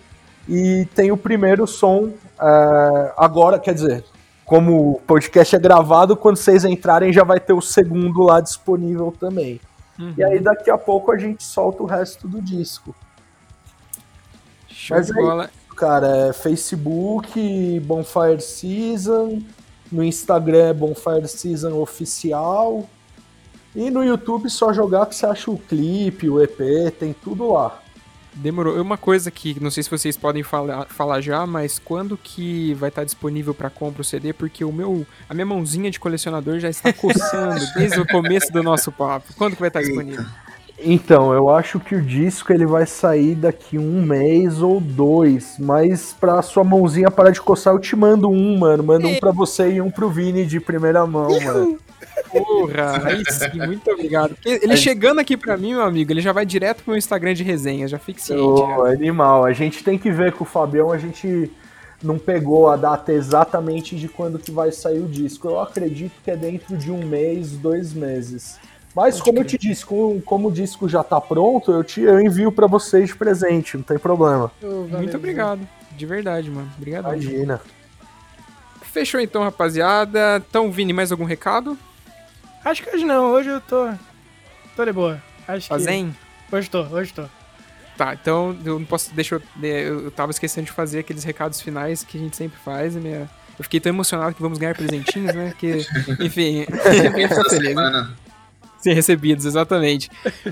C: E tem o primeiro som é, agora, quer dizer, como o podcast é gravado, quando vocês entrarem já vai ter o segundo lá disponível também. Uhum. E aí daqui a pouco a gente solta o resto do disco. Show Mas de é bola. Aí, cara, é Facebook, Bonfire Season, no Instagram é Bonfire Season Oficial. E no YouTube só jogar que você acha o clipe, o EP, tem tudo lá.
A: Demorou. Uma coisa que não sei se vocês podem falar, falar já, mas quando que vai estar disponível para compra o CD? Porque o meu, a minha mãozinha de colecionador já está coçando desde o começo do nosso papo. Quando que vai estar disponível?
C: Então, eu acho que o disco ele vai sair daqui um mês ou dois, mas pra sua mãozinha parar de coçar, eu te mando um, mano. Mando um pra você e um pro Vini de primeira mão, mano.
A: Porra, aí sim, muito obrigado. Porque ele chegando aqui pra mim, meu amigo, ele já vai direto pro meu Instagram de resenha, já fique ciente.
C: Oh, animal, a gente tem que ver com o Fabião, a gente não pegou a data exatamente de quando que vai sair o disco. Eu acredito que é dentro de um mês, dois meses. Mas, como eu te disse, como, como o disco já tá pronto, eu, te, eu envio para vocês de presente, não tem problema.
A: Oh, Muito obrigado. De verdade, mano. Obrigado.
C: Imagina.
A: Fechou então, rapaziada. Então, Vini, mais algum recado?
B: Acho que hoje não. Hoje eu tô. tô de boa. Acho
A: Fazem?
B: que. Hoje tô, hoje tô.
A: Tá, então eu não posso. Deixa eu. Eu tava esquecendo de fazer aqueles recados finais que a gente sempre faz. Minha, eu fiquei tão emocionado que vamos ganhar presentinhos, né? Que, enfim, eu feliz. Né? Ser recebidos, exatamente.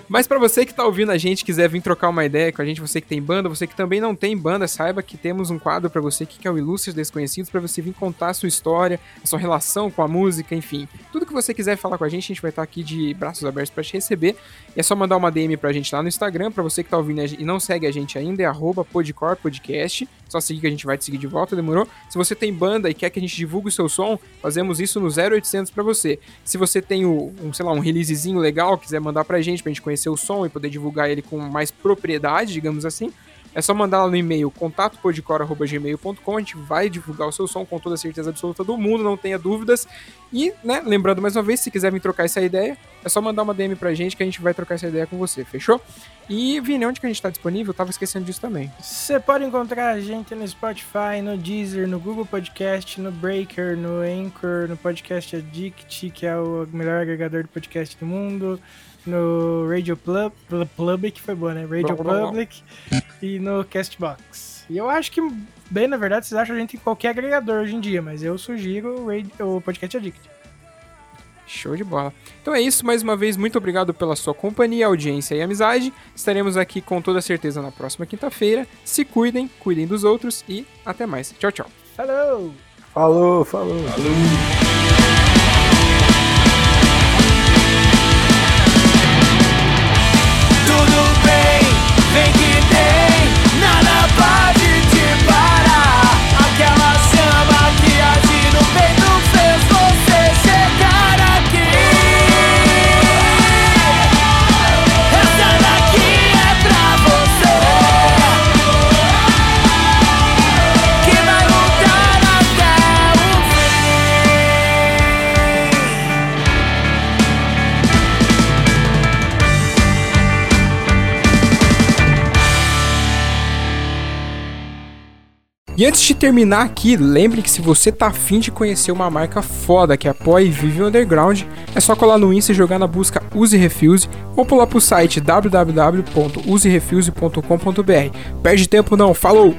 A: Mas para você que tá ouvindo a gente, quiser vir trocar uma ideia com a gente, você que tem banda, você que também não tem banda, saiba que temos um quadro para você que é o Ilustres Desconhecidos, para você vir contar a sua história, a sua relação com a música, enfim. Tudo que você quiser falar com a gente, a gente vai estar tá aqui de braços abertos para te receber. E é só mandar uma DM pra gente lá no Instagram, para você que tá ouvindo e não segue a gente ainda, é podcorpodcast. Só seguir que a gente vai te seguir de volta, demorou? Se você tem banda e quer que a gente divulgue o seu som, fazemos isso no 0800 para você. Se você tem o, um, sei lá, um releasezinho legal, quiser mandar pra gente, pra gente conhecer o som e poder divulgar ele com mais propriedade, digamos assim, é só mandar lá no e-mail contatopodcor.gmail.com, a gente vai divulgar o seu som com toda a certeza absoluta do mundo, não tenha dúvidas. E, né, lembrando mais uma vez, se quiser trocar essa ideia, é só mandar uma DM pra gente que a gente vai trocar essa ideia com você, fechou? E, Vini, onde que a gente tá disponível? Tava esquecendo disso também.
B: Você pode encontrar a gente no Spotify, no Deezer, no Google Podcast, no Breaker, no Anchor, no Podcast Addict, que é o melhor agregador de podcast do mundo no Radio Pub, Public, foi boa, né? Radio Public e no Castbox. E eu acho que, bem, na verdade, vocês acham a gente em qualquer agregador hoje em dia, mas eu sugiro o, Radio, o Podcast Addict.
A: Show de bola. Então é isso, mais uma vez, muito obrigado pela sua companhia, audiência e amizade. Estaremos aqui com toda certeza na próxima quinta-feira. Se cuidem, cuidem dos outros e até mais. Tchau, tchau.
B: Falou!
C: Falou, falou.
D: Falou.
A: E antes de terminar aqui, lembre que se você tá afim de conhecer uma marca foda que apoia e vive o underground, é só colar no Insta e jogar na busca Use Refuse ou pular pro site www.userefuse.com.br. Perde tempo não, falou!